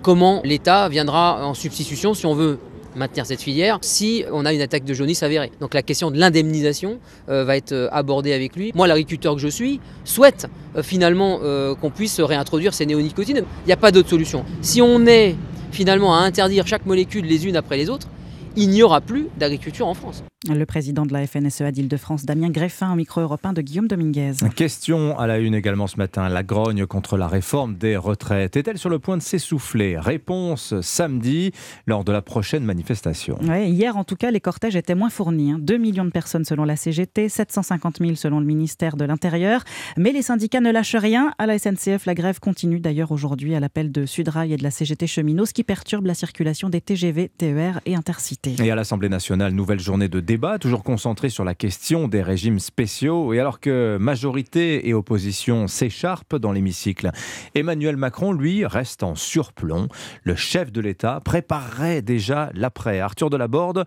comment l'État viendra en substitution si on veut maintenir cette filière si on a une attaque de jaunisse avérée. Donc la question de l'indemnisation euh, va être abordée avec lui. Moi, l'agriculteur que je suis, souhaite finalement qu'on puisse réintroduire ces néonicotines. Il n'y a pas d'autre solution. Si on est finalement à interdire chaque molécule les unes après les autres, il n'y aura plus d'agriculture en France. Le président de la FNSEA d'Île-de-France, Damien Greffin, au micro européen de Guillaume Dominguez. Question à la une également ce matin. La grogne contre la réforme des retraites est-elle sur le point de s'essouffler? Réponse samedi lors de la prochaine manifestation. Ouais, hier, en tout cas, les cortèges étaient moins fournis. 2 hein. millions de personnes selon la CGT, 750 000 selon le ministère de l'Intérieur. Mais les syndicats ne lâchent rien. À la SNCF, la grève continue d'ailleurs aujourd'hui à l'appel de Sudrail et de la CGT Cheminot, ce qui perturbe la circulation des TGV, TER et Intercités. Et à l'Assemblée nationale, nouvelle journée de débat, toujours concentré sur la question des régimes spéciaux. Et alors que majorité et opposition s'écharpent dans l'hémicycle, Emmanuel Macron, lui, reste en surplomb. Le chef de l'État préparerait déjà l'après. Arthur Delaborde,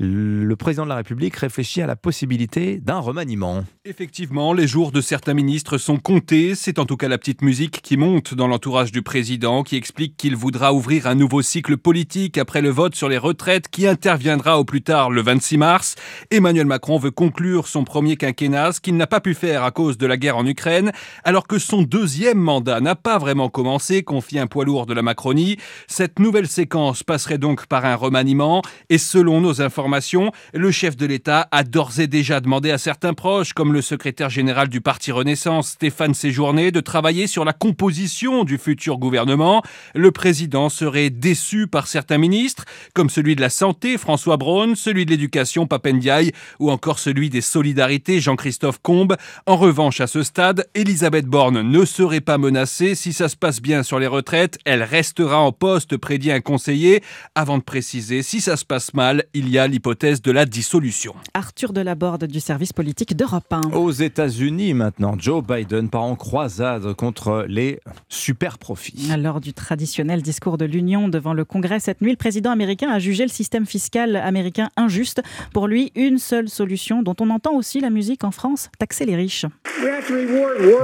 le président de la République, réfléchit à la possibilité d'un remaniement. Effectivement, les jours de certains ministres sont comptés. C'est en tout cas la petite musique qui monte dans l'entourage du président, qui explique qu'il voudra ouvrir un nouveau cycle politique après le vote sur les retraites qui interviendra au plus tard le 26 mars. Emmanuel Macron veut conclure son premier quinquennat, ce qu'il n'a pas pu faire à cause de la guerre en Ukraine, alors que son deuxième mandat n'a pas vraiment commencé, confie un poids lourd de la Macronie. Cette nouvelle séquence passerait donc par un remaniement, et selon nos informations, le chef de l'État a d'ores et déjà demandé à certains proches, comme le secrétaire général du Parti Renaissance, Stéphane Séjourné, de travailler sur la composition du futur gouvernement. Le président serait déçu par certains ministres, comme celui de la Santé, François Braun, celui de l'Éducation, Papendiaï ou encore celui des Solidarités Jean-Christophe Combe. En revanche, à ce stade, Elisabeth Borne ne serait pas menacée. Si ça se passe bien sur les retraites, elle restera en poste, prédit un conseiller, avant de préciser si ça se passe mal, il y a l'hypothèse de la dissolution. Arthur Delaborde du service politique d'Europe 1. Aux États-Unis maintenant, Joe Biden part en croisade contre les super profits. Lors du traditionnel discours de l'Union devant le Congrès cette nuit, le président américain a jugé le système fiscal américain injuste pour lui, une seule solution dont on entend aussi la musique en France, taxer les riches.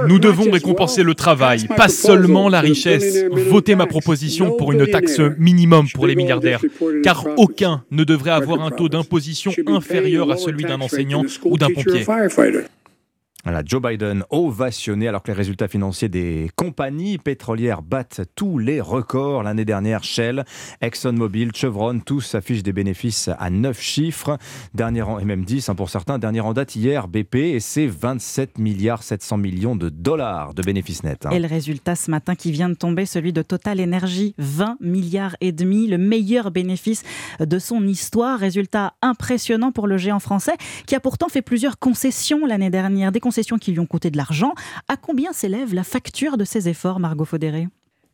Nous devons récompenser le travail, pas seulement la richesse. Votez ma proposition pour une taxe minimum pour les milliardaires, car aucun ne devrait avoir un taux d'imposition inférieur à celui d'un enseignant ou d'un pompier. Voilà, Joe Biden ovationné alors que les résultats financiers des compagnies pétrolières battent tous les records. L'année dernière, Shell, ExxonMobil, Chevron, tous affichent des bénéfices à 9 chiffres, dernier et même 10 hein, pour certains. Dernier en date hier, BP, et c'est 27 milliards 700 millions de dollars de bénéfices nets. Hein. Et le résultat ce matin qui vient de tomber, celui de Total Energy, 20 milliards et demi, le meilleur bénéfice de son histoire. Résultat impressionnant pour le géant français qui a pourtant fait plusieurs concessions l'année dernière. Des concessions qui lui ont coûté de l'argent. À combien s'élève la facture de ces efforts, Margot Faudéré?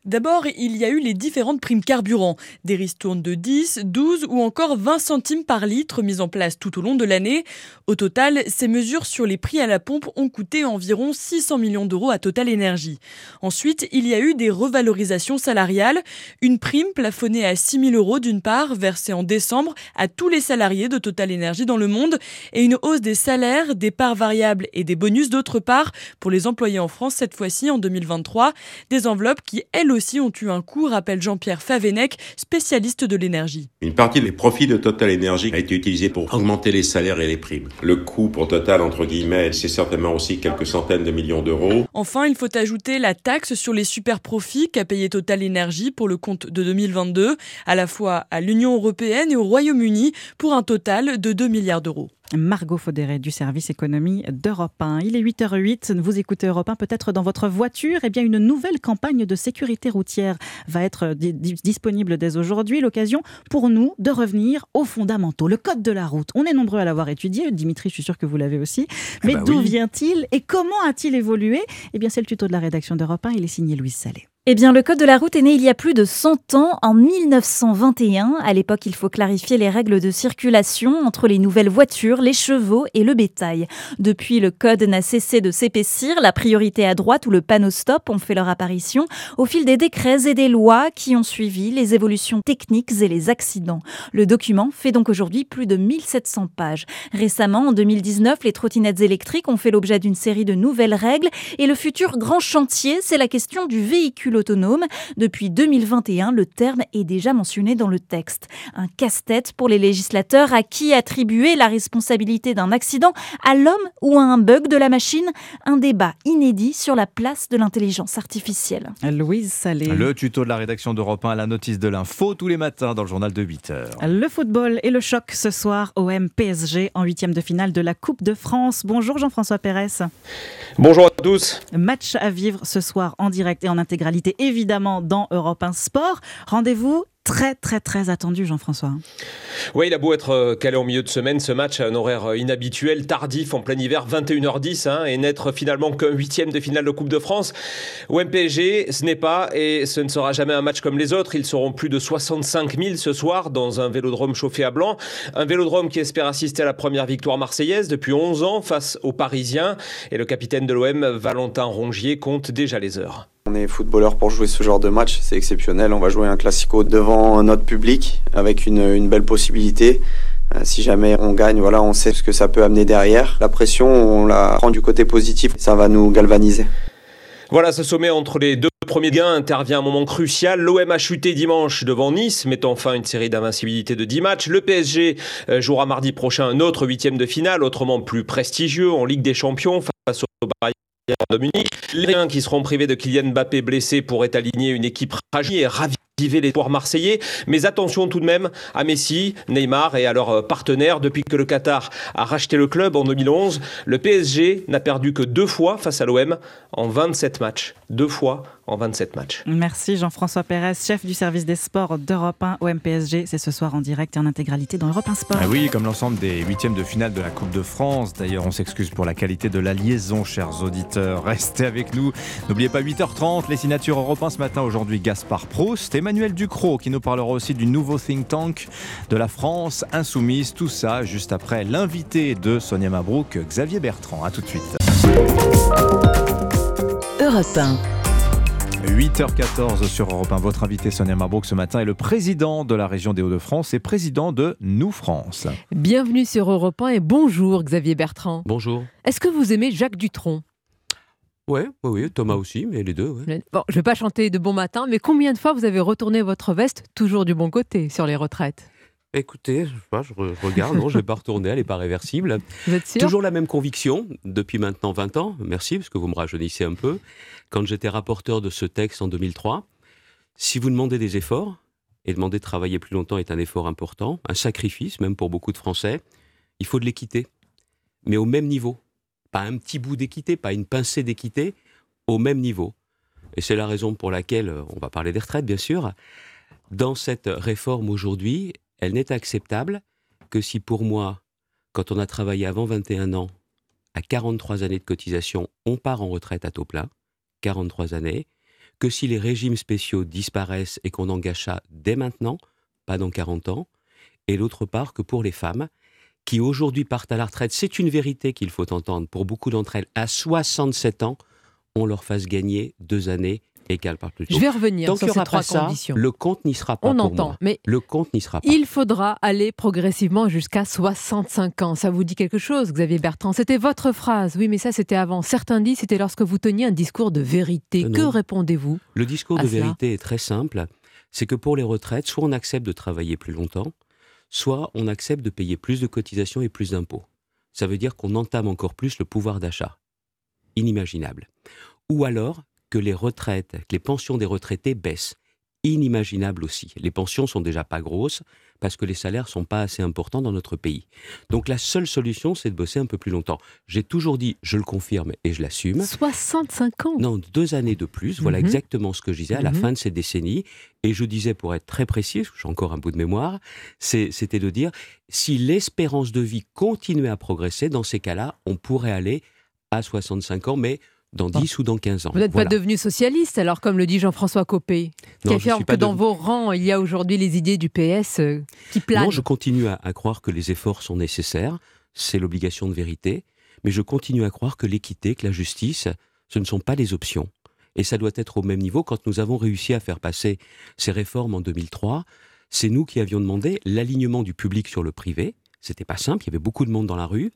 D'abord, il y a eu les différentes primes carburant, des ristournes de 10, 12 ou encore 20 centimes par litre mises en place tout au long de l'année. Au total, ces mesures sur les prix à la pompe ont coûté environ 600 millions d'euros à Total Energy. Ensuite, il y a eu des revalorisations salariales, une prime plafonnée à 6 000 euros d'une part, versée en décembre à tous les salariés de Total Energy dans le monde, et une hausse des salaires, des parts variables et des bonus d'autre part pour les employés en France cette fois-ci en 2023, des enveloppes qui, elles aussi ont eu un coût, rappelle Jean-Pierre Favenec, spécialiste de l'énergie. Une partie des profits de Total Energy a été utilisée pour augmenter les salaires et les primes. Le coût pour Total, entre guillemets, c'est certainement aussi quelques centaines de millions d'euros. Enfin, il faut ajouter la taxe sur les super profits qu'a payé Total Energy pour le compte de 2022, à la fois à l'Union européenne et au Royaume-Uni, pour un total de 2 milliards d'euros. Margot Faudéré du service économie d'Europe 1. Il est 8h08, vous écoutez Europe 1 peut-être dans votre voiture. Eh bien, une nouvelle campagne de sécurité routière va être disponible dès aujourd'hui. L'occasion pour nous de revenir aux fondamentaux. Le code de la route, on est nombreux à l'avoir étudié. Dimitri, je suis sûr que vous l'avez aussi. Mais bah d'où oui. vient-il et comment a-t-il évolué? Eh bien, c'est le tuto de la rédaction d'Europe 1. Il est signé Louise Salé. Eh bien, le Code de la route est né il y a plus de 100 ans, en 1921. À l'époque, il faut clarifier les règles de circulation entre les nouvelles voitures, les chevaux et le bétail. Depuis, le Code n'a cessé de s'épaissir. La priorité à droite ou le panneau stop ont fait leur apparition au fil des décrets et des lois qui ont suivi les évolutions techniques et les accidents. Le document fait donc aujourd'hui plus de 1700 pages. Récemment, en 2019, les trottinettes électriques ont fait l'objet d'une série de nouvelles règles et le futur grand chantier, c'est la question du véhicule autonome. Depuis 2021, le terme est déjà mentionné dans le texte. Un casse-tête pour les législateurs à qui attribuer la responsabilité d'un accident à l'homme ou à un bug de la machine Un débat inédit sur la place de l'intelligence artificielle. Louise Salé. Le tuto de la rédaction d'Europe 1 à la notice de l'info tous les matins dans le journal de 8 heures. Le football et le choc ce soir OM PSG en huitième de finale de la Coupe de France. Bonjour Jean-François Pérez. Bonjour à tous. Match à vivre ce soir en direct et en intégralité évidemment dans Europe 1 Sport. Rendez-vous très très très attendu Jean-François. Oui, il a beau être euh, calé en milieu de semaine, ce match a un horaire euh, inhabituel, tardif, en plein hiver, 21h10, hein, et n'être finalement qu'un huitième de finale de Coupe de France. Au MPG, ce n'est pas et ce ne sera jamais un match comme les autres. Ils seront plus de 65 000 ce soir dans un vélodrome chauffé à blanc. Un vélodrome qui espère assister à la première victoire marseillaise depuis 11 ans face aux Parisiens. Et le capitaine de l'OM, Valentin Rongier, compte déjà les heures. On est footballeur pour jouer ce genre de match, c'est exceptionnel. On va jouer un classico devant notre public avec une, belle possibilité. Euh, si jamais on gagne, voilà, on sait ce que ça peut amener derrière. La pression, on la prend du côté positif, ça va nous galvaniser. Voilà, ce sommet entre les deux premiers gains intervient à un moment crucial. L'OM a chuté dimanche devant Nice, mettant fin à une série d'invincibilité de 10 matchs. Le PSG euh, jouera mardi prochain un autre huitième de finale, autrement plus prestigieux en Ligue des Champions face au Bayern Les Liens qui seront privés de Kylian Mbappé blessé pourraient aligner une équipe fragile et raviver l'espoir marseillais. Mais attention tout de même à Messi, Neymar et à leurs partenaires. Depuis que le Qatar a racheté le club en 2011, le PSG n'a perdu que deux fois face à l'OM en 27 matchs. Deux fois en 27 matchs. Merci Jean-François Pérez, chef du service des sports d'Europe 1 au MPSG. C'est ce soir en direct et en intégralité dans Europe 1 Sport. Ah oui, comme l'ensemble des huitièmes de finale de la Coupe de France. D'ailleurs, on s'excuse pour la qualité de la liaison, chers auditeurs. Restez avec nous. N'oubliez pas 8h30, les signatures Europe 1 ce matin. Aujourd'hui, Gaspard Proust, Emmanuel Ducrot qui nous parlera aussi du nouveau think tank de la France insoumise. Tout ça juste après l'invité de Sonia Mabrouk, Xavier Bertrand. A tout de suite. Europe 1. 8h14 sur Europe 1. Votre invité Sonia Mabrouk ce matin est le président de la région des Hauts-de-France et président de Nous France. Bienvenue sur Europe 1 et bonjour Xavier Bertrand. Bonjour. Est-ce que vous aimez Jacques Dutronc? Ouais, oui, oui, Thomas aussi, mais les deux. Ouais. Bon, je vais pas chanter de bon matin, mais combien de fois vous avez retourné votre veste toujours du bon côté sur les retraites? Écoutez, je, sais pas, je, re- je regarde, non, je ne vais pas retourner, elle n'est pas réversible. Vous êtes sûr? Toujours la même conviction, depuis maintenant 20 ans, merci, parce que vous me rajeunissez un peu. Quand j'étais rapporteur de ce texte en 2003, si vous demandez des efforts, et demander de travailler plus longtemps est un effort important, un sacrifice même pour beaucoup de Français, il faut de l'équité, mais au même niveau. Pas un petit bout d'équité, pas une pincée d'équité, au même niveau. Et c'est la raison pour laquelle, euh, on va parler des retraites bien sûr, dans cette réforme aujourd'hui, elle n'est acceptable que si pour moi, quand on a travaillé avant 21 ans, à 43 années de cotisation, on part en retraite à taux plein, 43 années, que si les régimes spéciaux disparaissent et qu'on engage ça dès maintenant, pas dans 40 ans, et d'autre part que pour les femmes, qui aujourd'hui partent à la retraite, c'est une vérité qu'il faut entendre, pour beaucoup d'entre elles, à 67 ans, on leur fasse gagner deux années et qu'elles partent plus tôt. Je vais revenir Tant sur ces trois ça, conditions. le compte n'y sera pas On pour entend, moi. mais Le compte n'y sera pas. Il faudra aller progressivement jusqu'à 65 ans. Ça vous dit quelque chose, Xavier Bertrand? C'était votre phrase. Oui, mais ça, c'était avant. Certains disent c'était lorsque vous teniez un discours de vérité. Euh, que répondez-vous Le discours de vérité est très simple. C'est que pour les retraites, soit on accepte de travailler plus longtemps, soit on accepte de payer plus de cotisations et plus d'impôts. Ça veut dire qu'on entame encore plus le pouvoir d'achat. Inimaginable. Ou alors que les retraites, que les pensions des retraités baissent. Inimaginable aussi. Les pensions sont déjà pas grosses parce que les salaires sont pas assez importants dans notre pays. Donc la seule solution, c'est de bosser un peu plus longtemps. J'ai toujours dit, je le confirme et je l'assume. 65 ans Non, deux années de plus. Voilà Mhm. exactement ce que je disais à la Mhm. fin de ces décennies. Et je disais, pour être très précis, j'ai encore un bout de mémoire, c'était de dire, si l'espérance de vie continuait à progresser, dans ces cas-là, on pourrait aller à 65 ans, mais dans 10 ou dans 15 ans. Vous n'êtes Voilà. pas devenu socialiste, alors, comme le dit Jean-François Copé, qui affirme que dans vos rangs, il y a aujourd'hui les idées du PS euh, qui planent. Non, je continue à, à croire que les efforts sont nécessaires, c'est l'obligation de vérité, mais je continue à croire que l'équité, que la justice, ce ne sont pas des options. Et ça doit être au même niveau. Quand nous avons réussi à faire passer ces réformes en 2003, c'est nous qui avions demandé l'alignement du public sur le privé. C'était pas simple, il y avait beaucoup de monde dans la rue,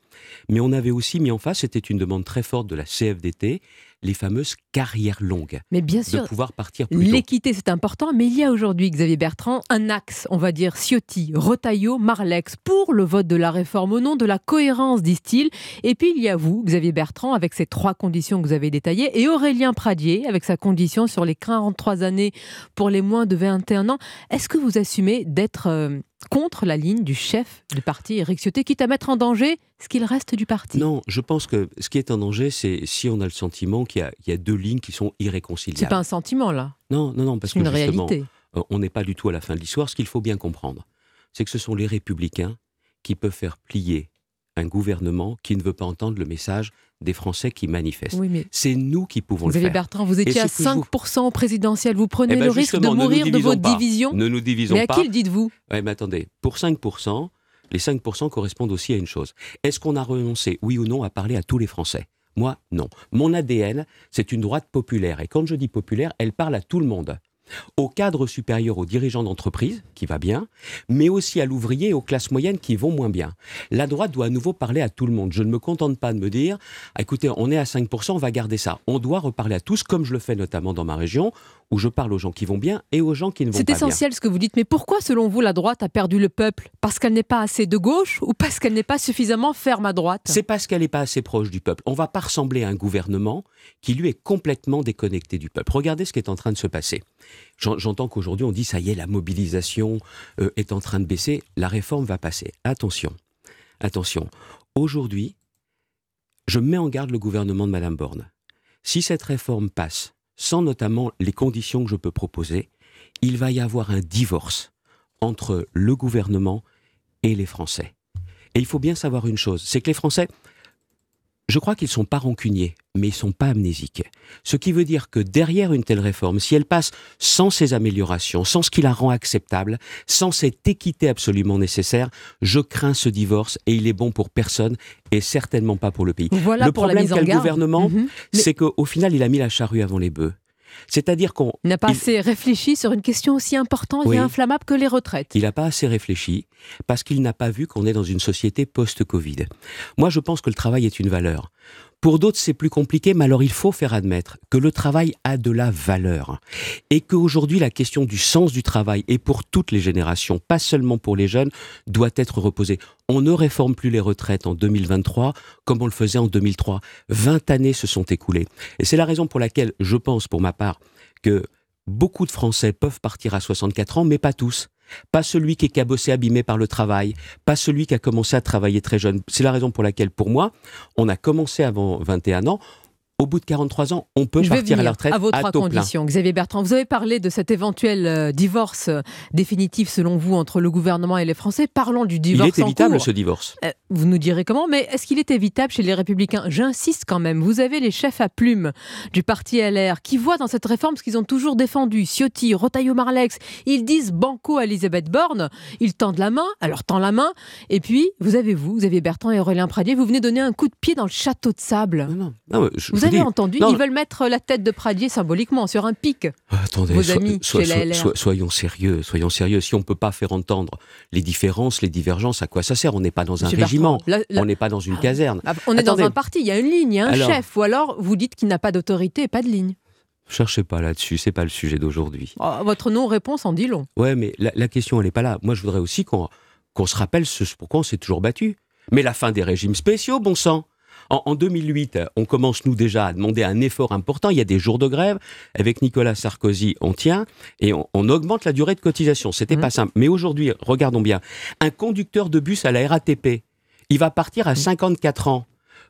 mais on avait aussi mis en face, c'était une demande très forte de la CFDT, les fameuses carrières longues. Mais bien sûr, de pouvoir partir plus l'équité c'est important, mais il y a aujourd'hui, Xavier Bertrand, un axe, on va dire Ciotti, Rotaillot, Marlex, pour le vote de la réforme au nom de la cohérence, disent-ils. Et puis il y a vous, Xavier Bertrand, avec ces trois conditions que vous avez détaillées, et Aurélien Pradier, avec sa condition sur les 43 années pour les moins de 21 ans. Est-ce que vous assumez d'être euh, contre la ligne du chef du parti, Éric Ciotti, quitte à mettre en danger ce qu'il reste du parti Non, je pense que ce qui est en danger, c'est si on a le sentiment qu'il y a, il y a deux lignes qui sont irréconciliables. C'est pas un sentiment là. Non, non, non, parce que une justement, réalité. euh, on n'est pas du tout à la fin de l'histoire. Ce qu'il faut bien comprendre, c'est que ce sont les républicains qui peuvent faire plier un gouvernement qui ne veut pas entendre le message des Français qui manifestent. Oui, mais- C'est nous qui pouvons le faire. Bertrand, vous étiez à ce que je vous- 5% au présidentiel. Vous prenez Eh ben, le risque de mourir de divisons votre pas. division Ne nous divisons Mais à pas. qui le dites-vous? Ouais, mais attendez, pour 5%, les 5% correspondent aussi à une chose. Est-ce qu'on a renoncé, oui ou non, à parler à tous les Français? Moi, non. Mon ADN, c'est une droite populaire. Et quand je dis populaire, elle parle à tout le monde. Au cadre supérieur, aux dirigeants d'entreprise, qui va bien, mais aussi à l'ouvrier et aux classes moyennes qui vont moins bien. La droite doit à nouveau parler à tout le monde. Je ne me contente pas de me dire, écoutez, on est à 5%, on va garder ça. On doit reparler à tous, comme je le fais notamment dans ma région, où je parle aux gens qui vont bien et aux gens qui ne vont C'est pas bien. essentiel ce que vous dites, mais pourquoi selon vous la droite a perdu le peuple? Parce qu'elle n'est pas assez de gauche ou parce qu'elle n'est pas suffisamment ferme à droite? C'est parce qu'elle n'est pas assez proche du peuple. On va pas ressembler à un gouvernement qui, lui, est complètement déconnecté du peuple. Regardez ce qui est en train de se passer. J'en- J'entends qu'aujourd'hui, on dit, ça y est, la mobilisation euh, est en train de baisser, la réforme va passer. Attention, attention. Aujourd'hui, je mets en garde le gouvernement de Madame Borne. Si cette réforme passe, sans notamment les conditions que je peux proposer, il va y avoir un divorce entre le gouvernement et les Français. Et il faut bien savoir une chose, c'est que les Français, je crois qu'ils sont pas rancuniers, mais ils sont pas amnésiques. Ce qui veut dire que derrière une telle réforme, si elle passe sans ces améliorations, sans ce qui la rend acceptable, sans cette équité absolument nécessaire, je crains ce divorce et il est bon pour personne et certainement pas pour le pays. Voilà le pour problème qu'a le gouvernement, Mhm. C'est qu'au final, il a mis la charrue avant les bœufs. C'est-à-dire qu'on n'a pas il- assez réfléchi sur une question aussi importante Oui. et inflammable que les retraites. il n'a pas assez réfléchi parce qu'il n'a pas vu qu'on est dans une société post-Covid. Moi, je pense que le travail est une valeur. Pour d'autres, c'est plus compliqué, mais alors il faut faire admettre que le travail a de la valeur. Et qu'aujourd'hui, la question du sens du travail, et pour toutes les générations, pas seulement pour les jeunes, doit être reposée. On ne réforme plus les retraites en 2023 comme on le faisait en 2003. 20 années se sont écoulées. Et c'est la raison pour laquelle je pense, pour ma part, que beaucoup de Français peuvent partir à 64 ans, mais pas tous. Pas celui qui est cabossé, abîmé par le travail, pas celui qui a commencé à travailler très jeune. C'est la raison pour laquelle, pour moi, on a commencé avant 21 ans. Au bout de 43 ans, on peut Je partir à la retraite à vos à trois taux plein. conditions. Xavier Bertrand, vous avez parlé de cet éventuel euh, divorce euh, définitif selon vous entre le gouvernement et les Français. Parlons du Il divorce est en évitable cours. ce divorce? Euh, Vous nous direz comment, mais est-ce qu'il est évitable chez les Républicains? J'insiste quand même. Vous avez les chefs à plumes du parti LR qui voient dans cette réforme ce qu'ils ont toujours défendu. Ciotti, Rotaillot, Marlex. Ils disent banco à Elisabeth Borne. Ils tendent la main, alors tend la main. Et puis, vous avez vous, avez Bertrand et Aurélien Pradier. Vous venez donner un coup de pied dans le château de sable. Non, je vous vous avez entendu non, Ils veulent mettre la tête de Pradier symboliquement sur un pic. Attendez, Vos amis so- so- so- soyons sérieux, soyons sérieux. Si on ne peut pas faire entendre les différences, les divergences, à quoi ça sert? On n'est pas dans un régiment, on n'est pas dans une caserne. Ah, On est dans un parti, il y a une ligne, il y a un Alors- chef. Ou alors vous dites qu'il n'a pas d'autorité et pas de ligne. Cherchez pas là-dessus, c'est pas le sujet d'aujourd'hui. Oh, votre non-réponse en dit long. Ouais, mais la, la question, elle n'est pas là. Moi, je voudrais aussi qu'on qu'on se rappelle ce pourquoi on s'est toujours battu. Mais la fin des régimes spéciaux, bon sang en, en 2008, on commence, nous, déjà, à demander un effort important. Il y a des jours de grève. Avec Nicolas Sarkozy, on tient et on, on augmente la durée de cotisation. C'était pas simple. Mais aujourd'hui, regardons bien. Un conducteur de bus à la RATP, il va partir à 54 ans.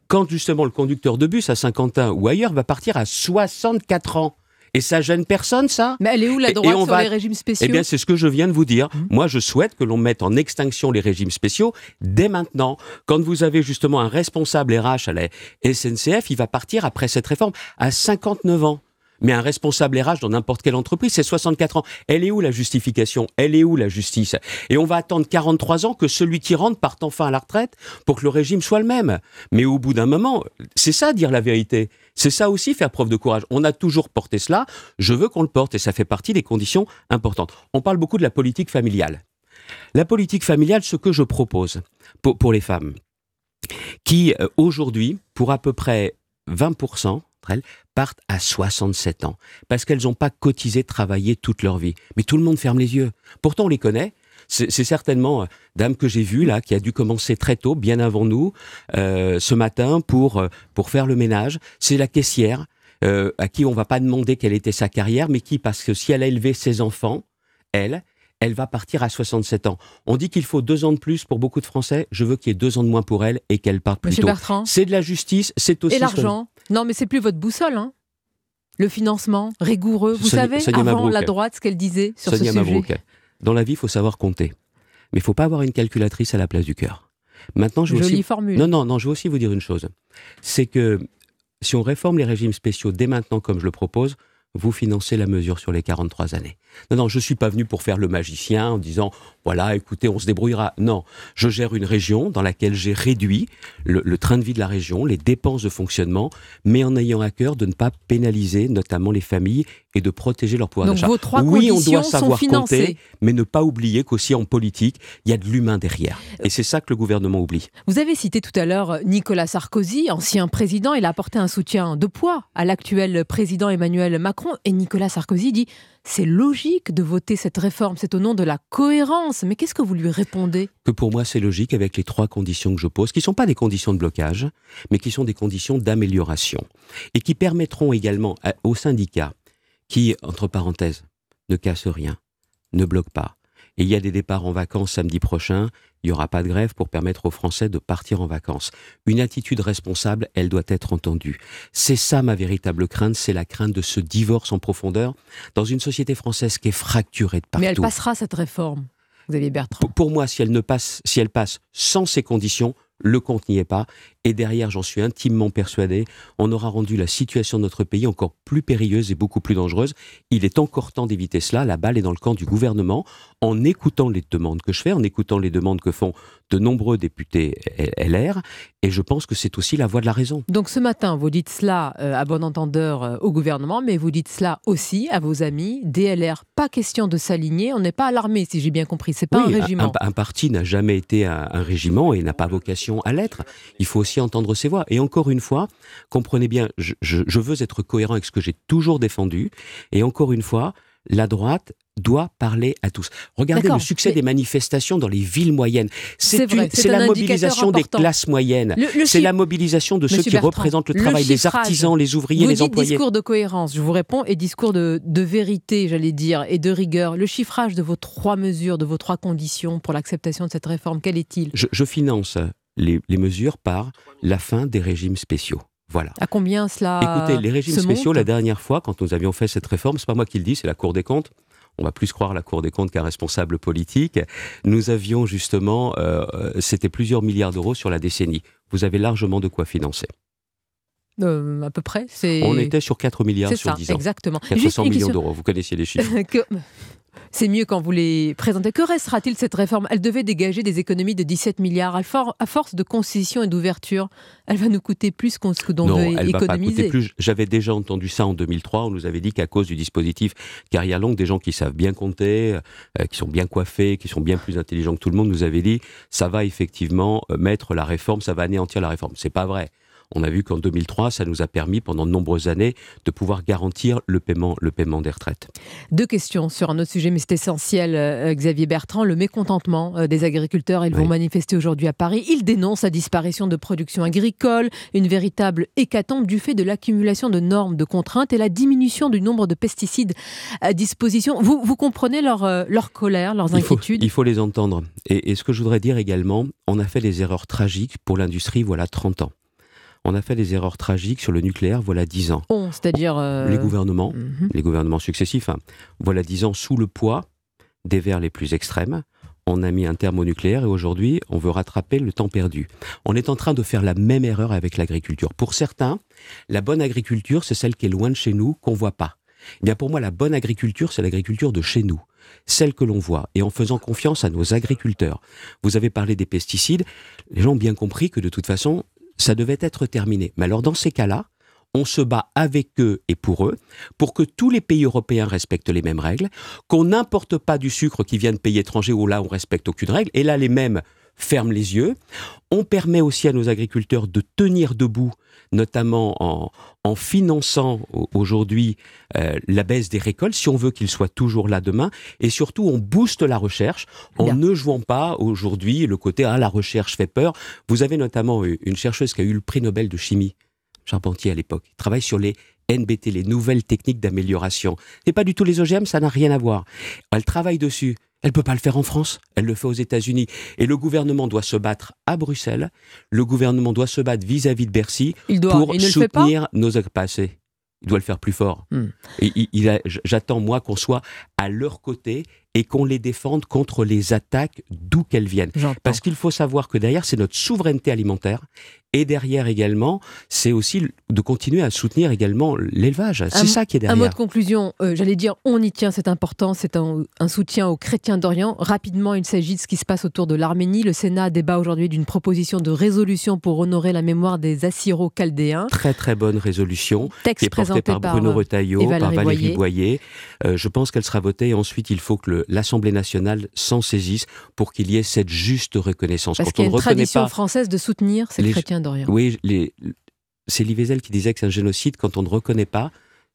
Quand justement le conducteur de bus à Saint-Quentin ou ailleurs va partir à 64 ans. Et ça gêne personne, ça Mais elle est où la Et- et droite on sur va- les régimes spéciaux eh bien, c'est ce que je viens de vous dire. Moi, je souhaite que l'on mette en extinction les régimes spéciaux dès maintenant. Quand vous avez justement un responsable RH à la SNCF, il va partir après cette réforme à 59 ans. Mais un responsable RH dans n'importe quelle entreprise, c'est 64 ans. Elle est où la justification? Elle est où la justice? Et on va attendre 43 ans que celui qui rentre parte enfin à la retraite pour que le régime soit le même. Mais au bout d'un moment, c'est ça dire la vérité. C'est ça aussi faire preuve de courage. On a toujours porté cela. Je veux qu'on le porte et ça fait partie des conditions importantes. On parle beaucoup de la politique familiale. La politique familiale, ce que je propose pour, les femmes, qui euh, aujourd'hui, pour à peu près 20%, elles partent à 67 ans parce qu'elles n'ont pas cotisé, travaillé toute leur vie. Mais tout le monde ferme les yeux. Pourtant, on les connaît. C'est certainement euh, dame que j'ai vue là, qui a dû commencer très tôt, bien avant nous, euh, ce matin pour euh, pour faire le ménage. C'est la caissière à qui on va pas demander quelle était sa carrière, mais qui parce que si elle a élevé ses enfants, elle, elle va partir à 67 ans. On dit qu'il faut deux ans de plus pour beaucoup de Français. Je veux qu'il y ait deux ans de moins pour elle et qu'elle parte plus Monsieur tôt. Bertrand C'est de la justice, c'est aussi Et l'argent Non, mais c'est plus votre boussole. Hein. Le financement rigoureux. Vous Sonia- savez, Sonia avant Mabrouk. la droite, ce qu'elle disait sur Sonia ce sujet. Mabrouk, dans la vie, il faut savoir compter. Mais il faut pas avoir une calculatrice à la place du cœur. Maintenant, je veux Jolie aussi... formule. Non, non, non, je veux aussi vous dire une chose. C'est que si on réforme les régimes spéciaux dès maintenant, comme je le propose, vous financez la mesure sur les 43 années. Non, non, je suis pas venu pour faire le magicien en disant, voilà, écoutez, on se débrouillera. Non, je gère une région dans laquelle j'ai réduit le train de vie de la région, les dépenses de fonctionnement, mais en ayant à cœur de ne pas pénaliser notamment les familles et de protéger leur pouvoir Donc d'achat. vos trois oui, on doit savoir compter, mais ne pas oublier qu'aussi en politique, il y a de l'humain derrière. Et c'est ça que le gouvernement oublie. Vous avez cité tout à l'heure Nicolas Sarkozy, ancien président. Il a apporté un soutien de poids à l'actuel président Emmanuel Macron. Et Nicolas Sarkozy dit c'est logique de voter cette réforme, c'est au nom de la cohérence. Mais qu'est-ce que vous lui répondez? Que pour moi c'est logique avec les trois conditions que je pose, qui ne sont pas des conditions de blocage, mais qui sont des conditions d'amélioration, et qui permettront également aux syndicats, qui, entre parenthèses, ne cassent rien, ne bloquent pas, et il y a des départs en vacances samedi prochain, il n'y aura pas de grève pour permettre aux Français de partir en vacances. Une attitude responsable, elle doit être entendue. C'est ça ma véritable crainte, c'est la crainte de ce divorce en profondeur dans une société française qui est fracturée de partout. Mais elle passera cette réforme, Xavier Bertrand. Pour, pour moi, si elle ne passe, si elle passe sans ces conditions, le compte n'y est pas. Et derrière, j'en suis intimement persuadé, on aura rendu la situation de notre pays encore plus périlleuse et beaucoup plus dangereuse. Il est encore temps d'éviter cela. La balle est dans le camp du gouvernement. En écoutant les demandes que je fais, en écoutant les demandes que font de nombreux députés LR, et je pense que c'est aussi la voie de la raison. Donc ce matin, vous dites cela euh, à bon entendeur euh, au gouvernement, mais vous dites cela aussi à vos amis DLR. Pas question de s'aligner, on n'est pas à l'armée, si j'ai bien compris. C'est pas Oui, un régiment. Un, un parti n'a jamais été un, un régiment et n'a pas vocation à l'être. Il faut aussi entendre ses voix. Et encore une fois, comprenez bien, je, je- je veux être cohérent avec ce que j'ai toujours défendu. Et encore une fois, la droite doit parler à tous. Regardez le succès mais- des manifestations dans les villes moyennes. C'est la mobilisation des classes moyennes. Le- le C'est la mobilisation de ceux Monsieur qui Bertrand, représentent le le travail, les chiffrage. artisans, les ouvriers, Vous les dites employés. discours de cohérence, je vous réponds, et discours de, de vérité, j'allais dire, et de rigueur. Le chiffrage de vos trois mesures, de vos trois conditions pour l'acceptation de cette réforme, quel est-il? Je, je finance les, les mesures par la fin des régimes spéciaux. Voilà. À combien cela Écoutez, les régimes spéciaux, la dernière fois, quand nous avions fait cette réforme, c'est pas moi qui le dis, c'est la Cour des comptes. On va plus croire la Cour des comptes qu'un responsable politique. Nous avions justement, euh, euh, c'était plusieurs milliards d'euros sur la décennie. Vous avez largement de quoi financer. Euh, À peu près c'est... On était sur 4 milliards sur ça, 10 ans. exactement. 400 Juste une millions d'euros, vous connaissiez les chiffres. Que- C'est mieux quand vous les présentez. Que restera-t-il de cette réforme? Elle devait dégager des économies de 17 milliards. À, for- à force de concessions et d'ouverture, elle va nous coûter plus qu'on ce que l'on non, veut elle va pas plus. J'avais déjà entendu ça en 2003. On nous avait dit qu'à cause du dispositif carrière longue, des gens qui savent bien compter, euh, qui sont bien coiffés, qui sont bien plus intelligents que tout le monde, nous avait dit ça va effectivement euh, mettre la réforme, ça va anéantir la réforme. C'est pas vrai. On a vu qu'en 2003, ça nous a permis pendant de nombreuses années de pouvoir garantir le paiement, le paiement des retraites. Deux questions sur un autre sujet, mais c'est essentiel, euh, Xavier Bertrand. Le mécontentement euh, des agriculteurs, ils vont manifester aujourd'hui à Paris. Ils dénoncent la disparition de production agricole, une véritable hécatombe du fait de l'accumulation de normes, de contraintes et la diminution du nombre de pesticides à disposition. Vous, vous comprenez leur, euh, leur colère, leurs Il faut, inquiétudes? il faut les entendre. Et, et ce que je voudrais dire également, on a fait des erreurs tragiques pour l'industrie, voilà 30 ans. On a fait des erreurs tragiques sur le nucléaire, voilà 10 ans. On, c'est-à-dire. euh, Les gouvernements, mhm. les gouvernements successifs, hein, voilà 10 ans sous le poids des verts les plus extrêmes. On a mis un terme au nucléaire et aujourd'hui, on veut rattraper le temps perdu. On est en train de faire la même erreur avec l'agriculture. Pour certains, la bonne agriculture, c'est celle qui est loin de chez nous, qu'on voit pas. Eh bien, pour moi, la bonne agriculture, c'est l'agriculture de chez nous, celle que l'on voit, et en faisant confiance à nos agriculteurs. Vous avez parlé des pesticides. Les gens ont bien compris que de toute façon, ça devait être terminé. Mais alors, dans ces cas-là, on se bat avec eux et pour eux, pour que tous les pays européens respectent les mêmes règles, qu'on n'importe pas du sucre qui vient de pays étrangers où là on respecte aucune règle, et là les mêmes ferme les yeux. On permet aussi à nos agriculteurs de tenir debout, notamment en, en finançant aujourd'hui euh, la baisse des récoltes, si on veut qu'ils soient toujours là demain. Et surtout, on booste la recherche en ne jouant pas aujourd'hui le côté ah, la recherche fait peur. Vous avez notamment une chercheuse qui a eu le prix Nobel de chimie, Charpentier à l'époque, qui travaille sur les NBT, les nouvelles techniques d'amélioration. C'est pas du tout les OGM, ça n'a rien à voir. Elle travaille dessus. Elle ne peut pas le faire en France, elle le fait aux États-Unis. Et le gouvernement doit se battre à Bruxelles, le gouvernement doit se battre vis-à-vis de Bercy pour soutenir nos passés. Il doit le faire plus fort. Hmm. Et j'attends, moi, qu'on soit à leur côté et qu'on les défende contre les attaques d'où qu'elles viennent. Parce qu'il faut savoir que derrière, c'est notre souveraineté alimentaire et derrière également, c'est aussi de continuer à soutenir également l'élevage. C'est ça qui est derrière. Un mot de conclusion, euh, j'allais dire, on y tient, c'est important, c'est un, soutien aux chrétiens d'Orient. Rapidement, il s'agit de ce qui se passe autour de l'Arménie. Le Sénat débat aujourd'hui d'une proposition de résolution pour honorer la mémoire des Assyro-Chaldéens. Très très bonne résolution, Texte qui est portée par, Bruno Retailleau, par Valérie Boyer. Euh, je pense qu'elle sera votée et ensuite il faut que l'Assemblée nationale s'en saisisse pour qu'il y ait cette juste reconnaissance. Parce qu'il y a une tradition française de soutenir ces chrétiens oui, c'est Livezel qui disait que c'est un génocide quand on ne reconnaît pas,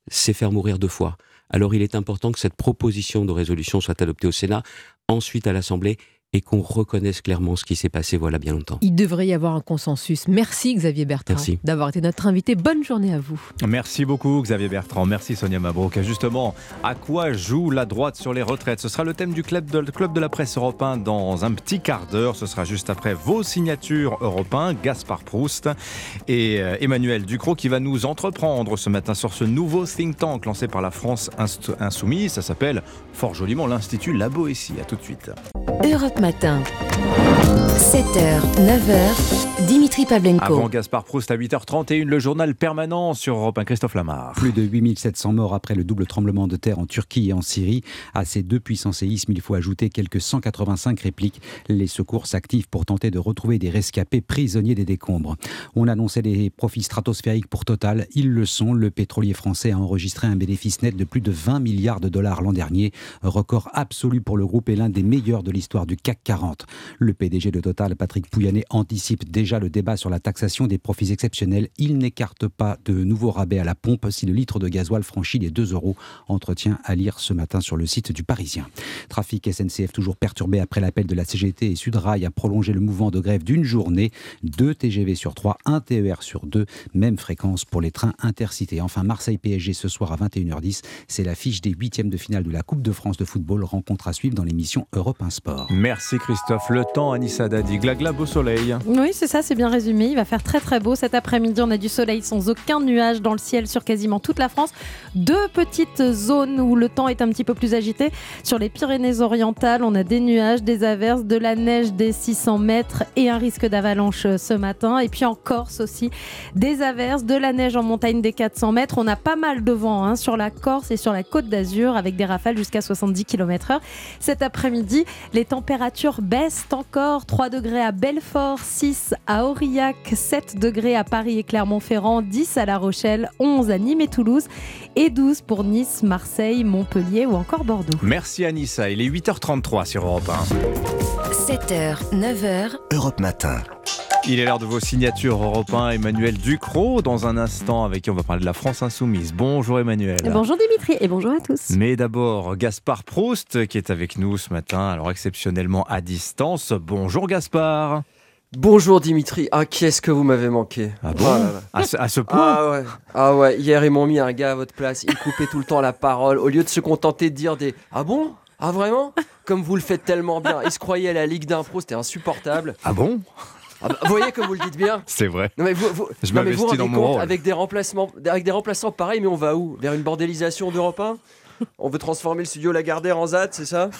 c'est faire mourir deux fois. Alors il est important que cette proposition de résolution soit adoptée au Sénat, ensuite à l'Assemblée et qu'on reconnaisse clairement ce qui s'est passé voilà bien longtemps. Il devrait y avoir un consensus. Merci Xavier Bertrand d'avoir été notre invité. Bonne journée à vous. Merci beaucoup Xavier Bertrand. Merci Sonia Mabrouk. Justement, à quoi joue la droite sur les retraites? Ce sera le thème du club de, club de la presse européen dans un petit quart d'heure. Ce sera juste après vos signatures européens, Gaspard Proust et euh, Emmanuel Ducrot qui va nous entreprendre ce matin sur ce nouveau think tank lancé par la France Insoumise. Ça s'appelle fort joliment l'Institut La Boétie. À tout de suite. Europe Matin. 7h, 9h, Dimitri Pavlenko. Avant Gaspard Proust à 8h31, le journal permanent sur Europe 1, Christophe Lamar. Plus de 8700 morts après le double tremblement de terre en Turquie et en Syrie. À ces deux puissants séismes, il faut ajouter quelques 185 répliques. Les secours s'activent pour tenter de retrouver des rescapés prisonniers des décombres. On annonçait des profits stratosphériques pour Total. Ils le sont. Le pétrolier français a enregistré un bénéfice net de plus de 20 milliards de dollars l'an dernier. Record absolu pour le groupe et l'un des meilleurs de l'histoire du CAC 40. Le PDG de Total, Patrick Pouyanné, anticipe déjà le débat sur la taxation des profits exceptionnels. Il n'écarte pas de nouveaux rabais à la pompe si le litre de gasoil franchit les 2 euros. Entretien à lire ce matin sur le site du Parisien. Trafic SNCF toujours perturbé après l'appel de la CGT et Sudrail a prolongé le mouvement de grève d'une journée. Deux TGV sur 3, un TER sur 2, même fréquence pour les trains intercités. Enfin, Marseille-PSG ce soir à 21h10, c'est l'affiche des huitièmes de finale de la Coupe de France de football. Rencontre à suivre dans l'émission Europe 1 Sport. Merci Christophe. Le temps, Anissa Dadi, glagla au soleil. Oui, c'est ça, c'est bien résumé. Il va faire très très beau cet après-midi. On a du soleil sans aucun nuage dans le ciel sur quasiment toute la France. Deux petites zones où le temps est un petit peu plus agité. Sur les Pyrénées-Orientales, on a des nuages, des averses, de la neige des 600 mètres et un risque d'avalanche ce matin. Et puis en Corse aussi, des averses, de la neige en montagne des 400 mètres. On a pas mal de vent hein, sur la Corse et sur la côte d'Azur avec des rafales jusqu'à 70 km/h. Cet après-midi, les températures baissent encore. 3 degrés à Belfort, 6 à Aurillac, 7 degrés à Paris et Clermont-Ferrand, 10 à La Rochelle, 11 à Nîmes et Toulouse et 12 pour Nice, Marseille, Montpellier ou encore Bordeaux. Merci Anissa. Il est 8h33 sur Europe 1. 7h, 9h. Europe Matin. Il est l'heure de vos signatures européens. Emmanuel Ducrot, dans un instant, avec qui on va parler de la France Insoumise. Bonjour Emmanuel. bonjour Dimitri et bonjour à tous. Mais d'abord, Gaspard Proust qui est avec nous ce matin, alors exceptionnellement à distance. Bonjour Gaspard. Bonjour Dimitri. Ah, qu'est-ce que vous m'avez manqué. Ah bon à, ce, point ah ouais. ah ouais. Hier, ils m'ont mis un gars à votre place. Il coupait tout le temps la parole. Au lieu de se contenter de dire des Ah bon? Ah vraiment? Comme vous le faites tellement bien. Il se croyait à la Ligue d'impro, c'était insupportable. Ah bon? Ah bah, vous voyez comme vous le dites bien. C'est vrai. Non mais vous, vous, je non mais vous dans mon rôle. avec des remplacements, avec des remplaçants pareils, mais on va où? Vers une bordélisation d'Europe 1 On veut transformer le studio Lagardère en ZAD, c'est ça?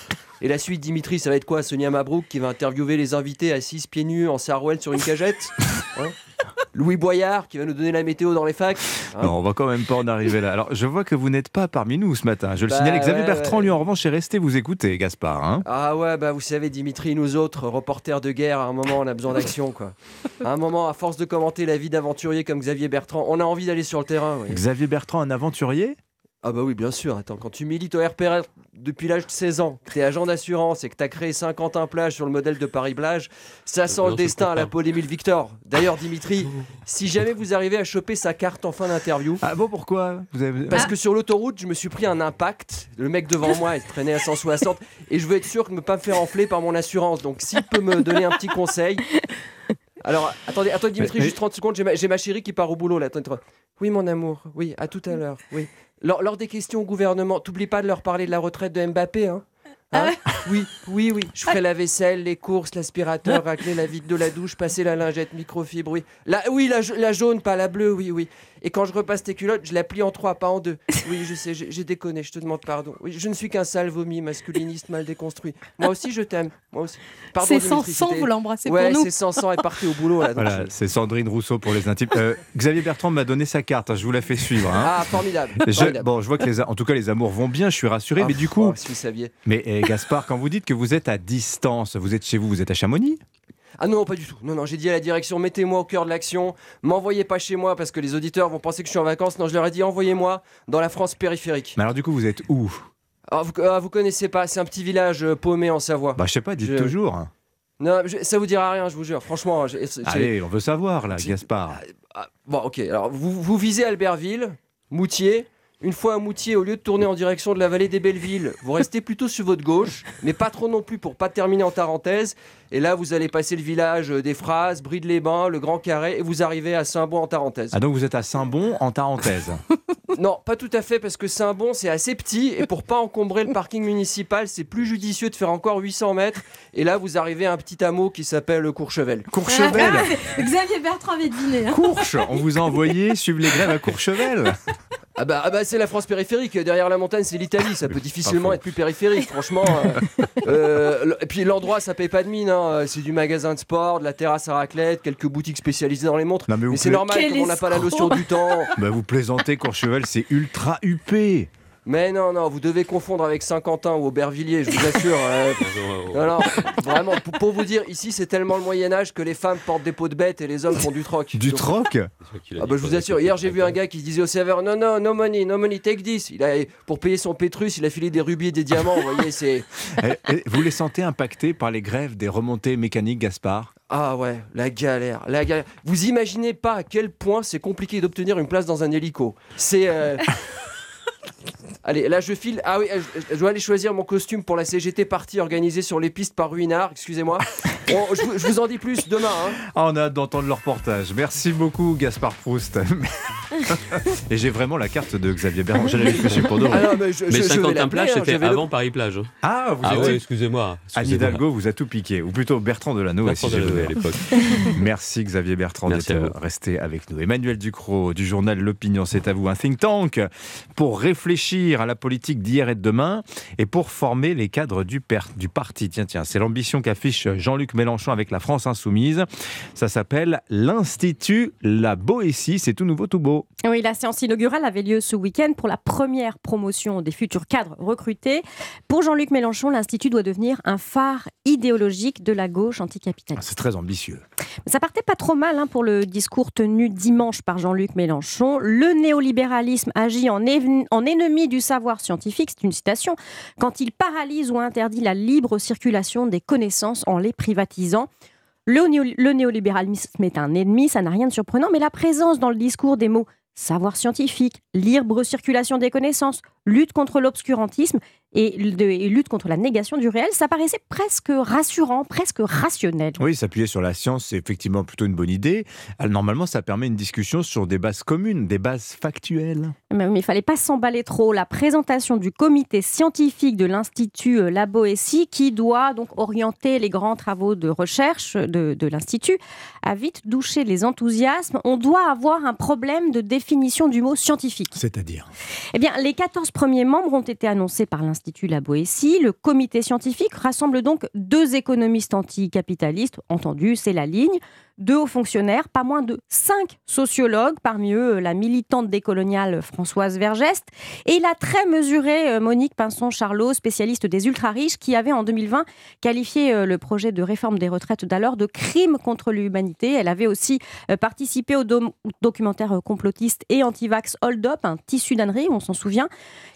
Et la suite, Dimitri, ça va être quoi? Sonia Mabrouk qui va interviewer les invités assises pieds nus en sarouel sur une cagette? Hein? Louis Boyard qui va nous donner la météo dans les facs? Hein? Non, on va quand même pas en arriver là. Alors, je vois que vous n'êtes pas parmi nous ce matin. Je le bah signale. Xavier Bertrand, lui, en revanche, est resté vous écouter, Gaspard. Hein ah ouais, bah vous savez, Dimitri, nous autres, reporters de guerre, à un moment, on a besoin d'action, quoi. À un moment, à force de commenter la vie d'aventurier comme Xavier Bertrand, on a envie d'aller sur le terrain. Xavier Bertrand, un aventurier? Ah bah oui, bien sûr. Attends, quand tu milites au RPR depuis l'âge de 16 ans, que tu es agent d'assurance et que tu as créé 50 un plage sur le modèle de Paris-Plage, ça sent non, le destin à la pas. Paul Émile Victor. D'ailleurs, Dimitri, si jamais vous arrivez à choper sa carte en fin d'interview... Ah bon, pourquoi vous avez... Parce que sur l'autoroute, je me suis pris un impact. Le mec devant moi, il traînait à 160. Et je veux être sûr de ne pas me faire enfler par mon assurance. Donc s'il peut me donner un petit conseil... Alors, attendez, attendez Dimitri, Mais- juste 30 secondes. J'ai ma, chérie qui part au boulot là. Attendez. Oui, mon amour. Oui, à tout à l'heure. Oui. Lors, des questions au gouvernement, t'oublies pas de leur parler de la retraite de Mbappé, hein Hein oui, oui, oui. Je ferai la vaisselle, les courses, l'aspirateur, racler la vide de la douche, passer la lingette microfibre, oui. La, oui, la, ja- la jaune, pas la bleue, oui, oui. Et quand je repasse tes culottes, je la plie en trois, pas en deux. Oui, je sais, j'ai déconné, je te demande pardon. Oui, je ne suis qu'un sale vomi masculiniste mal déconstruit. Moi aussi, je t'aime. Moi aussi. Pardon, C'est Sanson, vous l'embrassez Ouais, pour nous. c'est Sanson, elle partait au boulot là. Voilà, c'est Sandrine Rousseau pour les intimes. Euh, Xavier Bertrand m'a donné sa carte, hein, je vous la fais suivre. hein. Ah, formidable. Je- formidable. bon, je vois que les, en tout cas les amours vont bien, je suis rassuré, Ah, mais du coup. oh, si vous saviez. Mais eh, Gaspard, quand vous dites que vous êtes à distance, vous êtes chez vous, vous êtes à Chamonix? Ah non, pas du tout. Non, non, j'ai dit à la direction, mettez-moi au cœur de l'action. M'envoyez pas chez moi parce que les auditeurs vont penser que je suis en vacances. Non, je leur ai dit, envoyez-moi dans la France périphérique. Mais alors du coup, vous êtes où? Alors, vous, ah, vous connaissez pas, c'est un petit village euh, paumé en Savoie. Bah je sais pas, dites Je- toujours. Non, je- ça vous dira rien, je vous jure. Franchement, j'ai- j'ai- Allez, on veut savoir là, Gaspard. Ah, bon, ok. Alors, vous, vous visez Albertville, Moutier. Une fois à Moutier, au lieu de tourner en direction de la vallée des Bellevilles, vous restez plutôt sur votre gauche, mais pas trop non plus pour pas terminer en Tarentaise. Et là, vous allez passer le village euh, des Phrases, Bride-les-Bains, le Grand Carré, et vous arrivez à Saint-Bon en Tarentaise. Ah donc vous êtes à Saint-Bon en Tarentaise. Non, pas tout à fait, parce que Saint-Bon, c'est assez petit, et pour pas encombrer le parking municipal, c'est plus judicieux de faire encore 800 mètres. Et là, vous arrivez à un petit hameau qui s'appelle Courchevel. Courchevel Ah, Xavier Bertrand avait deviné. hein. Courche On vous a envoyé suivre les grèves à Courchevel Ah bah, ah bah, c'est la France périphérique, derrière la montagne c'est l'Italie, ça peut difficilement être plus périphérique, franchement. euh, euh, et puis l'endroit ça paye pas de mine, hein, c'est du magasin de sport, de la terrasse à raclette, quelques boutiques spécialisées dans les montres. mais vous mais c'est normal comme on n'a pas la notion du temps. Bah vous plaisantez, Courchevel, c'est ultra huppé Mais non, non, vous devez confondre avec Saint-Quentin ou Aubervilliers, je vous assure. euh, non, non, vraiment, pour, pour vous dire, ici c'est tellement le Moyen-Âge que les femmes portent des peaux de bêtes et les hommes font du troc. Du Donc- troc Ah bah je vous assure, hier j'ai vu un gars qui disait au serveur non non no money, no money, take this. Il a pour payer son pétrus, il a filé des rubis et des diamants, vous voyez, c'est Vous les sentez impactés par les grèves des remontées mécaniques, Gaspard? Ah ouais, la galère, la galère. Vous imaginez pas à quel point c'est compliqué d'obtenir une place dans un hélico. C'est euh, Allez, là je file. Ah oui, je, je dois aller choisir mon costume pour la CGT partie organisée sur les pistes par Ruinard, excusez-moi. Bon, je, vous- je vous en dis plus demain. hein. Ah, on a hâte d'entendre le reportage. Merci beaucoup, Gaspard Proust. Et j'ai vraiment la carte de Xavier Bertrand. Je l'avais fait pour deux. Ah non, mais je, Mais je- je vais Saint-Quentin l'appeler, plage, hein, c'était le- avant Paris-Plage. Ah, vous Ah ouais, excusez-moi. Anne excusez-moi. Hidalgo vous a tout piqué, ou plutôt Bertrand Delano, Bertrand si Delanoë à l'époque. Merci Xavier Bertrand d'être resté avec nous. Emmanuel Ducrot du journal L'Opinion, c'est à vous, un think tank pour réfléchir à la politique d'hier et de demain et pour former les cadres du, du parti. Tiens, tiens, c'est l'ambition qu'affiche Jean-Luc Mélenchon avec la France Insoumise. Ça s'appelle l'Institut La Boétie, c'est tout nouveau, tout beau. Oui, la séance inaugurale avait lieu ce week-end pour la première promotion des futurs cadres recrutés. Pour Jean-Luc Mélenchon, l'Institut doit devenir un phare idéologique de la gauche anticapitaliste. C'est très ambitieux. Ça partait pas trop mal hein, pour le discours tenu dimanche par Jean-Luc Mélenchon. Le néolibéralisme agit en, ennemi du savoir scientifique, c'est une citation, quand il paralyse ou interdit la libre circulation des connaissances en les privatisant. Le néolibéralisme est un ennemi, ça n'a rien de surprenant, mais la présence dans le discours des mots savoir scientifique, libre circulation des connaissances, lutte contre l'obscurantisme et, de- et lutte contre la négation du réel, ça paraissait presque rassurant, presque rationnel. Oui, s'appuyer sur la science, c'est effectivement plutôt une bonne idée. Alors, normalement, ça permet une discussion sur des bases communes, des bases factuelles. Mais mais il fallait pas s'emballer trop. La présentation du comité scientifique de l'Institut euh, La Boétie, qui doit donc orienter les grands travaux de recherche de, de l'Institut, a vite douché les enthousiasmes. On doit avoir un problème de définition du mot scientifique. C'est-à-dire? Eh bien, les 14 premiers membres ont été annoncés par l'Institut La Boétie. Le comité scientifique rassemble donc deux économistes anticapitalistes, entendu, c'est la ligne. Deux hauts fonctionnaires, pas moins de cinq sociologues, parmi eux la militante décoloniale Françoise Vergeste, et la très mesurée euh, Monique Pinson-Charlot, spécialiste des ultra-riches, qui avait en 2020 qualifié euh, le projet de réforme des retraites d'alors de crime contre l'humanité. Elle avait aussi euh, participé au documentaire complotiste et anti-vax Hold Up, un tissu d'ânerie, on s'en souvient.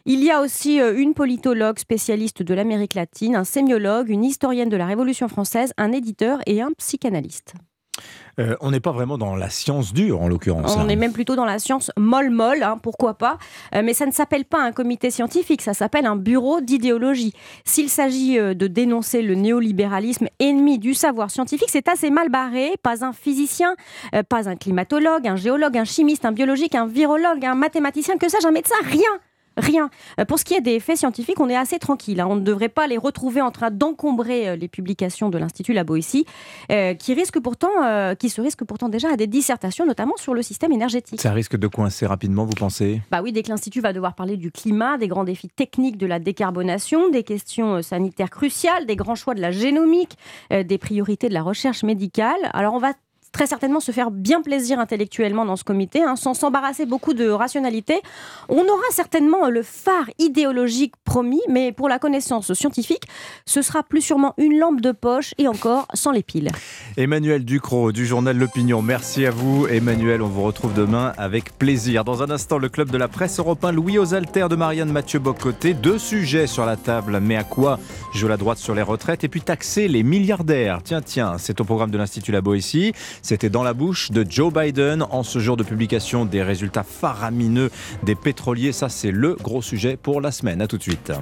Il y a aussi une politologue spécialiste de l'Amérique latine, un sémiologue, une historienne de la Révolution française, un éditeur et un psychanalyste. Euh, on n'est pas vraiment dans la science dure en l'occurrence. On est même plutôt dans la science molle-molle, hein, pourquoi pas. Euh, mais ça ne s'appelle pas un comité scientifique, ça s'appelle un bureau d'idéologie. S'il s'agit euh, de dénoncer le néolibéralisme ennemi du savoir scientifique, c'est assez mal barré. Pas un physicien, pas un climatologue, un géologue, un chimiste, un biologique, un virologue, un mathématicien, que sais-je, un médecin, rien Rien. Euh, pour ce qui est des faits scientifiques, on est assez tranquille. Hein. On ne devrait pas les retrouver en train d'encombrer euh, les publications de l'Institut La Boétie, euh, qui, risque pourtant, qui se risque pourtant déjà à des dissertations, notamment sur le système énergétique. Ça risque de coincer rapidement, vous pensez? Bah oui, dès que l'Institut va devoir parler du climat, des grands défis techniques de la décarbonation, des questions sanitaires cruciales, des grands choix de la génomique, des priorités de la recherche médicale. Alors on va très certainement se faire bien plaisir intellectuellement dans ce comité, hein, sans s'embarrasser beaucoup de rationalité. On aura certainement le phare idéologique promis, mais pour la connaissance scientifique, ce sera plus sûrement une lampe de poche et encore sans les piles. Emmanuel Ducrot du journal L'Opinion, merci à vous. Emmanuel, on vous retrouve demain avec plaisir. Dans un instant, le club de la presse européen Louis aux Alters de Marianne Mathieu Bocoté. Deux sujets sur la table, mais à quoi Jouer la droite sur les retraites? Et puis taxer les milliardaires. Tiens, tiens, c'est au programme de l'Institut Labo ici. C'était dans la bouche de Joe Biden en ce jour de publication des résultats faramineux des pétroliers. Ça, c'est le gros sujet pour la semaine. À tout de suite.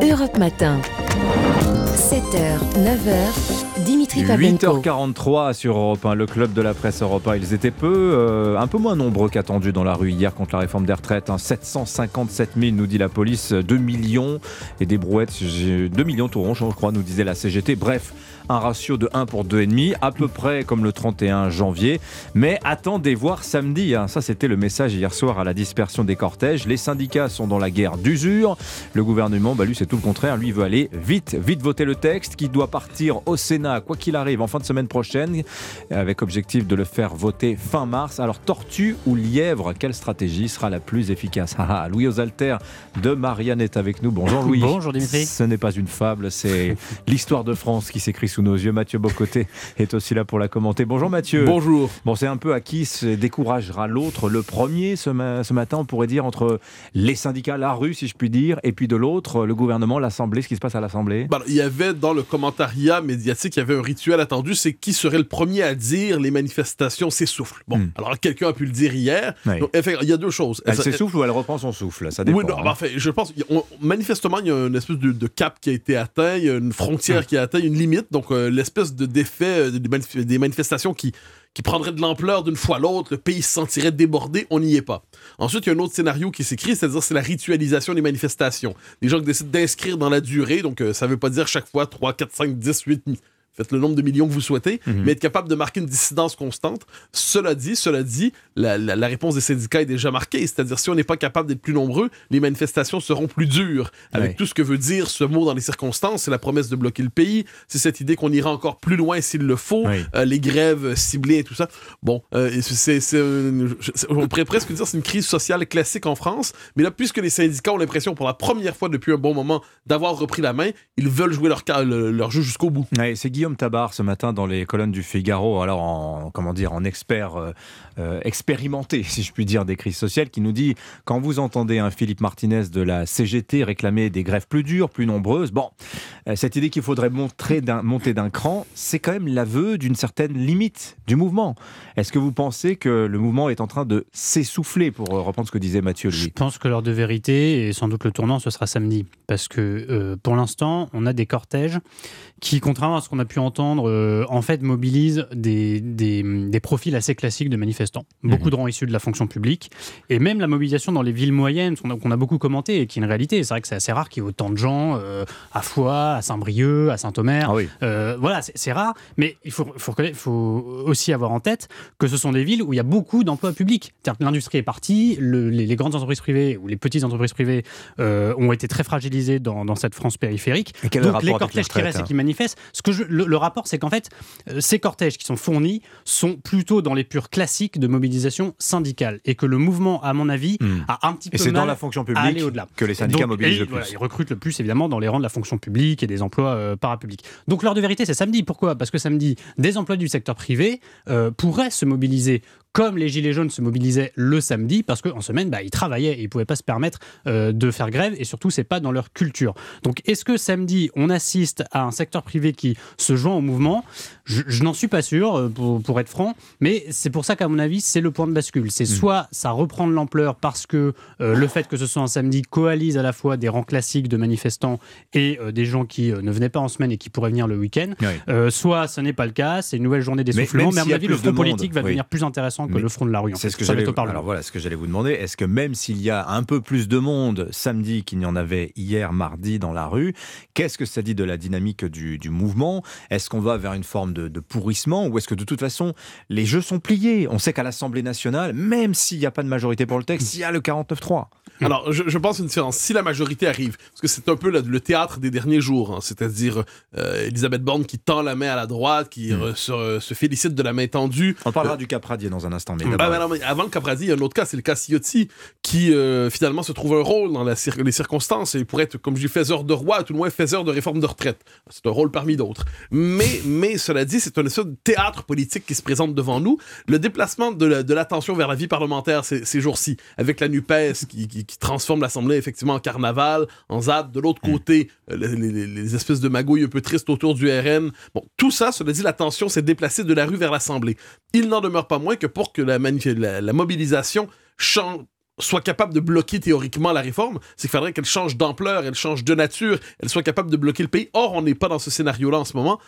Europe Matin. 7h, 9h, Dimitri Pavlenko. 8h43 sur Europe 1, le club de la presse Europe 1. Ils étaient peu, euh, un peu moins nombreux qu'attendus dans la rue hier contre la réforme des retraites. 757 hein. 000, nous dit la police, 2 millions et des brouettes, 2 millions tout rond, je crois, nous disait la CGT. Bref, un ratio de 1 pour 2,5, à peu près comme le 31 janvier. Mais attendez voir samedi, hein. ça c'était le message hier soir à la dispersion des cortèges. Les syndicats sont dans la guerre d'usure. Le gouvernement, bah lui c'est tout le contraire, lui veut aller vite, vite voter le texte qui doit partir au Sénat, quoi qu'il arrive, en fin de semaine prochaine, avec objectif de le faire voter fin mars. Alors tortue ou lièvre, quelle stratégie sera la plus efficace? Ah, ah, Louis aux de Marianne est avec nous. Bonjour Louis. Bonjour Dimitri. Ce n'est pas une fable, c'est l'histoire de France qui s'écrit sous nos yeux. Mathieu Bocoté est aussi là pour la commenter. Bonjour Mathieu. Bonjour. Bon, c'est un peu à qui se découragera l'autre. Le premier, ce, matin, on pourrait dire, entre les syndicats, la rue, si je puis dire, et puis de l'autre, le gouvernement, l'Assemblée, ce qui se passe à l'Assemblée. Bah, il y avait dans le commentariat médiatique, il y avait un rituel attendu, c'est qui serait le premier à dire les manifestations s'essoufflent. Bon, hmm. alors quelqu'un a pu le dire hier. il y a deux choses. Elle s'essouffle ou elle reprend son souffle? Ça dépend. Oui, non, hein. je pense, manifestement, il y a une espèce de, cap qui a été atteint, il y a une frontière hmm. qui a atteint, une limite. Donc, euh, l'espèce de défait euh, des manifestations qui, qui prendraient de l'ampleur d'une fois l'autre, le pays se sentirait débordé, on n'y est pas. Ensuite, il y a un autre scénario qui s'écrit, c'est-à-dire c'est la ritualisation des manifestations. Les gens qui décident d'inscrire dans la durée, donc euh, ça ne veut pas dire chaque fois 3, 4, 5, 10, 8, faites le nombre de millions que vous souhaitez, mhm. mais être capable de marquer une dissidence constante. Cela dit, cela dit, la, réponse des syndicats est déjà marquée, c'est-à-dire si on n'est pas capable d'être plus nombreux, les manifestations seront plus dures. Avec tout ce que veut dire ce mot dans les circonstances, c'est la promesse de bloquer le pays, c'est cette idée qu'on ira encore plus loin s'il le faut, euh, les grèves ciblées et tout ça. Bon, euh, c'est, on pourrait presque dire c'est une crise sociale classique en France, mais là, puisque les syndicats ont l'impression pour la première fois depuis un bon moment d'avoir repris la main, ils veulent jouer leur, leur jeu jusqu'au bout. c'est Guillaume Tabar ce matin dans les colonnes du Figaro, alors en, comment dire, en expert euh, euh, expérimenté, si je puis dire, des crises sociales, qui nous dit quand vous entendez un Philippe Martinez de la CGT réclamer des grèves plus dures, plus nombreuses, bon, euh, cette idée qu'il faudrait monter d'un cran, c'est quand même l'aveu d'une certaine limite du mouvement. Est-ce que vous pensez que le mouvement est en train de s'essouffler, pour reprendre ce que disait Mathieu lui Je pense que l'heure de vérité, et sans doute le tournant, ce sera samedi. Parce que pour l'instant, on a des cortèges qui, contrairement à ce qu'on a pu entendre, euh, en fait, mobilise des, des, profils assez classiques de manifestants. Beaucoup mhm. de rangs issus de la fonction publique. Et même la mobilisation dans les villes moyennes, qu'on a, beaucoup commenté et qui est une réalité. C'est vrai que c'est assez rare qu'il y ait autant de gens euh, à Foix, à Saint-Brieuc, à Saint-Omer. Ah euh, voilà, c'est rare. Mais il faut, faut, faut, aussi avoir en tête que ce sont des villes où il y a beaucoup d'emplois publics. L'industrie est partie, les, grandes entreprises privées ou les petites entreprises privées ont été très fragilisées dans, dans cette France périphérique. Et Donc les cortèges qui restent et hein qui manifestent, ce que je, le, le rapport, c'est qu'en fait, euh, ces cortèges qui sont fournis sont plutôt dans les purs classiques de mobilisation syndicale et que le mouvement, à mon avis, a un petit Hmm. Et peu c'est dans la fonction publique au-delà. que les syndicats Donc, mobilisent et le plus. voilà, ils recrutent le plus évidemment dans les rangs de la fonction publique et des emplois euh, parapublics. Donc l'heure de vérité, c'est samedi. Pourquoi? Parce que samedi, des emplois du secteur privé euh, pourraient se mobiliser comme les Gilets jaunes se mobilisaient le samedi, parce qu'en semaine, bah, ils travaillaient et ils ne pouvaient pas se permettre euh, de faire grève, et surtout, c'est pas dans leur culture. Donc, est-ce que samedi, on assiste à un secteur privé qui se joint au mouvement? Je, je n'en suis pas sûr, euh, pour, pour être franc, mais c'est pour ça qu'à mon avis, c'est le point de bascule. C'est soit ça reprend de l'ampleur parce que euh, le fait que ce soit un samedi coalise à la fois des rangs classiques de manifestants et euh, des gens qui ne venaient pas en semaine et qui pourraient venir le week-end, soit ce n'est pas le cas, c'est une nouvelle journée d'essoufflement, mais, même à mon avis, le front politique monde, va oui. devenir plus intéressant que Mais le front de la rue. C'est ce que j'allais alors voilà ce que j'allais vous demander. Est-ce que même s'il y a un peu plus de monde samedi qu'il n'y en avait hier mardi dans la rue, qu'est-ce que ça dit de la dynamique du, du mouvement? Est-ce qu'on va vers une forme de, de pourrissement ou est-ce que de toute façon les jeux sont pliés? On sait qu'à l'Assemblée nationale, même s'il n'y a pas de majorité pour le texte, il y a le 49-3. Alors, je, je pense une différence. Si la majorité arrive, parce que c'est un peu le, le théâtre des derniers jours, hein, c'est-à-dire euh, Elisabeth Borne qui tend la main à la droite, qui euh, se, se félicite de la main tendue. On parlera du cas Pradier dans un instant. Mais Ah, non, mais avant le Capradi, il y a un autre cas, c'est le cas Ciotti, qui euh, finalement se trouve un rôle dans la cir- les circonstances. Et il pourrait être, comme je dis, faiseur de roi, tout le moins faiseur de réforme de retraite. C'est un rôle parmi d'autres. Mais, mais cela dit, c'est un espèce de théâtre politique qui se présente devant nous. Le déplacement de la- de l'attention vers la vie parlementaire ces, ces jours-ci, avec la NUPES qui, qui- qui transforme l'Assemblée effectivement en carnaval, en ZAD. De l'autre côté, euh, les, les- les espèces de magouilles un peu tristes autour du RN. Bon, tout ça, cela dit, l'attention s'est déplacée de la rue vers l'Assemblée. Il n'en demeure pas moins que pour que la, manif- la, la mobilisation change soit capable de bloquer théoriquement la réforme, c'est qu'il faudrait qu'elle change d'ampleur, elle change de nature, elle soit capable de bloquer le pays. Or, on n'est pas dans ce scénario-là en ce moment.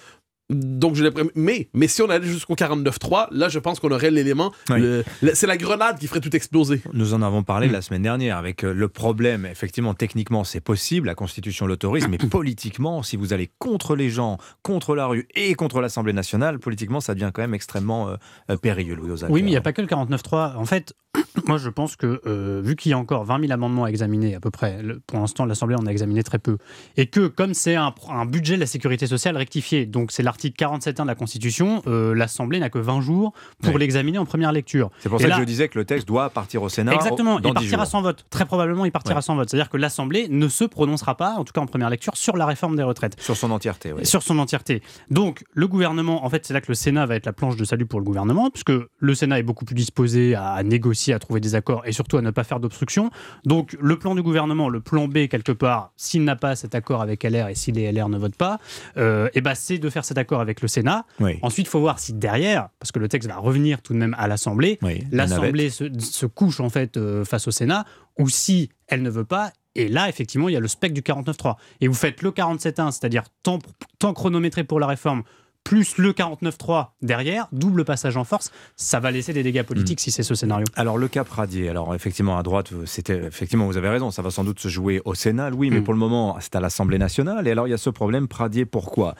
Donc, je l'ai mais, mais si on allait jusqu'au 49.3, là, je pense qu'on aurait l'élément. Oui. C'est la grenade qui ferait tout exploser. Nous en avons parlé la semaine dernière avec euh, le problème, effectivement, techniquement, c'est possible, la Constitution l'autorise, mais politiquement, si vous allez contre les gens, contre la rue et contre l'Assemblée nationale, politiquement, ça devient quand même extrêmement euh, euh, périlleux, Louis. Oui, mais il n'y a pas que le 49.3. En fait, moi, je pense que euh, vu qu'il y a encore 20 000 amendements à examiner à peu près, le- pour l'instant, l'Assemblée en a examiné très peu, et que comme c'est un, un budget de la sécurité sociale rectifié, donc c'est l'article 47.1 de la Constitution, euh, l'Assemblée n'a que 20 jours pour Oui. l'examiner en première lecture. C'est pour Et ça là- que je disais que le texte doit partir au Sénat Exactement, dans il 10 partira sans vote. Très probablement, il partira Ouais. sans vote. C'est-à-dire que l'Assemblée ne se prononcera pas, en tout cas en première lecture, sur la réforme des retraites. Sur son entièreté, oui. Sur son entièreté. Donc, le gouvernement, en fait, c'est là que le Sénat va être la planche de salut pour le gouvernement, puisque le Sénat est beaucoup plus disposé à, à négocier, à trouver des accords et surtout à ne pas faire d'obstruction. Donc, le plan du gouvernement, le plan B, quelque part, s'il n'a pas cet accord avec LR et si les LR ne votent pas, euh, eh ben, c'est de faire cet accord avec le Sénat. Oui. Ensuite, il faut voir si derrière, parce que le texte va revenir tout de même à l'Assemblée, la l'Assemblée se, se couche en fait euh, face au Sénat, ou si elle ne veut pas. Et là, effectivement, il y a le spectre du 49.3. Et vous faites le 47.1, c'est-à-dire temps, temps chronométré pour la réforme, plus le 49.3 derrière, double passage en force, ça va laisser des dégâts politiques si c'est ce scénario. Alors le cas Pradier, alors effectivement à droite, c'était effectivement vous avez raison, ça va sans doute se jouer au Sénat, oui, mais pour le moment c'est à l'Assemblée nationale. Et alors il y a ce problème Pradier, pourquoi?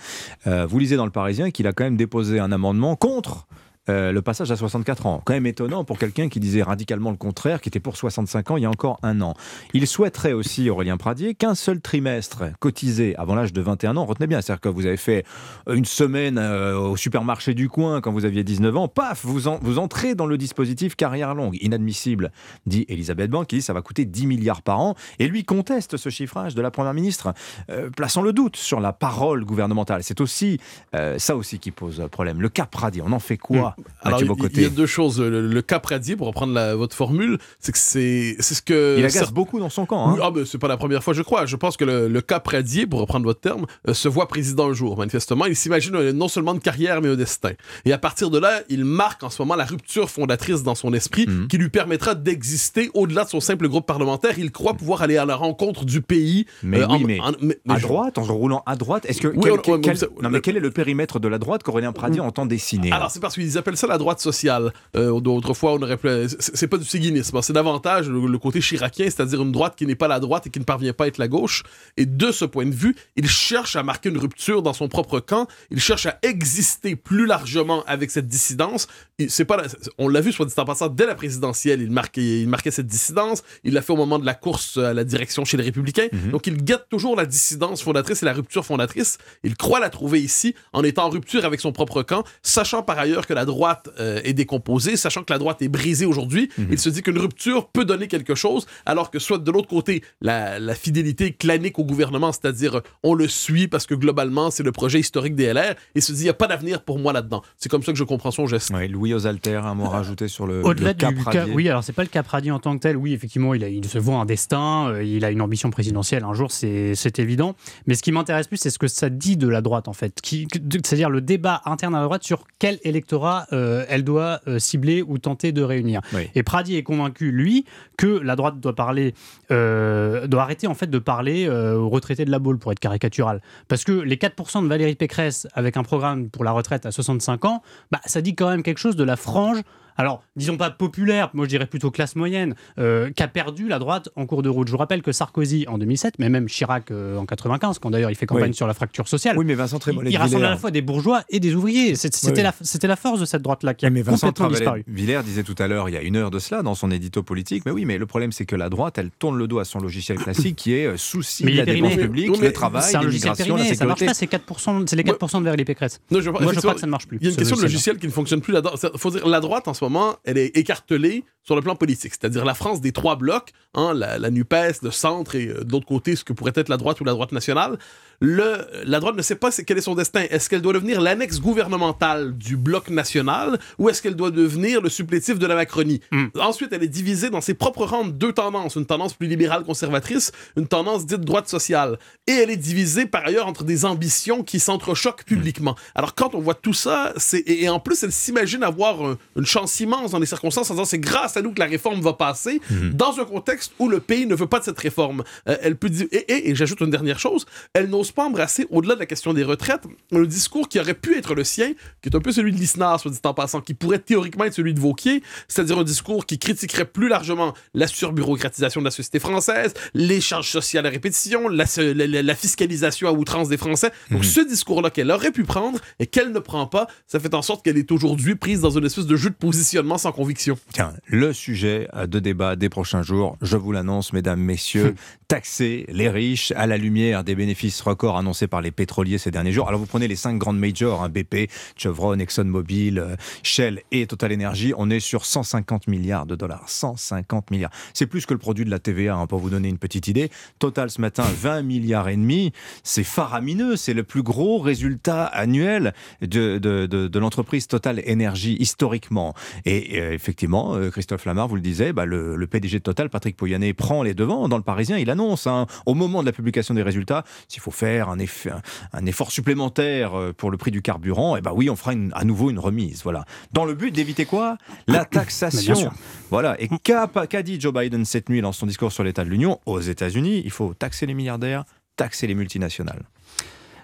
Euh, Vous lisez dans le Parisien qu'il a quand même déposé un amendement contre. Euh, le passage à 64 ans. Quand même étonnant pour quelqu'un qui disait radicalement le contraire, qui était pour 65 ans il y a encore un an. Il souhaiterait aussi, Aurélien Pradier, qu'un seul trimestre cotisé avant l'âge de 21 ans, retenez bien, c'est-à-dire que vous avez fait une semaine euh, au supermarché du coin quand vous aviez 19 ans, paf, vous, en- vous entrez dans le dispositif carrière longue. Inadmissible, dit Elisabeth Borne, qui dit ça va coûter 10 milliards par an. Et lui conteste ce chiffrage de la Première ministre, euh, plaçant le doute sur la parole gouvernementale. C'est aussi euh, ça aussi qui pose problème. Le cas Pradier, on en fait quoi Alors, Mathieu il, il y a deux choses. Le, le cas Pradier, pour reprendre la- votre formule, c'est que c'est c'est ce que. Il agace certes- beaucoup dans son camp. hein. Oui, ah ben, c'est pas la première fois, je crois. Je pense que le, le cas Pradier, pour reprendre votre terme, euh, se voit président un jour, manifestement. Il s'imagine euh, non seulement une carrière, mais un destin. Et à partir de là, il marque en ce moment la rupture fondatrice dans son esprit Mhm. qui lui permettra d'exister au-delà de son simple groupe parlementaire. Il croit pouvoir aller à la rencontre du pays. Mais euh, oui, en- mais, en- mais- mais à je- droite, en roulant à droite, est-ce que Oui, quel, on- ouais, quel- mais ça- non, mais quel est le périmètre de la droite qu'Aurélien Pradier entend dessiner Alors, c'est parce qu'il disait appelle ça la droite sociale. Euh, autrefois, on aurait c'est pas du séguinisme, hein. c'est davantage le, côté chiracien, c'est-à-dire une droite qui n'est pas la droite et qui ne parvient pas à être la gauche. Et de ce point de vue, il cherche à marquer une rupture dans son propre camp. Il cherche à exister plus largement avec cette dissidence. C'est pas, on l'a vu soit dit en passant dès la présidentielle, il marquait, il marquait cette dissidence. Il l'a fait au moment de la course à la direction chez les Républicains. Mhm. Donc il guette toujours la dissidence fondatrice et la rupture fondatrice. Il croit la trouver ici en étant en rupture avec son propre camp, sachant par ailleurs que la droite euh, est décomposée, sachant que la droite est brisée aujourd'hui. Mhm. Il se dit qu'une rupture peut donner quelque chose, alors que soit de l'autre côté, la, fidélité clanique au gouvernement, c'est-à-dire on le suit parce que globalement c'est le projet historique des LR, et se dit il n'y a pas d'avenir pour moi là-dedans. C'est comme ça que je comprends son geste. Louis Osalter, un mot rajouté sur le, Au-delà du oui, alors c'est pas le cap Radi en tant que tel. Oui, effectivement, il, a, il se voit un destin, euh, il a une ambition présidentielle un jour, c'est évident. Mais ce qui m'intéresse plus, c'est ce que ça dit de la droite en fait, c'est-à-dire le débat interne à la droite sur quel électorat euh, elle doit euh, cibler ou tenter de réunir. Et Pradi est convaincu, lui, que la droite doit parler, euh, doit arrêter en fait de parler aux retraités de la boule pour être caricatural, parce que les 4% de Valérie Pécresse avec un programme pour la retraite à 65 ans, bah, ça dit quand même quelque chose de la frange alors disons pas populaire, moi je dirais plutôt classe moyenne, euh, qui a perdu la droite en cours de route. Je vous rappelle que Sarkozy en 2007, mais même Chirac euh, en 95, quand d'ailleurs il fait campagne sur la fracture sociale, oui, mais Vincent il, il rassemble à la fois des bourgeois et des ouvriers. C'était la, la, force de cette droite-là qui a mais Vincent complètement disparu. Villers disait tout à l'heure, il y a une heure de cela, dans son édito politique, mais oui, mais le problème c'est que la droite, elle tourne le dos à son logiciel classique qui est euh, souci de la dépense publique, le travail, l'immigration, la sécurité. Ça marche pas, c'est 4%, c'est les 4% de vers les Pécresse. moi je crois que ça ne marche plus. Il y a une question de logiciel qui ne fonctionne plus là-dedans. Faut dire, la droite en moment, elle est écartelé sur le plan politique, c'est-à-dire la France des trois blocs, hein, la, NUPES, le centre et euh, d'autre côté ce que pourrait être la droite ou la droite nationale, le, la droite ne sait pas quel est son destin. Est-ce qu'elle doit devenir l'annexe gouvernementale du bloc national ou est-ce qu'elle doit devenir le supplétif de la Macronie? Hmm. Ensuite, elle est divisée dans ses propres rangs de deux tendances, une tendance plus libérale conservatrice, une tendance dite droite sociale. Et elle est divisée par ailleurs entre des ambitions qui s'entrechoquent publiquement. Alors quand on voit tout ça, c'est et, en plus elle s'imagine avoir une chance immense dans les circonstances en disant c'est grâce à nous que la réforme va passer hmm. dans un contexte où le pays ne veut pas de cette réforme. Euh, elle peut dire et, et, et j'ajoute une dernière chose, elle n'ose pas embrasser, au-delà de la question des retraites, le discours qui aurait pu être le sien, qui est un peu celui de Lisnard, soit dit en passant, qui pourrait théoriquement être celui de Vauquier, c'est-à-dire un discours qui critiquerait plus largement la surbureaucratisation de la société française, les charges sociales à répétition, la, fiscalisation à outrance des Français. Donc mhm. ce discours-là qu'elle aurait pu prendre et qu'elle ne prend pas, ça fait en sorte qu'elle est aujourd'hui prise dans une espèce de jeu de positionnement sans conviction. Tiens, le sujet de débat des prochains jours, je vous l'annonce, mesdames, messieurs, taxer les riches à la lumière des bénéfices records annoncés par les pétroliers ces derniers jours. Alors vous prenez les cinq grandes majors, hein, BP, Chevron, ExxonMobil, euh, Shell et Total Energy, on est sur 150 milliards de dollars. 150 milliards. C'est plus que le produit de la TVA, hein, pour vous donner une petite idée. Total ce matin, 20 milliards et demi. C'est faramineux, c'est le plus gros résultat annuel de, l'entreprise Total Energy historiquement. Et euh, effectivement, euh, Christophe Lamar, vous le disiez, bah, le, le, PDG de Total, Patrick Pouyanné, prend les devants. Dans le Parisien, il annonce, hein, au moment de la publication des résultats, s'il faut faire un, effet, un, effort supplémentaire euh, pour le prix du carburant, et eh ben oui, on fera à nouveau une remise. Voilà. Dans le but d'éviter quoi? La taxation. Voilà. Et qu'a dit Joe Biden cette nuit dans son discours sur l'état de l'Union? Aux États-Unis, il faut taxer les milliardaires, taxer les multinationales.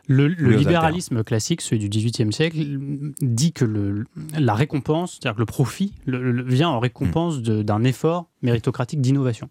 Le, libéralisme classique, celui du XVIIIe siècle, dit que le, la récompense, c'est-à-dire que le profit, vient en récompense d'un effort méritocratique d'innovation.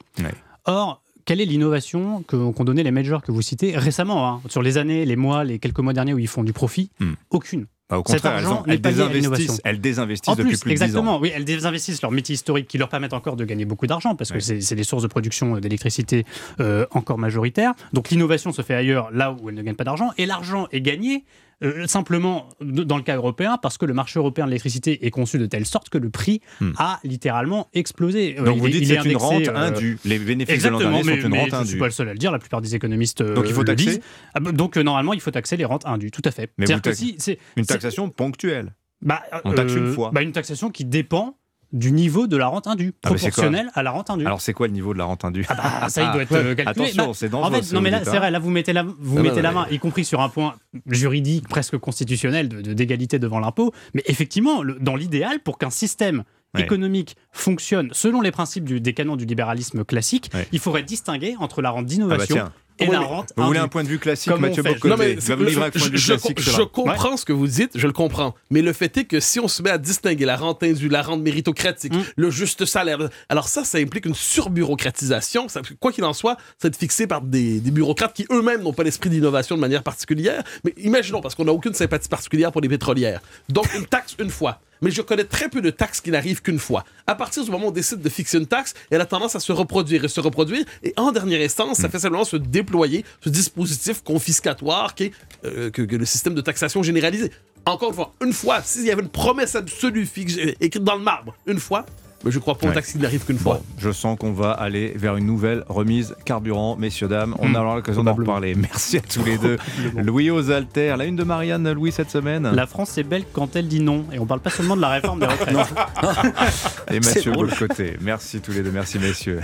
Or, quelle est l'innovation qu'ont donné les majors que vous citez récemment, hein, sur les années, les mois, les quelques mois derniers où ils font du profit hmm. Aucune. Bah, au contraire, elles, désinvestissent, elles, désinvestissent, depuis plus, plus exactement, de 10 ans. oui, elles désinvestissent leur métier historique qui leur permettent encore de gagner beaucoup d'argent parce que c'est des sources de production d'électricité euh, encore majoritaires. Donc l'innovation se fait ailleurs, là où elle ne gagne pas d'argent, et l'argent est gagné euh, simplement dans le cas européen, parce que le marché européen de l'électricité est conçu de telle sorte que le prix hmm. a littéralement explosé. Euh, Donc vous dites c'est une rente euh, indue. Les bénéfices de l'an dernier sont une rente indue. Je ne suis pas le seul à le dire, la plupart des économistes Donc il faut taxer disent. Ah, donc normalement, il faut taxer les rentes indues, tout à fait. Mais c'est une taxation ponctuelle. Bah, On taxe une fois. Bah, une taxation qui dépend du niveau de la rente indue, ah, proportionnel à la rente indue. Alors c'est quoi le niveau de la rente indue ah bah, Ça, il doit être euh, calculé. Attention, c'est dangereux. En fait, non mais là, c'est vrai, là vous mettez la, vous mettez la main, y compris sur un point juridique, presque constitutionnel, de d'égalité devant l'impôt. Mais effectivement, dans l'idéal, pour qu'un système économique fonctionne selon les principes du, des canons du libéralisme classique, il faudrait distinguer entre la rente d'innovation ah bah rente. Vous voulez un point de vue classique, Mathieu Bocoté Non, mais Il va vous livrer un point de vue je, comprends ce que vous dites, je le comprends. Mais le fait est que si on se met à distinguer la rente indue, la rente méritocratique, Mm. le juste salaire, alors ça, ça implique une surbureaucratisation. Quoi qu'il en soit, ça va être fixé par des, des bureaucrates qui eux-mêmes n'ont pas l'esprit d'innovation de manière particulière. Mais imaginons, parce qu'on n'a aucune sympathie particulière pour les pétrolières. Donc, une taxe une fois. Mais je connais très peu de taxes qui n'arrivent qu'une fois. À partir du moment où on décide de fixer une taxe, elle a tendance à se reproduire et se reproduire. Et en dernière instance, ça fait simplement se déployer ce dispositif confiscatoire qui est euh, que, que le système de taxation généralisé. Encore une fois, une fois, s'il y avait une promesse absolue écrite dans le marbre, une fois, mais je crois pas aux Ouais. taxes qui n'arrivent qu'une fois. Bon, je sens qu'on va aller vers une nouvelle remise carburant, messieurs, dames. On Hmm, aura l'occasion d'en reparler. Merci à tous les deux. Louis aux altères, la une de Marianne, Louis, cette semaine. La France est belle quand elle dit non. Et on parle pas seulement de la réforme des retraites. Et Mathieu. Bocoté. Merci tous les deux, merci messieurs.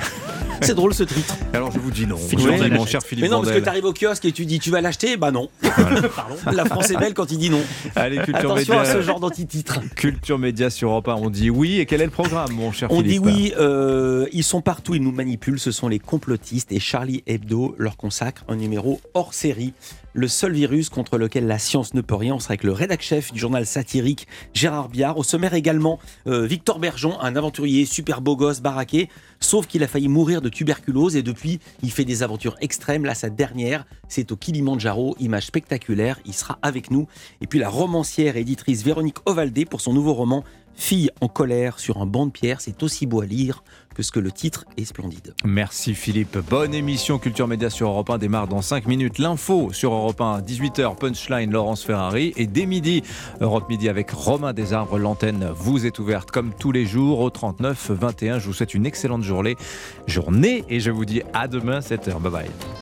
C'est drôle ce titre. Alors je vous dis non. Philippe Je vous Vandel dis, mon cher Philippe Mais non, parce que tu arrives au kiosque et tu dis tu vas l'acheter, bah non. La France est belle quand il dit non. Allez, Culture Attention Média. à ce genre d'anti-titre. Culture Média sur Europe 1, on dit oui. Et quel est le programme, mon cher On Philippe dit oui, euh, ils sont partout, ils nous manipulent, ce sont les complotistes et Charlie Hebdo leur consacre un numéro hors série. Le seul virus contre lequel la science ne peut rien, on sera avec le rédac-chef du journal satirique Gérard Biard. Au sommaire également, euh, Victor Bergeon, un aventurier super beau gosse baraqué, sauf qu'il a failli mourir de tuberculose et depuis, il fait des aventures extrêmes. Là, sa dernière, c'est au Kilimandjaro, image spectaculaire, il sera avec nous. Et puis la romancière et éditrice Véronique Ovaldé pour son nouveau roman Fille en colère sur un banc de pierre, c'est aussi beau à lire que ce que le titre est splendide. Merci Philippe. Bonne émission Culture Média sur Europe 1 démarre dans 5 minutes. L'info sur Europe 1, 18h, Punchline, Laurence Ferrari. Et dès midi, Europe Midi avec Romain Desarbres. L'antenne vous est ouverte comme tous les jours au 39 21. Je vous souhaite une excellente journée. Journée et je vous dis à demain 7h. Bye bye.